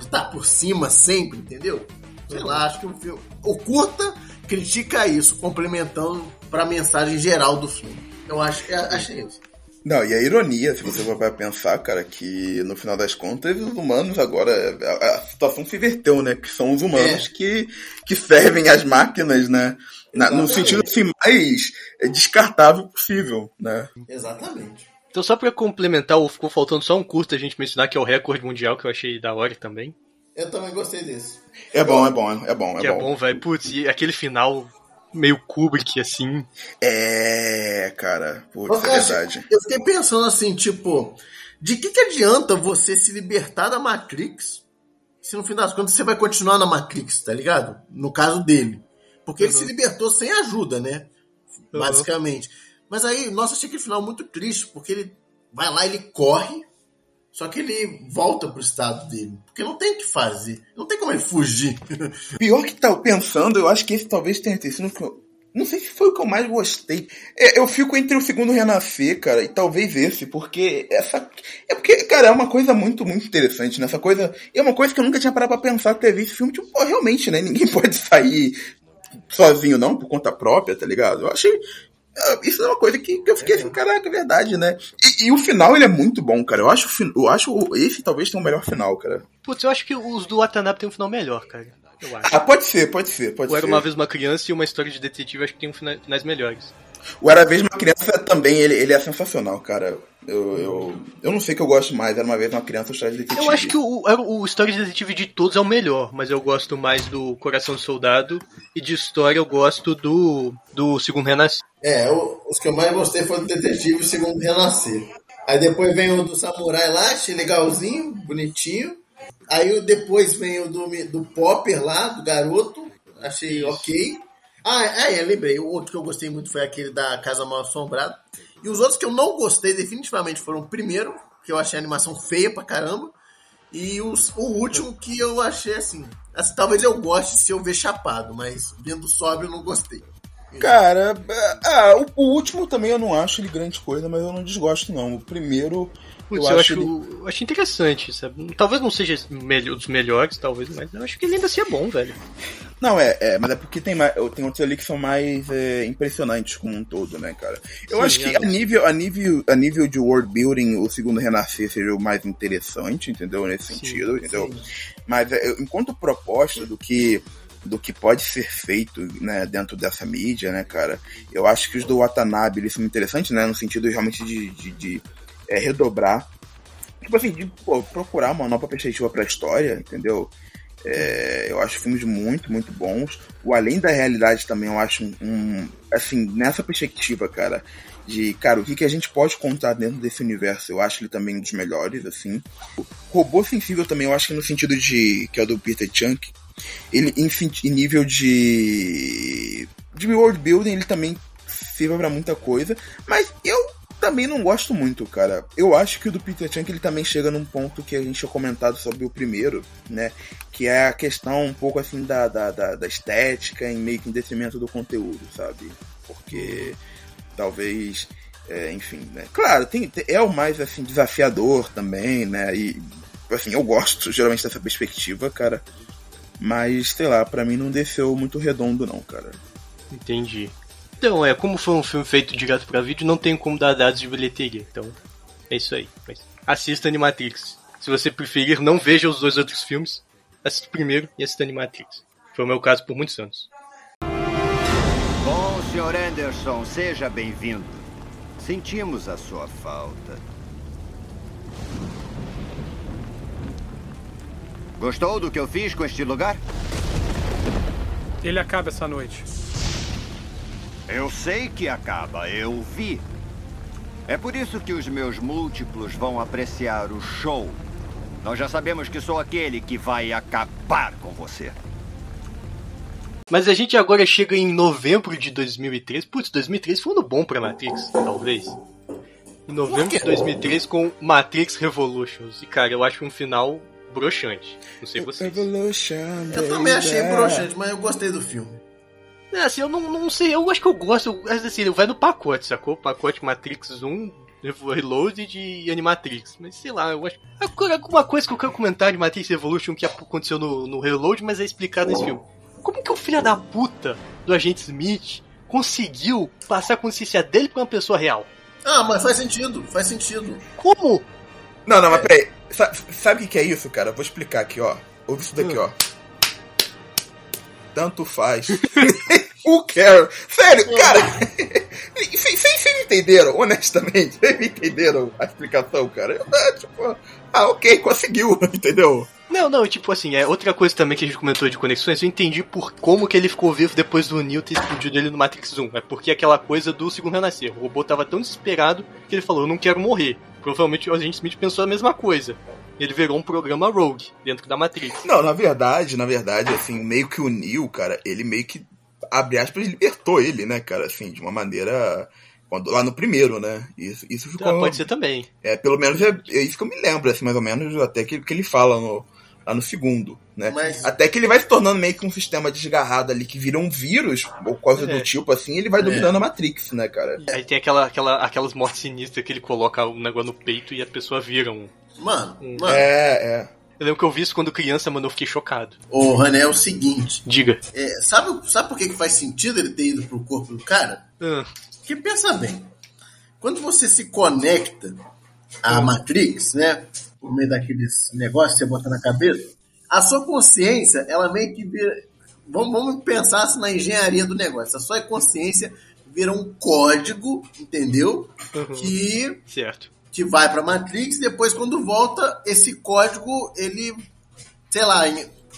[SPEAKER 3] estar por cima sempre, entendeu? Sei lá, acho que o filme. O curta critica isso, complementando pra mensagem geral do filme. Eu acho, achei isso.
[SPEAKER 4] Não, e a ironia, se você for para pensar, cara, que no final das contas, os humanos agora. A, a situação se inverteu, né? Que são os humanos que, que servem as máquinas, né? Na- no sentido assim, mais descartável possível, né?
[SPEAKER 3] Exatamente.
[SPEAKER 1] Então, só pra complementar, ficou faltando só um curta a gente mencionar, que é o recorde mundial, que eu achei da hora também.
[SPEAKER 3] Eu também gostei desse.
[SPEAKER 4] É bom, é bom, é bom, é
[SPEAKER 1] que é
[SPEAKER 4] bom.
[SPEAKER 1] bom, velho. Putz, e aquele final meio Kubrick, assim.
[SPEAKER 4] É, cara, putz,
[SPEAKER 3] Mas
[SPEAKER 4] é verdade.
[SPEAKER 3] Eu fiquei pensando assim, tipo, de que, que adianta você se libertar da Matrix se no fim das contas você vai continuar na Matrix, tá ligado? No caso dele. Porque ele
[SPEAKER 1] Uhum.
[SPEAKER 3] se libertou sem ajuda, né?
[SPEAKER 1] Uhum.
[SPEAKER 3] Basicamente. Mas aí, nossa, achei aquele final muito triste, porque ele vai lá, ele corre, só que ele volta pro estado dele. Porque não tem o que fazer. Não tem como ele fugir.
[SPEAKER 4] Pior que tá pensando, eu acho que esse talvez tenha sido Não sei se foi o que eu mais gostei. É, eu fico entre o segundo Renascer, cara, e talvez esse, porque essa. É porque, cara, é uma coisa muito, muito interessante, né? Essa coisa. É uma coisa que eu nunca tinha parado pra pensar ter visto filme. Tipo, pô, realmente, né? Ninguém pode sair sozinho, não, por conta própria, tá ligado? Eu achei. Isso é uma coisa que, que eu fiquei assim, caraca, é verdade, né? E, e o final, ele é muito bom, cara. Eu acho, eu acho esse talvez tenha o melhor final, cara.
[SPEAKER 1] Putz, eu acho que os do Watanabe tem um final melhor, cara. Eu acho.
[SPEAKER 4] Ah, pode ser, pode ser, pode
[SPEAKER 1] era
[SPEAKER 4] ser.
[SPEAKER 1] uma vez uma criança e uma história de detetive, acho que tem um fina- finais melhores.
[SPEAKER 4] O Era Vez Uma Criança também, ele, ele é sensacional, cara. Eu, eu, eu não sei o que eu gosto mais, Era Uma Vez Uma Criança ou História de Detetive.
[SPEAKER 1] Eu acho que o, era o História de Detetive de todos é o melhor, mas eu gosto mais do Coração do Soldado e de história eu gosto do, do Segundo Renascer.
[SPEAKER 3] É, o- os que eu mais gostei foi do Detetive Segundo Renascer. Aí depois vem o do Samurai lá, achei legalzinho, bonitinho. Aí depois vem o do, do Popper lá, do garoto, achei ok. Ah, é, é, lembrei, o outro que eu gostei muito foi aquele da Casa Mal Assombrada. E os outros que eu não gostei definitivamente foram o primeiro, que eu achei a animação feia pra caramba. E os, o último que eu achei assim, assim, talvez eu goste se eu ver chapado, mas vendo sóbrio eu não gostei.
[SPEAKER 4] Cara, ah, o, o último também eu não acho ele grande coisa, mas eu não desgosto, não. O primeiro.
[SPEAKER 1] Putz,
[SPEAKER 4] eu,
[SPEAKER 1] eu,
[SPEAKER 4] acho.
[SPEAKER 1] acho,
[SPEAKER 4] ele-
[SPEAKER 1] eu acho interessante, sabe? Talvez não seja melhor- dos melhores, talvez, mas eu acho que ele ainda é bom, velho.
[SPEAKER 4] Não, é, é, mas é porque tem, mais, tem outros ali que são mais é, impressionantes como um todo, né, cara? Eu
[SPEAKER 1] Sim,
[SPEAKER 4] acho que
[SPEAKER 1] é.
[SPEAKER 4] a nível, a, nível, a nível de world building, o segundo Renascer seja o mais interessante, entendeu? Nesse sentido, entendeu? Mas é, enquanto proposta do que do que pode ser feito né, dentro dessa mídia, né, cara? Eu acho que os do Watanabe eles são interessantes, né? No sentido realmente de, de, de, é, redobrar. Tipo assim, de pô, procurar uma nova perspectiva pra história, entendeu? É, eu acho filmes muito, muito bons. O Além da Realidade também eu acho um, um- Assim, nessa perspectiva, cara, de, cara, o que, que a gente pode contar dentro desse universo, eu acho ele também um dos melhores, assim. O Robô Sensível também, eu acho que no sentido de. que é o do Peter Chunk, ele em, nível de. de world building, ele também sirva pra muita coisa, mas eu também não gosto muito, cara. Eu acho que o do Peter Chunk ele também chega num ponto que a gente tinha comentado sobre o primeiro, né? Que é a questão um pouco assim da, da, da, da estética em meio que em detrimento do conteúdo, sabe? Porque talvez. é, enfim, né? Claro, tem- é o mais assim, desafiador também, né? E assim, eu gosto geralmente dessa perspectiva, cara. Mas, sei lá, pra mim não desceu muito redondo, não, cara.
[SPEAKER 1] Entendi. Então, é, como foi um filme feito direto pra vídeo, não tem como dar dados de bilheteria. Então, é isso aí. Mas assista Animatrix. Se você preferir, não veja os dois outros filmes. Assista o primeiro e assista Animatrix. Foi o meu caso por muitos anos.
[SPEAKER 2] Bom, Sr. Anderson, seja bem-vindo. Sentimos a sua falta. Gostou do que eu fiz com este lugar?
[SPEAKER 15] Ele acaba essa noite.
[SPEAKER 2] Eu sei que acaba, eu vi. É por isso que os meus múltiplos vão apreciar o show. Nós já sabemos que sou aquele que vai acabar com você.
[SPEAKER 1] Mas a gente agora chega em novembro de 2003. Putz, 2003 foi um ano bom pra Matrix, talvez. Em novembro de 2003 com Matrix Revolutions. E cara, eu acho um final broxante. Não sei vocês.
[SPEAKER 3] Eu também achei broxante, mas eu gostei do filme.
[SPEAKER 1] É, assim, eu não, não sei, eu acho que eu gosto, eu- assim, vai no pacote, sacou? Pacote Matrix 1, Reloaded e Animatrix. Mas sei lá, eu acho. Agora, alguma coisa que eu quero comentar de Matrix Revolution que aconteceu no, no Reload, mas é explicado nesse filme. Como que o filho da puta do agente Smith conseguiu passar a consciência dele pra uma pessoa real?
[SPEAKER 3] Ah, mas faz sentido, faz sentido.
[SPEAKER 1] Como?
[SPEAKER 4] Não, não, mas peraí. Sa- Sabe o que que é isso, cara? Vou explicar aqui, ó. Ouve isso daqui, ó. Tanto faz. Who cares? Sério, cara. Vocês vocês entenderam, honestamente? Vocês entenderam a explicação, cara? Eu, ah, tipo, ah, ok, conseguiu, entendeu?
[SPEAKER 1] Não, não, tipo assim, é outra coisa também que a gente comentou de conexões, eu entendi por como que ele ficou vivo depois do Neo ter explodido ele no Matrix 1. É porque aquela coisa do segundo renascer. O robô tava tão desesperado que ele falou, eu não quero morrer. Provavelmente o agente Smith pensou a mesma coisa. Ele virou um programa Rogue dentro da Matrix.
[SPEAKER 4] Não, na verdade, na verdade, assim, meio que o Neo, cara, ele meio que, abre aspas, libertou ele, né, cara, assim, de uma maneira. Quando, lá no primeiro, né? Isso, isso ficou.
[SPEAKER 1] Ah, pode ser também.
[SPEAKER 4] É, pelo menos é, é isso que eu me lembro, assim, mais ou menos, até que, que ele fala no, lá no segundo, né?
[SPEAKER 3] Mas-
[SPEAKER 4] Até que ele vai se tornando meio que um sistema desgarrado ali que vira um vírus, ou coisa
[SPEAKER 1] É.
[SPEAKER 4] do tipo, assim, ele vai dominando a Matrix, né, cara?
[SPEAKER 1] Aí tem aquela, aquela, aquelas mortes sinistras que ele coloca um negócio no peito e a pessoa vira um.
[SPEAKER 3] Mano,
[SPEAKER 1] um-
[SPEAKER 3] mano.
[SPEAKER 4] É, é.
[SPEAKER 1] Eu lembro que eu vi isso quando criança, mano, eu fiquei chocado.
[SPEAKER 3] Ô, René, é o seguinte.
[SPEAKER 1] Diga.
[SPEAKER 3] É, sabe, sabe por que que faz sentido ele ter ido pro corpo do cara?
[SPEAKER 1] Ah,
[SPEAKER 3] Porque pensa bem. Quando você se conecta à Matrix, né? Por meio daqueles negócios que você bota na cabeça, a sua consciência, ela meio que vira. Vamos, vamos pensar assim na engenharia do negócio. A sua consciência vira um código, entendeu? Que
[SPEAKER 1] certo.
[SPEAKER 3] que vai pra Matrix e depois quando volta, esse código, ele, sei lá,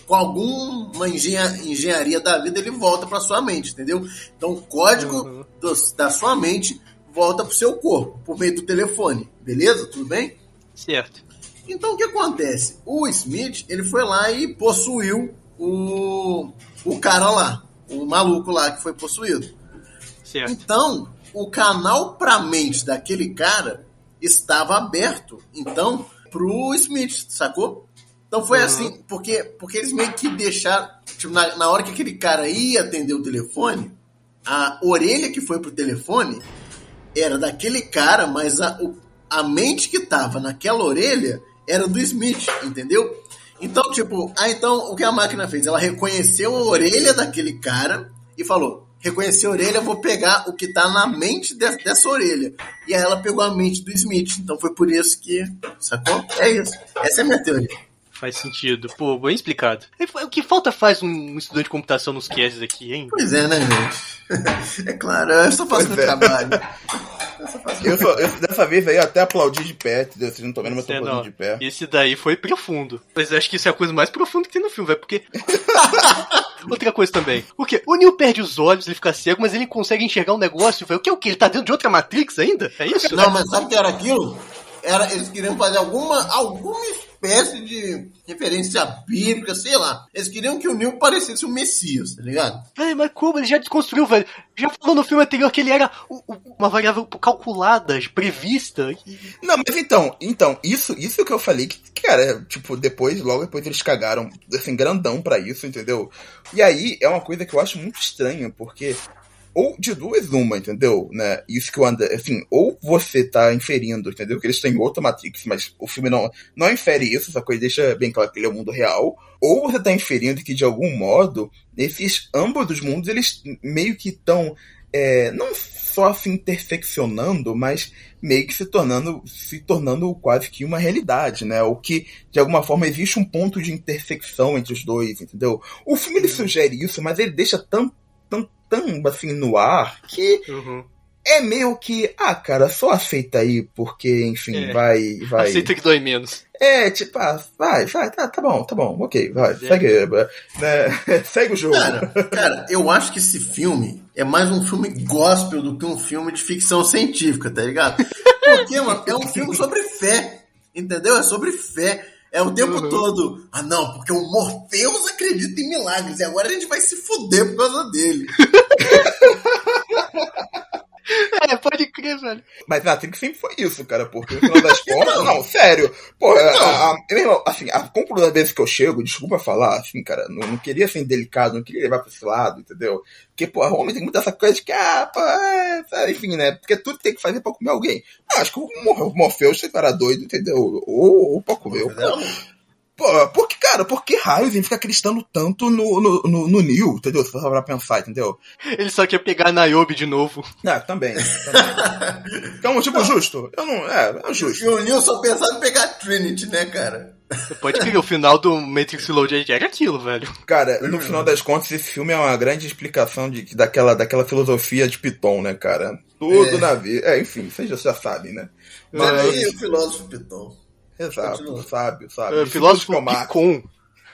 [SPEAKER 3] com alguma engenha- engenharia da vida, ele volta pra sua mente, entendeu? Então o código dos- da sua mente volta pro seu corpo, por meio do telefone, beleza? Tudo bem?
[SPEAKER 1] Certo.
[SPEAKER 3] Então o que acontece? O Smith, ele foi lá e possuiu o, o cara lá, o maluco lá que foi possuído.
[SPEAKER 1] Certo.
[SPEAKER 3] Então, o canal pra mente daquele cara estava aberto, então, pro Smith, sacou? Então foi
[SPEAKER 1] Uhum.
[SPEAKER 3] assim, porque, porque eles meio que deixaram. Tipo, na, na hora que aquele cara ia atender o telefone, a orelha que foi pro telefone era daquele cara, mas a, o- a mente que tava naquela orelha era do Smith, entendeu? Então, tipo, ah, então o que a máquina fez? Ela reconheceu a orelha daquele cara e falou: reconheci a orelha, vou pegar o que tá na mente de, dessa orelha. E aí ela pegou a mente do Smith. Então foi por isso que. Sacou? É isso. Essa é a minha teoria.
[SPEAKER 1] Faz sentido. Pô, bem explicado. O que falta faz um estudante de computação nos casts aqui, hein?
[SPEAKER 3] Pois é, né, gente? É claro, eu só faço
[SPEAKER 4] Pois
[SPEAKER 3] meu
[SPEAKER 4] é.
[SPEAKER 3] trabalho.
[SPEAKER 4] Eu, só- eu- dessa vez aí eu até aplaudi de pé, entendeu? Vocês não estão vendo, mas eu
[SPEAKER 1] É,
[SPEAKER 4] tô
[SPEAKER 1] não.
[SPEAKER 4] aplaudindo de pé.
[SPEAKER 1] Esse daí foi profundo. Mas eu acho que isso é a coisa mais profunda que tem no filme, velho. Porque. Outra coisa também. O quê? O Neo perde os olhos, ele fica cego, mas ele consegue enxergar um negócio, velho. O que é o quê? Ele tá dentro de outra Matrix ainda? É isso?
[SPEAKER 3] Não, mas sabe o que era aquilo? Era, eles queriam fazer alguma, alguma espécie de referência bíblica, sei lá. Eles queriam que o Neo parecesse o Messias, tá ligado?
[SPEAKER 1] Véi, mas como? Ele já desconstruiu, velho. Já falou no filme anterior que ele era uma variável calculada, prevista.
[SPEAKER 4] Não, mas então, então, isso, isso que eu falei que, cara, tipo, depois, logo depois eles cagaram, assim, grandão pra isso, entendeu? E aí é uma coisa que eu acho muito estranha, porque ou de duas uma, entendeu? Né? Isso que o André, assim, ou você tá inferindo, entendeu? Que eles têm outra Matrix, mas o filme não, não infere isso, essa coisa deixa bem claro que ele é o mundo real, ou você tá inferindo que de algum modo, esses ambos dos mundos, eles meio que estão é, não só se interseccionando, mas meio que se tornando, se tornando quase que uma realidade, né? O que, de alguma forma, existe um ponto de intersecção entre os dois, entendeu? O filme ele sugere isso, mas ele deixa tão, tão, assim no ar que é meio que, ah, cara, só aceita aí, porque, enfim,
[SPEAKER 1] É.
[SPEAKER 4] vai, vai.
[SPEAKER 1] Aceita que dói menos.
[SPEAKER 4] É, tipo, ah, vai, vai, tá, tá bom, tá bom, ok, vai, segue, né, segue o jogo.
[SPEAKER 3] Cara, cara, eu acho que esse filme é mais um filme gospel do que um filme de ficção científica, tá ligado? Porque, mano, é um filme sobre fé, entendeu? É sobre fé. É o tempo
[SPEAKER 1] Uhum.
[SPEAKER 3] todo. Ah, não, porque o Morpheus acredita em milagres e agora a gente vai se fuder por causa dele.
[SPEAKER 1] É, pode crer, velho.
[SPEAKER 4] Mas Matrix sempre foi isso, cara, porque no final das contas, não, sério, pô, irmão, assim, a conclusão das vezes que eu chego, desculpa falar, assim, cara, não, não queria ser indelicado, não queria levar pra esse lado, entendeu? Porque, pô, o homem tem muita essa coisa de que, ah, pô, é, sabe, enfim, né, porque tudo tem que fazer pra comer alguém. Ah, acho que o Mor- o Morpheus você era doido, entendeu? Ou, ou pra comer. o cara. Pô, porque, cara, por que raios ele fica acreditando tanto no, no, no, no Neo, entendeu? Se você pra pensar, entendeu?
[SPEAKER 1] Ele só quer pegar a Niobe de novo.
[SPEAKER 4] Ah, também. também. Então, tipo, justo. Eu não. É, é justo.
[SPEAKER 3] E o Neo só pensava em pegar a Trinity, né, cara?
[SPEAKER 1] Pode crer, o final do Matrix Reloaded era aquilo, velho.
[SPEAKER 4] Cara, no final das contas, esse filme é uma grande explicação de, daquela, daquela filosofia de Piton, né, cara? Tudo
[SPEAKER 3] É.
[SPEAKER 4] na vida. É, enfim, vocês já, sabem, né?
[SPEAKER 3] Olha aí o filósofo Piton.
[SPEAKER 4] Exato,
[SPEAKER 3] Continua.
[SPEAKER 4] sábio, sábio.
[SPEAKER 1] É, filósofo
[SPEAKER 4] Marx.
[SPEAKER 1] Picon.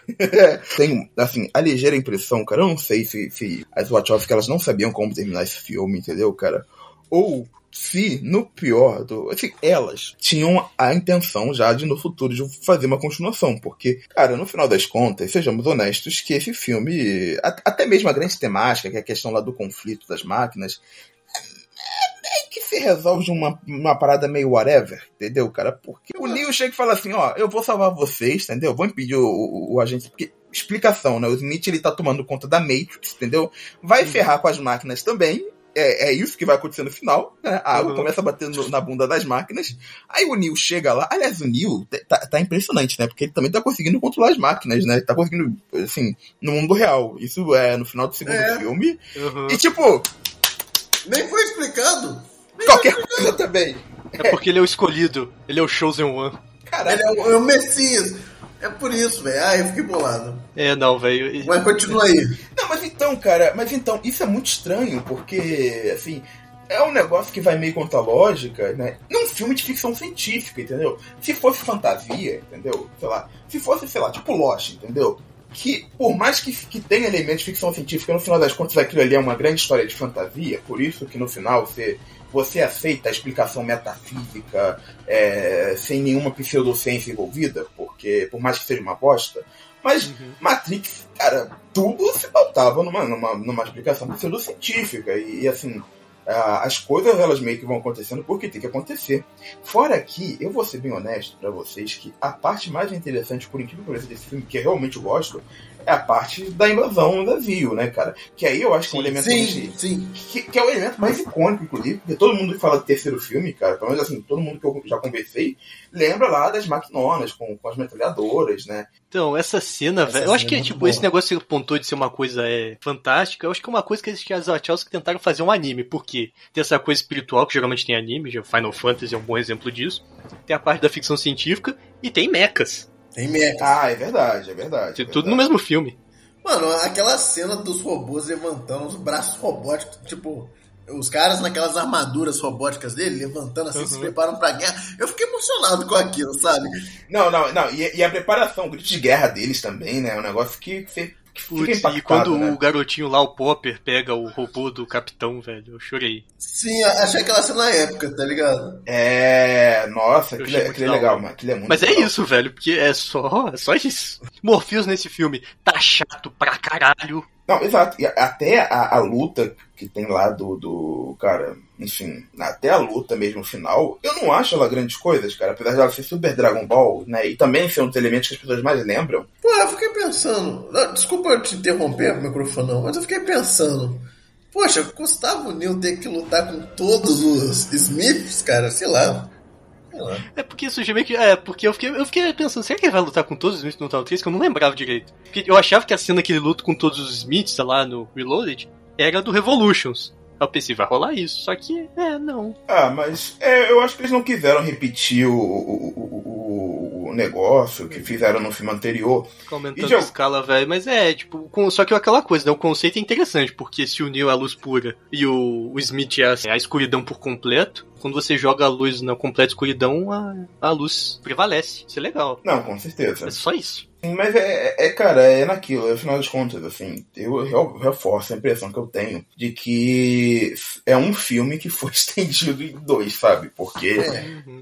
[SPEAKER 4] Tenho, assim, a ligeira impressão, cara, eu não sei se, se as Wachowski elas não sabiam como terminar esse filme, entendeu, cara? Ou se, no pior do. Assim, elas tinham a intenção já de no futuro de fazer uma continuação. Porque, cara, no final das contas, sejamos honestos, que esse filme, a- até mesmo a grande temática, que é a questão lá do conflito das máquinas, é que se resolve de uma, uma parada meio whatever, entendeu, cara? Porque o Neo chega e fala assim, ó, eu vou salvar vocês, entendeu? Vou impedir o, o, o agente. Porque, explicação, né? O Smith ele tá tomando conta da Matrix, entendeu? Vai ferrar com as máquinas também. É, é isso que vai acontecer no final, né? A água
[SPEAKER 1] Uhum.
[SPEAKER 4] começa a bater na bunda das máquinas. Aí o Neo chega lá. Aliás, o Neo tá, tá impressionante, né? Porque ele também tá conseguindo controlar as máquinas, né? Ele tá conseguindo, assim, no mundo real. Isso é no final do segundo
[SPEAKER 3] É.
[SPEAKER 4] filme.
[SPEAKER 1] Uhum.
[SPEAKER 4] E tipo,
[SPEAKER 3] Nem foi explicado.
[SPEAKER 4] Qualquer coisa também.
[SPEAKER 1] É porque ele é o escolhido. Ele é o Chosen One.
[SPEAKER 3] Ele é o, é o Messias. É por isso, velho. Ah, eu fiquei bolado.
[SPEAKER 1] É, não, velho.
[SPEAKER 3] Mas continua aí.
[SPEAKER 4] Não, mas então, cara, mas então, isso é muito estranho, porque, assim, é um negócio que vai meio contra a lógica, né? Num filme de ficção científica, entendeu? Se fosse fantasia, entendeu? Sei lá, se fosse, sei lá, tipo Lost, entendeu? Que, por mais que, que tenha elementos de ficção científica, no final das contas aquilo ali é uma grande história de fantasia, por isso que no final você, você aceita a explicação metafísica é, sem nenhuma pseudociência envolvida, porque por mais que seja uma bosta, mas Matrix, cara, tudo se pautava numa, numa, numa explicação pseudocientífica. E, e assim, as coisas elas meio que vão acontecendo porque tem que acontecer. Fora que, eu vou ser bem honesto pra vocês, que a parte mais interessante, por incrível que pareça, desse filme, que eu realmente gosto, é a parte da invasão da Zio, né, cara? Que aí eu acho que é um elemento
[SPEAKER 3] sim,
[SPEAKER 4] que,
[SPEAKER 3] sim.
[SPEAKER 4] Que, que é o elemento mais icônico, inclusive, porque todo mundo que fala do terceiro filme, cara, pelo menos assim, todo mundo que eu já conversei, lembra lá das maquinonas com, com as metralhadoras, né?
[SPEAKER 1] Então, essa cena, velho, eu acho que é tipo, esse negócio que você apontou de ser uma coisa é, fantástica, eu acho que é uma coisa que esses Wachowski tentaram fazer um anime, porque tem essa coisa espiritual que geralmente tem anime, já Final Fantasy é um bom exemplo disso, tem a parte da ficção científica e tem mechas.
[SPEAKER 3] Tem mechas.
[SPEAKER 4] Ah, é verdade, é verdade.
[SPEAKER 1] Tem
[SPEAKER 4] é
[SPEAKER 1] tudo
[SPEAKER 4] verdade.
[SPEAKER 1] no mesmo filme.
[SPEAKER 3] Mano, aquela cena dos robôs levantando os braços robóticos, tipo, os caras naquelas armaduras robóticas dele, levantando assim, se preparam pra guerra. Eu fiquei emocionado com aquilo, sabe?
[SPEAKER 4] Não, não, não. E, e a preparação, o grito de guerra deles também, né? É um negócio que, fica
[SPEAKER 1] Putz, e quando
[SPEAKER 4] né?
[SPEAKER 1] o garotinho lá, o Popper, pega o robô do capitão, velho, eu chorei.
[SPEAKER 3] Sim, achei aquela cena épica, tá ligado?
[SPEAKER 4] É. Nossa,
[SPEAKER 1] Eu
[SPEAKER 4] aquilo, é, aquilo é legal, mas aquilo é muito
[SPEAKER 1] Mas é
[SPEAKER 4] legal.
[SPEAKER 1] isso, velho, porque é só, é só isso. Morpheus nesse filme tá chato pra caralho.
[SPEAKER 4] Não, exato. E até a, a luta que tem lá do, do. Cara, enfim, até a luta mesmo final, eu não acho ela grandes coisas, cara. Apesar dela ser super Dragon Ball, né? E também ser um dos elementos que as pessoas mais lembram.
[SPEAKER 3] Pô, eu fiquei pensando. Desculpa eu te interromper, microfone, não, mas eu fiquei pensando. Poxa, custava o Neil ter que lutar com todos os Smiths, cara, sei lá.
[SPEAKER 1] É porque isso meio que. É, porque eu fiquei, eu fiquei pensando, será que ele vai lutar com todos os Smiths no Total 3? Que eu não lembrava direito. Porque eu achava que a cena que ele luta com todos os Smiths lá no Reloaded era do Revolutions. Eu pensei, vai rolar isso. Só que, é, não.
[SPEAKER 4] Ah, mas é, eu acho que eles não quiseram repetir o, o, o, o negócio que fizeram no filme anterior. De
[SPEAKER 1] a
[SPEAKER 4] al-
[SPEAKER 1] escala, velho. Mas é, tipo, com, só que aquela coisa, né? O conceito é interessante, porque se é a luz pura e o, o Smith é a, a escuridão por completo, quando você joga a luz na completa escuridão, a, a luz prevalece. Isso é legal.
[SPEAKER 4] Não, com certeza.
[SPEAKER 1] É só isso.
[SPEAKER 4] Mas é, é, cara, é naquilo, afinal das contas, assim, eu re- reforço a impressão que eu tenho de que é um filme que foi estendido em dois, sabe? Porque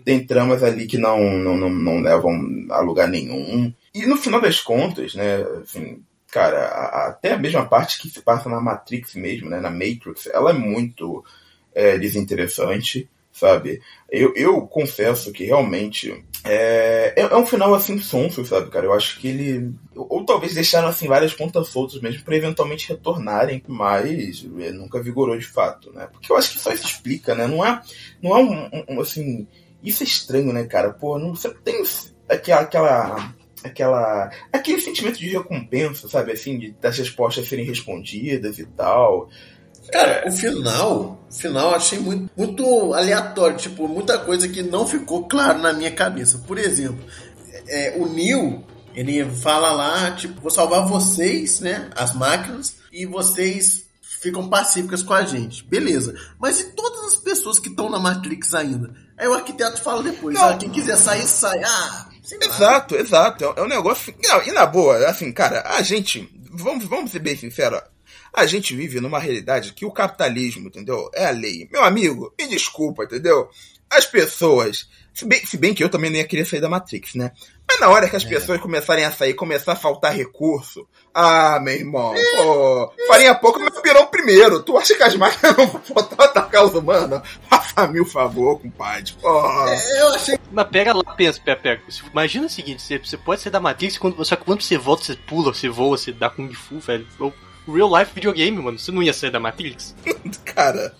[SPEAKER 4] tem tramas ali que não, não, não, não levam a lugar nenhum. E no final das contas, né, assim, cara, a- até a mesma parte que se passa na Matrix mesmo, né, na Matrix, ela é muito é, desinteressante, sabe? Eu, eu confesso que realmente é, é, é um final assim sonso, sabe, cara? Eu acho que ele. Ou, talvez deixaram assim várias pontas soltas mesmo pra eventualmente retornarem, mas é, nunca vigorou de fato, né? Porque eu acho que só isso explica, né? Não é, não é um, um- um, assim. Isso é estranho, né, cara? Pô, não, você tem aquela. aquela aquela aquele sentimento de recompensa, sabe, assim, de, das respostas serem respondidas e tal.
[SPEAKER 3] Cara, o final, o final eu achei muito, muito aleatório, tipo, muita coisa que não ficou claro na minha cabeça. Por exemplo, é, o Neil, ele fala lá, tipo, vou salvar vocês, né, as máquinas, e vocês ficam pacíficas com a gente. Beleza. Mas e todas as pessoas que estão na Matrix ainda? Aí o arquiteto fala depois, ah, quem quiser sair, sai. Ah.
[SPEAKER 4] Exato, exato. É- É um negócio. Não, e na boa, assim, cara, a gente. Vamos, vamos ser bem sinceros. A gente vive numa realidade que o capitalismo, entendeu? É a lei. Meu amigo, me desculpa, entendeu? As pessoas. Se bem, se bem que eu também nem ia querer sair da Matrix, né? Mas na hora que as pessoas começarem a sair, começar a faltar recurso. Ah, meu irmão, pô, farinha pouco, mas pirou primeiro. Tu acha que as máquinas não vão voltar a atacar os humanos? Faça-me o favor, compadre. Pô.
[SPEAKER 3] eu achei.
[SPEAKER 1] Mas pega lá, pensa, pega, pega. Imagina o seguinte: você, você pode sair da Matrix, quando, só que quando você volta, você pula, você voa, você dá Kung Fu, velho. O real life videogame, mano. Você não ia sair da Matrix?
[SPEAKER 4] Cara.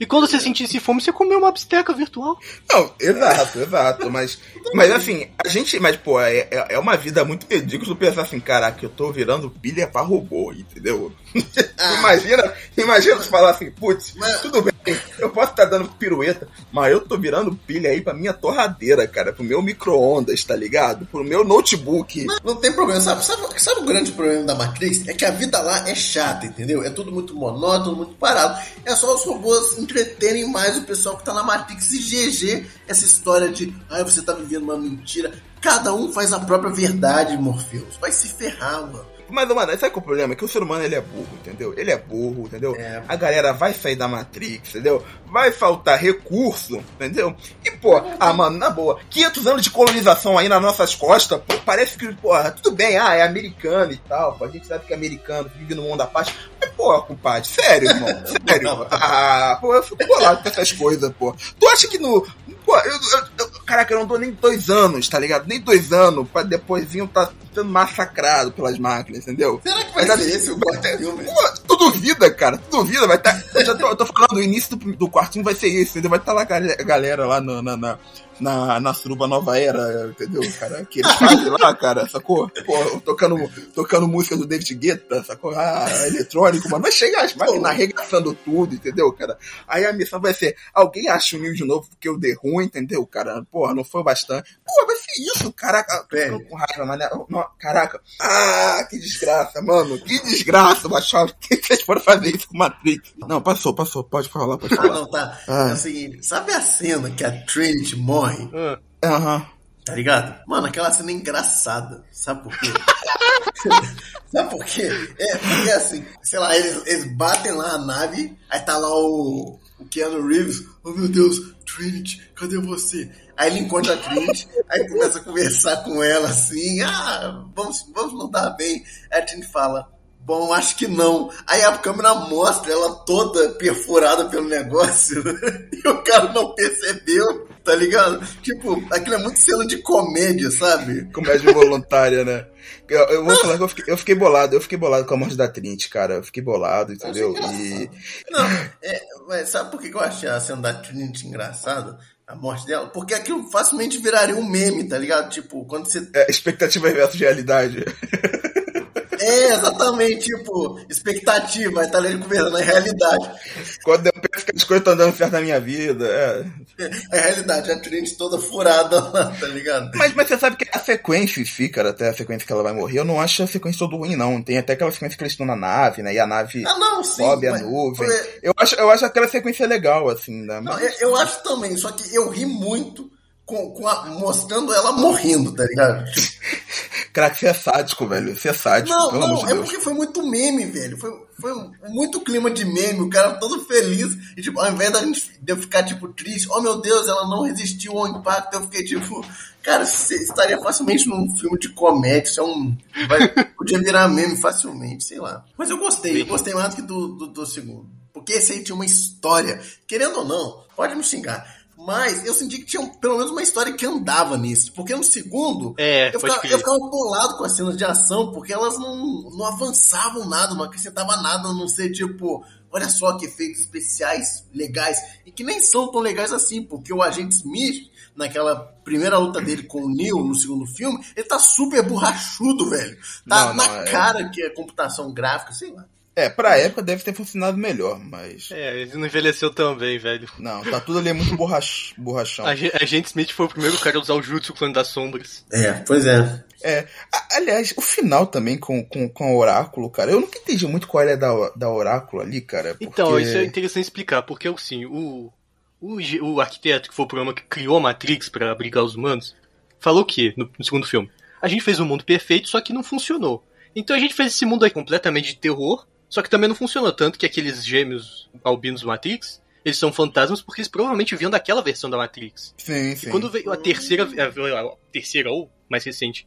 [SPEAKER 1] E quando você sentisse fome, você comeu uma bisteca virtual.
[SPEAKER 4] Não, exato, exato. Mas, mas assim, a gente. Mas, pô, é, é é uma vida muito tu pensar assim, caraca, eu tô virando pilha pra robô, entendeu? imagina, imagina tu falar assim, putz, tudo bem, eu posso estar dando pirueta, mas eu tô virando pilha aí pra minha torradeira, cara, pro meu micro-ondas, tá ligado? Pro meu notebook.
[SPEAKER 3] Não tem problema, sabe, sabe, sabe o grande problema da Matrix? É que a vida lá é chata, entendeu? É tudo muito monótono, muito parado. É só os robôs entreterem mais o pessoal que tá na Matrix e GG essa história de ah, você tá vivendo uma mentira. Cada um faz a própria verdade, Morpheus. Vai se ferrar, mano.
[SPEAKER 4] Mas, mano, sabe qual é o problema? É que o ser humano ele é burro, entendeu? Ele é burro, entendeu? A galera vai sair da Matrix, entendeu? Vai faltar recurso, entendeu? E, pô, ah, mano, na boa, 500 anos de colonização aí nas nossas costas, pô, parece que, porra, tudo bem, ah, é americano e tal, pô, a gente sabe que é americano, vive no mundo da paz. Mas, pô, compadre, sério, irmão, sério. Ah, pô, eu fico bolado com essas coisas, pô. Tu acha que no. Pô, eu, eu- eu- Caraca, eu não dou nem dois anos, tá ligado? Nem dois anos pra depois vir tá sendo massacrado pelas máquinas, entendeu?
[SPEAKER 3] Será que vai
[SPEAKER 4] Mas,
[SPEAKER 3] ser
[SPEAKER 4] assim,
[SPEAKER 3] esse o quarto filme?
[SPEAKER 4] Tu duvida, cara, tu duvida, vai estar. Tá, eu já tô, eu tô falando, o início do, do quartinho vai ser isso, entendeu? Vai estar tá lá a galera, lá no, na, na, na, na suruba nova era, entendeu? Cara, que eles fazem lá, cara, sacou? Pô, tocando, tocando música do David Guetta, sacou? Ah, eletrônico, mano. Vai chegar as máquinas arregaçando tudo, entendeu, cara? Aí a missão vai ser: alguém acha o Neo de novo porque eu dei ruim, entendeu, cara? Porra, não foi bastante. Pô, vai ser isso, caraca. Tô com raiva, mas não, caraca. Ah, que desgraça, mano. Que desgraça, Machado. Por que vocês foram fazer isso com Matrix? Não, passou, passou. Pode falar, pode falar.
[SPEAKER 3] Ah, não, tá. É o seguinte, sabe a cena que a Trinity morre?
[SPEAKER 4] Aham.
[SPEAKER 3] Tá ligado? Mano, aquela cena é engraçada. Sabe por quê? Sabe por quê? É, porque assim, sei lá, eles, eles batem lá a nave, aí tá lá o, o Keanu Reeves, oh meu Deus, Trinity, cadê você? Aí ele encontra a Trinity, aí começa a conversar com ela assim, ah, vamos, vamos não dar bem. Aí a Trinity fala, Bom, acho que não. Aí a câmera mostra ela toda perfurada pelo negócio e o cara não percebeu, tá ligado? Tipo, aquilo é muito cena de comédia, sabe?
[SPEAKER 4] Comédia voluntária, né? Eu, eu vou falar que eu fiquei, eu fiquei, bolado, eu fiquei bolado com a morte da Trinity, cara. Eu fiquei bolado, entendeu? E.
[SPEAKER 3] Não, é, mas sabe por que eu achei a cena da Trinity engraçada? A morte dela? Porque aquilo facilmente viraria um meme, tá ligado? Tipo, quando você.
[SPEAKER 4] É, expectativa versus realidade.
[SPEAKER 3] É, exatamente, tipo, expectativa, vai estar ali conversando na realidade.
[SPEAKER 4] Quando eu penso que as coisas estão dando certo na minha vida, é.
[SPEAKER 3] É a realidade, a Trinity toda furada lá, tá ligado?
[SPEAKER 4] Mas, mas você sabe que a sequência em si, cara, até a sequência que ela vai morrer, eu não acho a sequência todo ruim, não. Tem até aquela sequência que eles estão na nave, né? E a nave
[SPEAKER 3] ah, não, sim,
[SPEAKER 4] sobe a nuvem. Eu, acho, eu acho aquela sequência legal, assim, né?
[SPEAKER 3] Mas... Não, eu, eu acho também, só que eu ri muito com, com a, mostrando ela morrendo, tá ligado?
[SPEAKER 4] Cara, você é sádico, velho. Você é sádico.
[SPEAKER 3] Não,
[SPEAKER 4] pelo
[SPEAKER 3] não,
[SPEAKER 4] amor de
[SPEAKER 3] é
[SPEAKER 4] Deus.
[SPEAKER 3] porque foi muito meme, velho. Foi, foi muito clima de meme, o cara todo feliz. E, tipo, ao invés da gente, de eu ficar, tipo, triste, oh meu Deus, ela não resistiu ao impacto, eu fiquei, tipo, cara, você estaria facilmente num filme de comédia, isso é um. Vai, podia virar meme facilmente, sei lá. Mas eu gostei, eu gostei mais do que do, do, do segundo. Porque esse aí tinha uma história. Querendo ou não, pode me xingar. Mas eu senti que tinha pelo menos uma história que andava nisso. Porque no segundo,
[SPEAKER 1] é,
[SPEAKER 3] eu, ficava, eu ficava bolado com as cenas de ação, porque elas não, não avançavam nada, não acrescentavam nada, a não ser tipo, olha só que efeitos especiais legais. E que nem são tão legais assim, porque o agente Smith, naquela primeira luta dele com o Neo no segundo filme, ele tá super borrachudo, velho. Tá
[SPEAKER 4] Não,
[SPEAKER 3] na
[SPEAKER 4] não, é-
[SPEAKER 3] cara que é computação gráfica, sei lá.
[SPEAKER 4] É, pra época deve ter funcionado melhor, mas.
[SPEAKER 1] É, ele não envelheceu tão bem, velho.
[SPEAKER 4] Não, tá tudo ali muito borrach... borrachão.
[SPEAKER 1] A gen- Agente Smith foi o primeiro cara a usar o Jutsu Clã das Sombras.
[SPEAKER 3] É, pois é.
[SPEAKER 4] É, a- aliás, o final também com, com, com o Oráculo, cara, eu nunca entendi muito qual é da, da Oráculo ali, cara. Porque...
[SPEAKER 1] Então, isso é interessante explicar, porque assim, o, o, o arquiteto, que foi o programa que criou a Matrix pra abrigar os humanos, falou que, no, no segundo filme, a gente fez um mundo perfeito, só que não funcionou. Então a gente fez esse mundo aí completamente de terror, só que também não funcionou tanto que aqueles gêmeos albinos do Matrix, eles são fantasmas porque eles provavelmente vinham daquela versão da Matrix.
[SPEAKER 4] Sim,
[SPEAKER 1] E
[SPEAKER 4] sim.
[SPEAKER 1] quando veio a terceira, a, a terceira ou mais recente,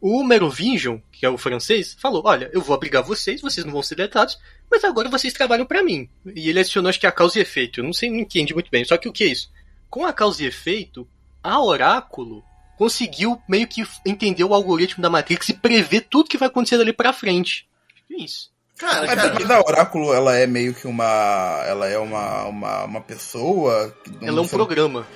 [SPEAKER 1] o Merovingian, que é o francês, falou: Olha, eu vou abrigar vocês, vocês não vão ser deletados, mas agora vocês trabalham pra mim. E ele adicionou, acho que a causa e efeito. Eu não sei, não entendi muito bem. Só que o que é isso? Com a causa e efeito, a Oráculo conseguiu meio que entender o algoritmo da Matrix e prever tudo que vai acontecer dali pra frente. É isso.
[SPEAKER 3] Cara,
[SPEAKER 4] Mas, mas a Oráculo, ela é meio que uma. Ela é uma, uma, uma pessoa. que não
[SPEAKER 1] Ela é um
[SPEAKER 4] sei-
[SPEAKER 1] programa.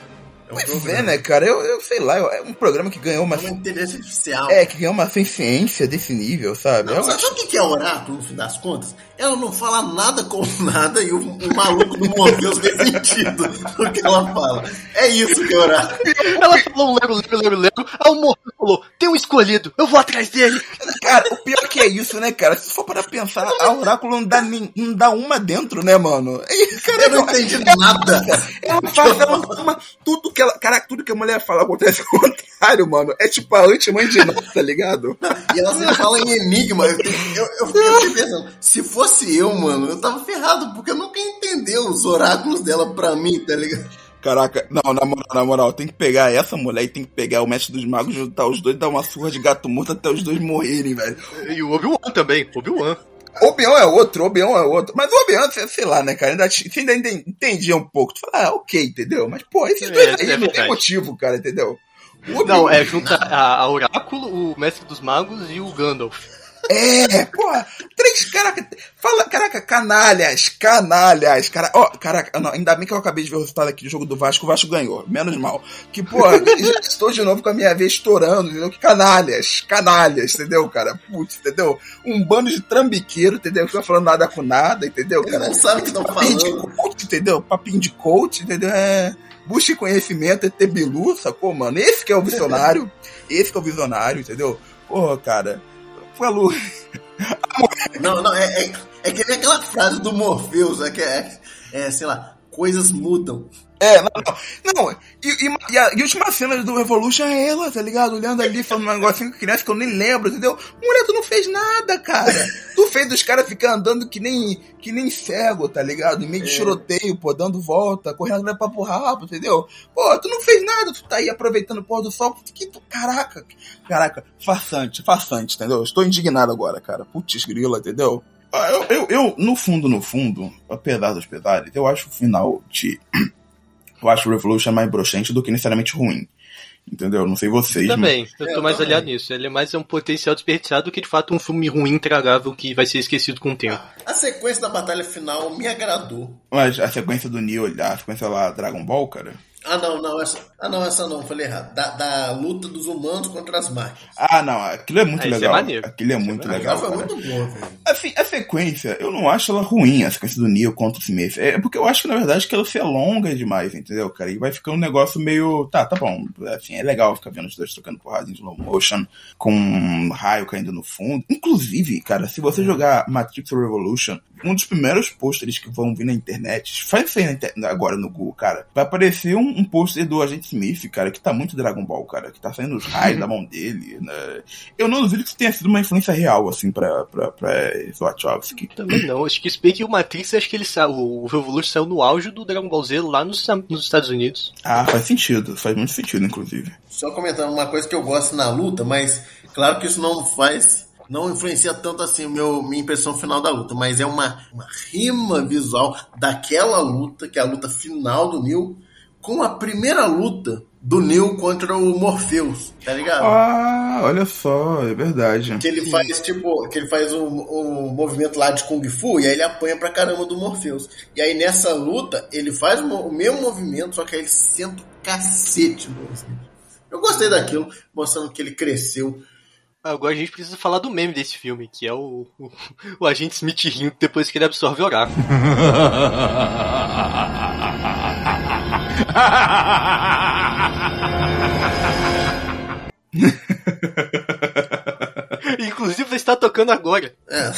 [SPEAKER 4] Pois é, né, cara? Eu, eu sei lá, é um programa que ganhou uma.
[SPEAKER 3] Uma inteligência artificial.
[SPEAKER 4] É, que ganhou uma ciência desse nível, sabe?
[SPEAKER 3] Não, sabe,
[SPEAKER 4] acho-
[SPEAKER 3] sabe o que é oráculo, no fim das contas? Ela não fala nada com nada e o, o maluco do Morpheus tem sentido no que ela fala. É isso que é oráculo.
[SPEAKER 1] Ela falou lero, lero, lero, lero. Aí o Morpheus falou: Tem um escolhido, eu vou atrás dele.
[SPEAKER 4] Cara, o pior que é isso, né, cara? Se for para pensar, a Oráculo não dá, nem, não dá uma dentro, né, mano? E, cara,
[SPEAKER 3] Eu não entendi nada.
[SPEAKER 4] Ela faz ela uma, tudo que ela. Caraca, tudo que a mulher fala acontece ao contrário, mano. É tipo a anti-mãe de nós, tá ligado?
[SPEAKER 3] E ela sempre fala em enigma. Eu, eu, eu fiquei pensando, se fosse eu, mano, eu tava ferrado, porque eu nunca entendi os oráculos dela pra mim, tá ligado?
[SPEAKER 4] Caraca, não, na moral, na moral, tem que pegar essa mulher e tem que pegar o mestre dos magos, juntar os dois, dar uma surra de gato morto até os dois morrerem, velho.
[SPEAKER 1] E o Obi-Wan também, Obi-Wan.
[SPEAKER 4] Obi-Wan é outro, Obi-Wan é outro. Mas o Obi-Wan, sei, lá, né, cara? Ainda, você ainda enten- entendia um pouco. Tu fala, ah, ok, entendeu? Mas, pô, esses
[SPEAKER 1] É,
[SPEAKER 4] dois
[SPEAKER 1] é
[SPEAKER 4] aí não tem motivo, cara, entendeu?
[SPEAKER 1] Não, é junta a, a Oráculo, o Mestre dos Magos e o Gandalf.
[SPEAKER 4] É, porra, três, caraca, fala, caraca, canalhas, canalhas, cara, ó, caraca, não, ainda bem que eu acabei de ver o resultado aqui do jogo do Vasco, o Vasco ganhou, menos mal, que, porra, estou de novo com a minha vez estourando, entendeu, que canalhas, canalhas, entendeu, cara, putz, entendeu, um bando de trambiqueiro, entendeu, que não tá falando nada com nada, entendeu, cara,
[SPEAKER 3] não sabem o que estão
[SPEAKER 4] Papinho de
[SPEAKER 3] falando.
[SPEAKER 4] coach, entendeu, papinho de coach, entendeu, é... Busque conhecimento, é ter bilu, sacou, mano? Esse que é o visionário. esse que é o visionário, entendeu? Porra, cara. Falou.
[SPEAKER 3] Não, não, é, é, é que nem aquela frase do Morpheus, é que é, é, sei lá, coisas mudam.
[SPEAKER 4] É, não, não. não e, e, e, a, e a última cena do Revolution é ela, tá ligado? Olhando ali, falando um negocinho com criança que eu nem lembro, entendeu? Mulher, tu não fez nada, cara. tu fez os caras ficar andando que nem, que nem cego, tá ligado? Em meio de
[SPEAKER 3] É.
[SPEAKER 4] choroteio, pô, dando volta, correndo pra papo rápido, entendeu? Pô, tu não fez nada, tu tá aí aproveitando o pôr do sol. Que, tu, caraca, caraca, farsante, farsante, entendeu? Estou indignado agora, cara. Putz, grila, entendeu? Ah, Eu, eu, eu, no fundo, no fundo, apesar dos pesares, eu acho o final de. Eu acho o Revolution mais broxante do que necessariamente ruim. Entendeu? Não sei vocês.
[SPEAKER 1] Também,
[SPEAKER 4] mas-
[SPEAKER 1] eu tô mais aliado nisso. Ele é mais um potencial desperdiçado do que de fato um filme ruim, intragável, que vai ser esquecido com o tempo.
[SPEAKER 3] A sequência da batalha final me agradou.
[SPEAKER 4] Mas a sequência do Neo, a sequência lá Dragon Ball, cara.
[SPEAKER 3] Ah, não, não, essa, ah, não, essa não, falei errado. Da, da luta dos humanos contra as máquinas.
[SPEAKER 4] Ah, não, aquilo é muito
[SPEAKER 1] Ah, isso é
[SPEAKER 4] legal.
[SPEAKER 1] maneiro.
[SPEAKER 4] Aquilo é muito
[SPEAKER 3] Aquela
[SPEAKER 4] legal.
[SPEAKER 3] foi muito boa, velho.
[SPEAKER 4] Assim, a sequência, eu não acho ela ruim, a sequência do Neo contra o Smith. É porque eu acho que, na verdade, que ela se alonga demais, entendeu, cara? E vai ficando um negócio meio. Tá, tá bom. Assim, é legal ficar vendo os dois trocando porrada em slow motion, com um raio caindo no fundo. Inclusive, cara, se você jogar Matrix Revolution, um dos primeiros pôsteres que vão vir na internet, faz isso aí na inter- agora no Google, cara, vai aparecer um, um pôster do Agente Smith, cara, que tá muito Dragon Ball, cara, que tá saindo os raios da mão dele, né? Eu não duvido que isso tenha sido uma influência real, assim, pra, pra, pra Wachowski.
[SPEAKER 1] Também não, acho que se bem que o Matrix, acho que ele saiu, o Revolution saiu no auge do Dragon Ball Z lá nos, nos Estados Unidos.
[SPEAKER 4] Ah, faz sentido, faz muito sentido, inclusive.
[SPEAKER 3] Só comentando uma coisa que eu gosto na luta, mas claro que isso não faz. Não influencia tanto assim o meu, minha impressão final da luta, mas é uma, uma rima visual daquela luta, que é a luta final do Neo, com a primeira luta do Neo contra o Morpheus, tá ligado?
[SPEAKER 4] Ah, olha só, é verdade.
[SPEAKER 3] Que ele faz, tipo, que ele faz um, um movimento lá de Kung Fu e aí ele apanha pra caramba do Morpheus. E aí nessa luta, ele faz o, mo- o mesmo movimento, só que aí ele senta o cacete no Morpheus. Eu gostei daquilo, mostrando que ele cresceu.
[SPEAKER 1] Agora a gente precisa falar do meme desse filme, que é o, o, o agente Smith rindo depois que ele absorve o oráculo. Inclusive está tocando agora.
[SPEAKER 3] É.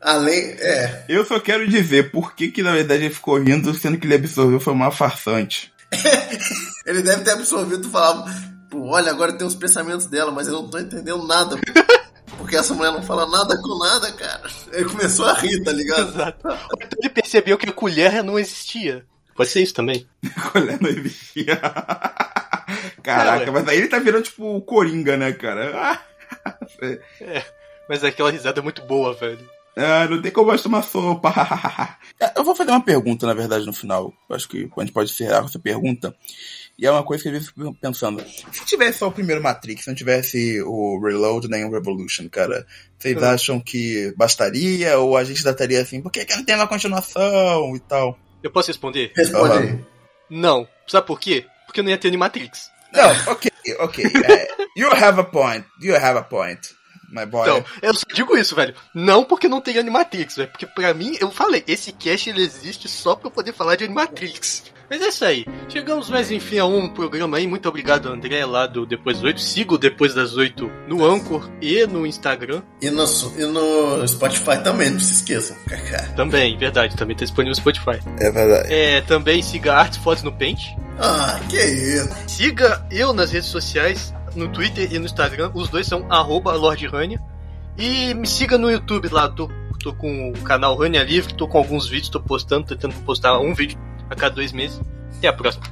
[SPEAKER 3] Além. É.
[SPEAKER 4] Eu só quero dizer por que, que na verdade ele ficou rindo, sendo que ele absorveu foi uma farsante.
[SPEAKER 3] Ele deve ter absorvido e falado, pô, olha, agora tem os pensamentos dela, mas eu não tô entendendo nada. Porque essa mulher não fala nada com nada, cara. Ele começou a rir, tá ligado?
[SPEAKER 1] Exato. Então ele percebeu que a colher não existia. Pode ser isso também.
[SPEAKER 4] não existia. Caraca, mas aí ele tá virando tipo o Coringa, né, cara?
[SPEAKER 1] É, mas aquela risada é muito boa, velho.
[SPEAKER 4] Ah, não tem como mais tomar sopa. Eu vou fazer uma pergunta, na verdade, no final. Eu acho que a gente pode encerrar com essa pergunta. E é uma coisa que às vezes eu fico pensando. Se tivesse só o primeiro Matrix, não tivesse o Reload nem o Revolution, cara, vocês
[SPEAKER 1] Hum.
[SPEAKER 4] acham que bastaria? Ou a gente dataria assim, por que, que não tem uma continuação e tal?
[SPEAKER 1] Eu posso responder?
[SPEAKER 3] Responde aí.
[SPEAKER 1] Não. Sabe por quê? Porque não ia ter Animatrix.
[SPEAKER 4] Não, ok, ok. é, you have a point. You have a point, my boy.
[SPEAKER 1] Então, eu só digo isso, velho. Não porque não tem Animatrix, velho. Porque pra mim, eu falei, esse cast ele existe só pra eu poder falar de Animatrix. Mas é isso aí. Chegamos mais enfim a um programa aí. Muito obrigado, André, lá do Depois das 8. Siga o Depois das 8 no Anchor e no Instagram.
[SPEAKER 3] E no, e no Spotify também, não se esqueçam.
[SPEAKER 1] Também, verdade, também tá disponível no Spotify.
[SPEAKER 4] É verdade.
[SPEAKER 1] É, também siga Artes Fotos no Paint.
[SPEAKER 3] Ah, que isso.
[SPEAKER 1] Siga eu nas redes sociais, no Twitter e no Instagram. Os dois são arroba Lord Rania. E me siga no YouTube lá. Tô, tô com o canal Rania Livre, tô com alguns vídeos, tô postando, tentando postar um vídeo a cada dois meses. Até a próxima.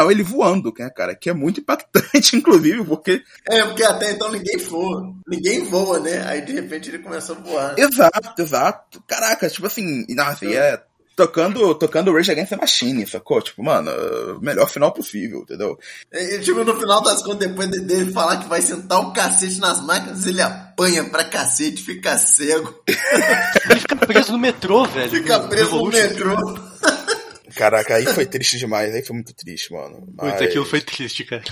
[SPEAKER 4] Final ele voando, né, cara? Que é muito impactante, inclusive, porque.
[SPEAKER 3] É, porque até então ninguém voa. Ninguém voa, né? Aí de repente ele começa a voar.
[SPEAKER 4] Exato, exato. Caraca, tipo assim, nossa, e é tocando, tocando Rage Against the Machine, sacou? Tipo, mano, melhor final possível, entendeu?
[SPEAKER 3] E, tipo, no final das contas, depois dele falar que vai sentar o cacete nas máquinas, ele apanha pra cacete, fica cego.
[SPEAKER 1] ele fica preso no metrô, velho.
[SPEAKER 3] Fica preso no metrô.
[SPEAKER 4] Caraca, aí foi triste demais, aí foi muito triste, mano.
[SPEAKER 1] Mas... Muito, aquilo foi triste, cara.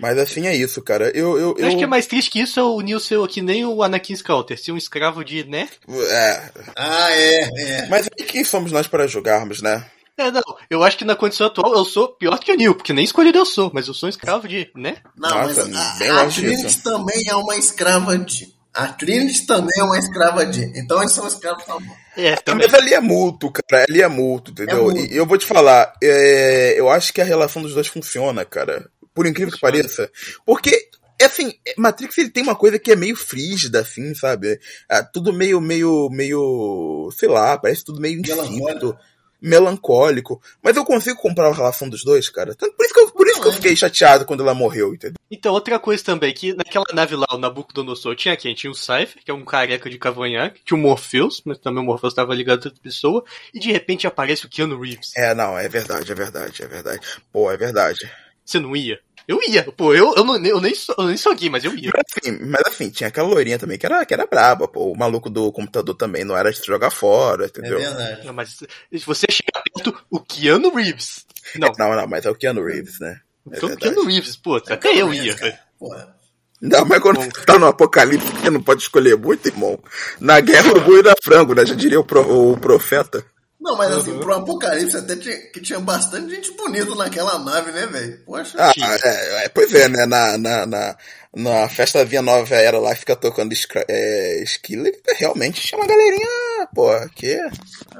[SPEAKER 4] Mas assim é isso, cara. Eu, eu,
[SPEAKER 1] eu... acho que é mais triste que isso é o Neil ser que nem o Anakin Skywalker, ser um escravo de, né?
[SPEAKER 4] É.
[SPEAKER 3] Ah, é, é.
[SPEAKER 4] Mas aí quem somos nós para julgarmos, né?
[SPEAKER 1] É, não, eu acho que na condição atual eu sou pior que o Neil, porque nem escolhido eu sou, mas eu sou um escravo de, né?
[SPEAKER 3] Não, Nossa, mas a, a Trinity também é uma escrava de. A Trinity também é uma escrava de. Então eles são escravos também.
[SPEAKER 1] É, também.
[SPEAKER 4] Mas ali é mútuo, cara. Ali é mútuo, entendeu? É mútuo. E eu vou te falar, é, eu acho que a relação dos dois funciona, cara. Por incrível que pareça. Porque, assim, Matrix ele tem uma coisa que é meio frígida, assim, sabe? É, tudo meio, meio, meio. Sei lá, parece tudo meio insípido melancólico. Mas eu consigo comprar a relação dos dois, cara. Por isso que eu, por isso que eu fiquei chateado quando ela morreu, entendeu?
[SPEAKER 1] Então, outra coisa também, que naquela nave lá, o Nabucodonosor, tinha quem? Tinha o Cypher, que é um careca de cavanhaque, tinha o Morpheus, mas também o Morpheus estava ligado a outra pessoa, e de repente aparece o Keanu Reeves.
[SPEAKER 4] É, não, é verdade, é verdade, é verdade. Pô, é verdade.
[SPEAKER 1] Você não ia? Eu ia, pô, eu, eu, não, eu, nem, eu nem sou gay, mas eu ia.
[SPEAKER 4] Mas assim, mas assim, tinha aquela loirinha também que era, que era braba, pô. O maluco do computador também não era de jogar fora, entendeu?
[SPEAKER 3] É verdade.
[SPEAKER 1] Não, mas se você chegar perto, o Keanu Reeves. Não,
[SPEAKER 4] não, não, mas é o Keanu Reeves, né?
[SPEAKER 1] É o Keanu Reeves, pô, até eu ia.
[SPEAKER 3] Porra.
[SPEAKER 4] Não, mas quando Bom. você tá no apocalipse, você não pode escolher muito, irmão. Na guerra, o boi da frango, né? Já diria o, pro, o profeta.
[SPEAKER 3] Não, mas assim, uhum. pro Apocalipse até tinha, que tinha bastante gente bonita naquela nave, né, velho? Poxa.
[SPEAKER 4] Ah, é, é, pois é, né? Na, na, na, na festa Via Nova Era lá, fica tocando é, Skiller, realmente tinha uma galerinha, pô, que...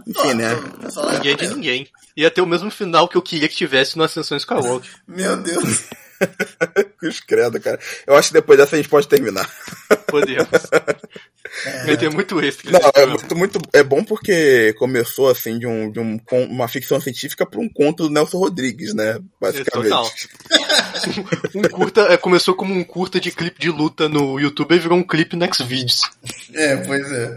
[SPEAKER 4] Enfim, né?
[SPEAKER 1] Ninguém de ninguém. Ia ter o mesmo final que eu queria que tivesse no Ascensão Skywalker.
[SPEAKER 3] Meu Deus.
[SPEAKER 4] Cruz credo, cara. Eu acho que depois dessa a gente pode terminar.
[SPEAKER 1] Podemos. É. Vai ter muito extra.
[SPEAKER 4] Não, é muito, muito, é bom porque começou assim de, um, de um, uma ficção científica para um conto do Nelson Rodrigues, né? Basicamente. Total.
[SPEAKER 1] um curta, é, começou como um curta de clipe de luta no YouTube e virou um clipe no Xvideos.
[SPEAKER 3] É, pois é.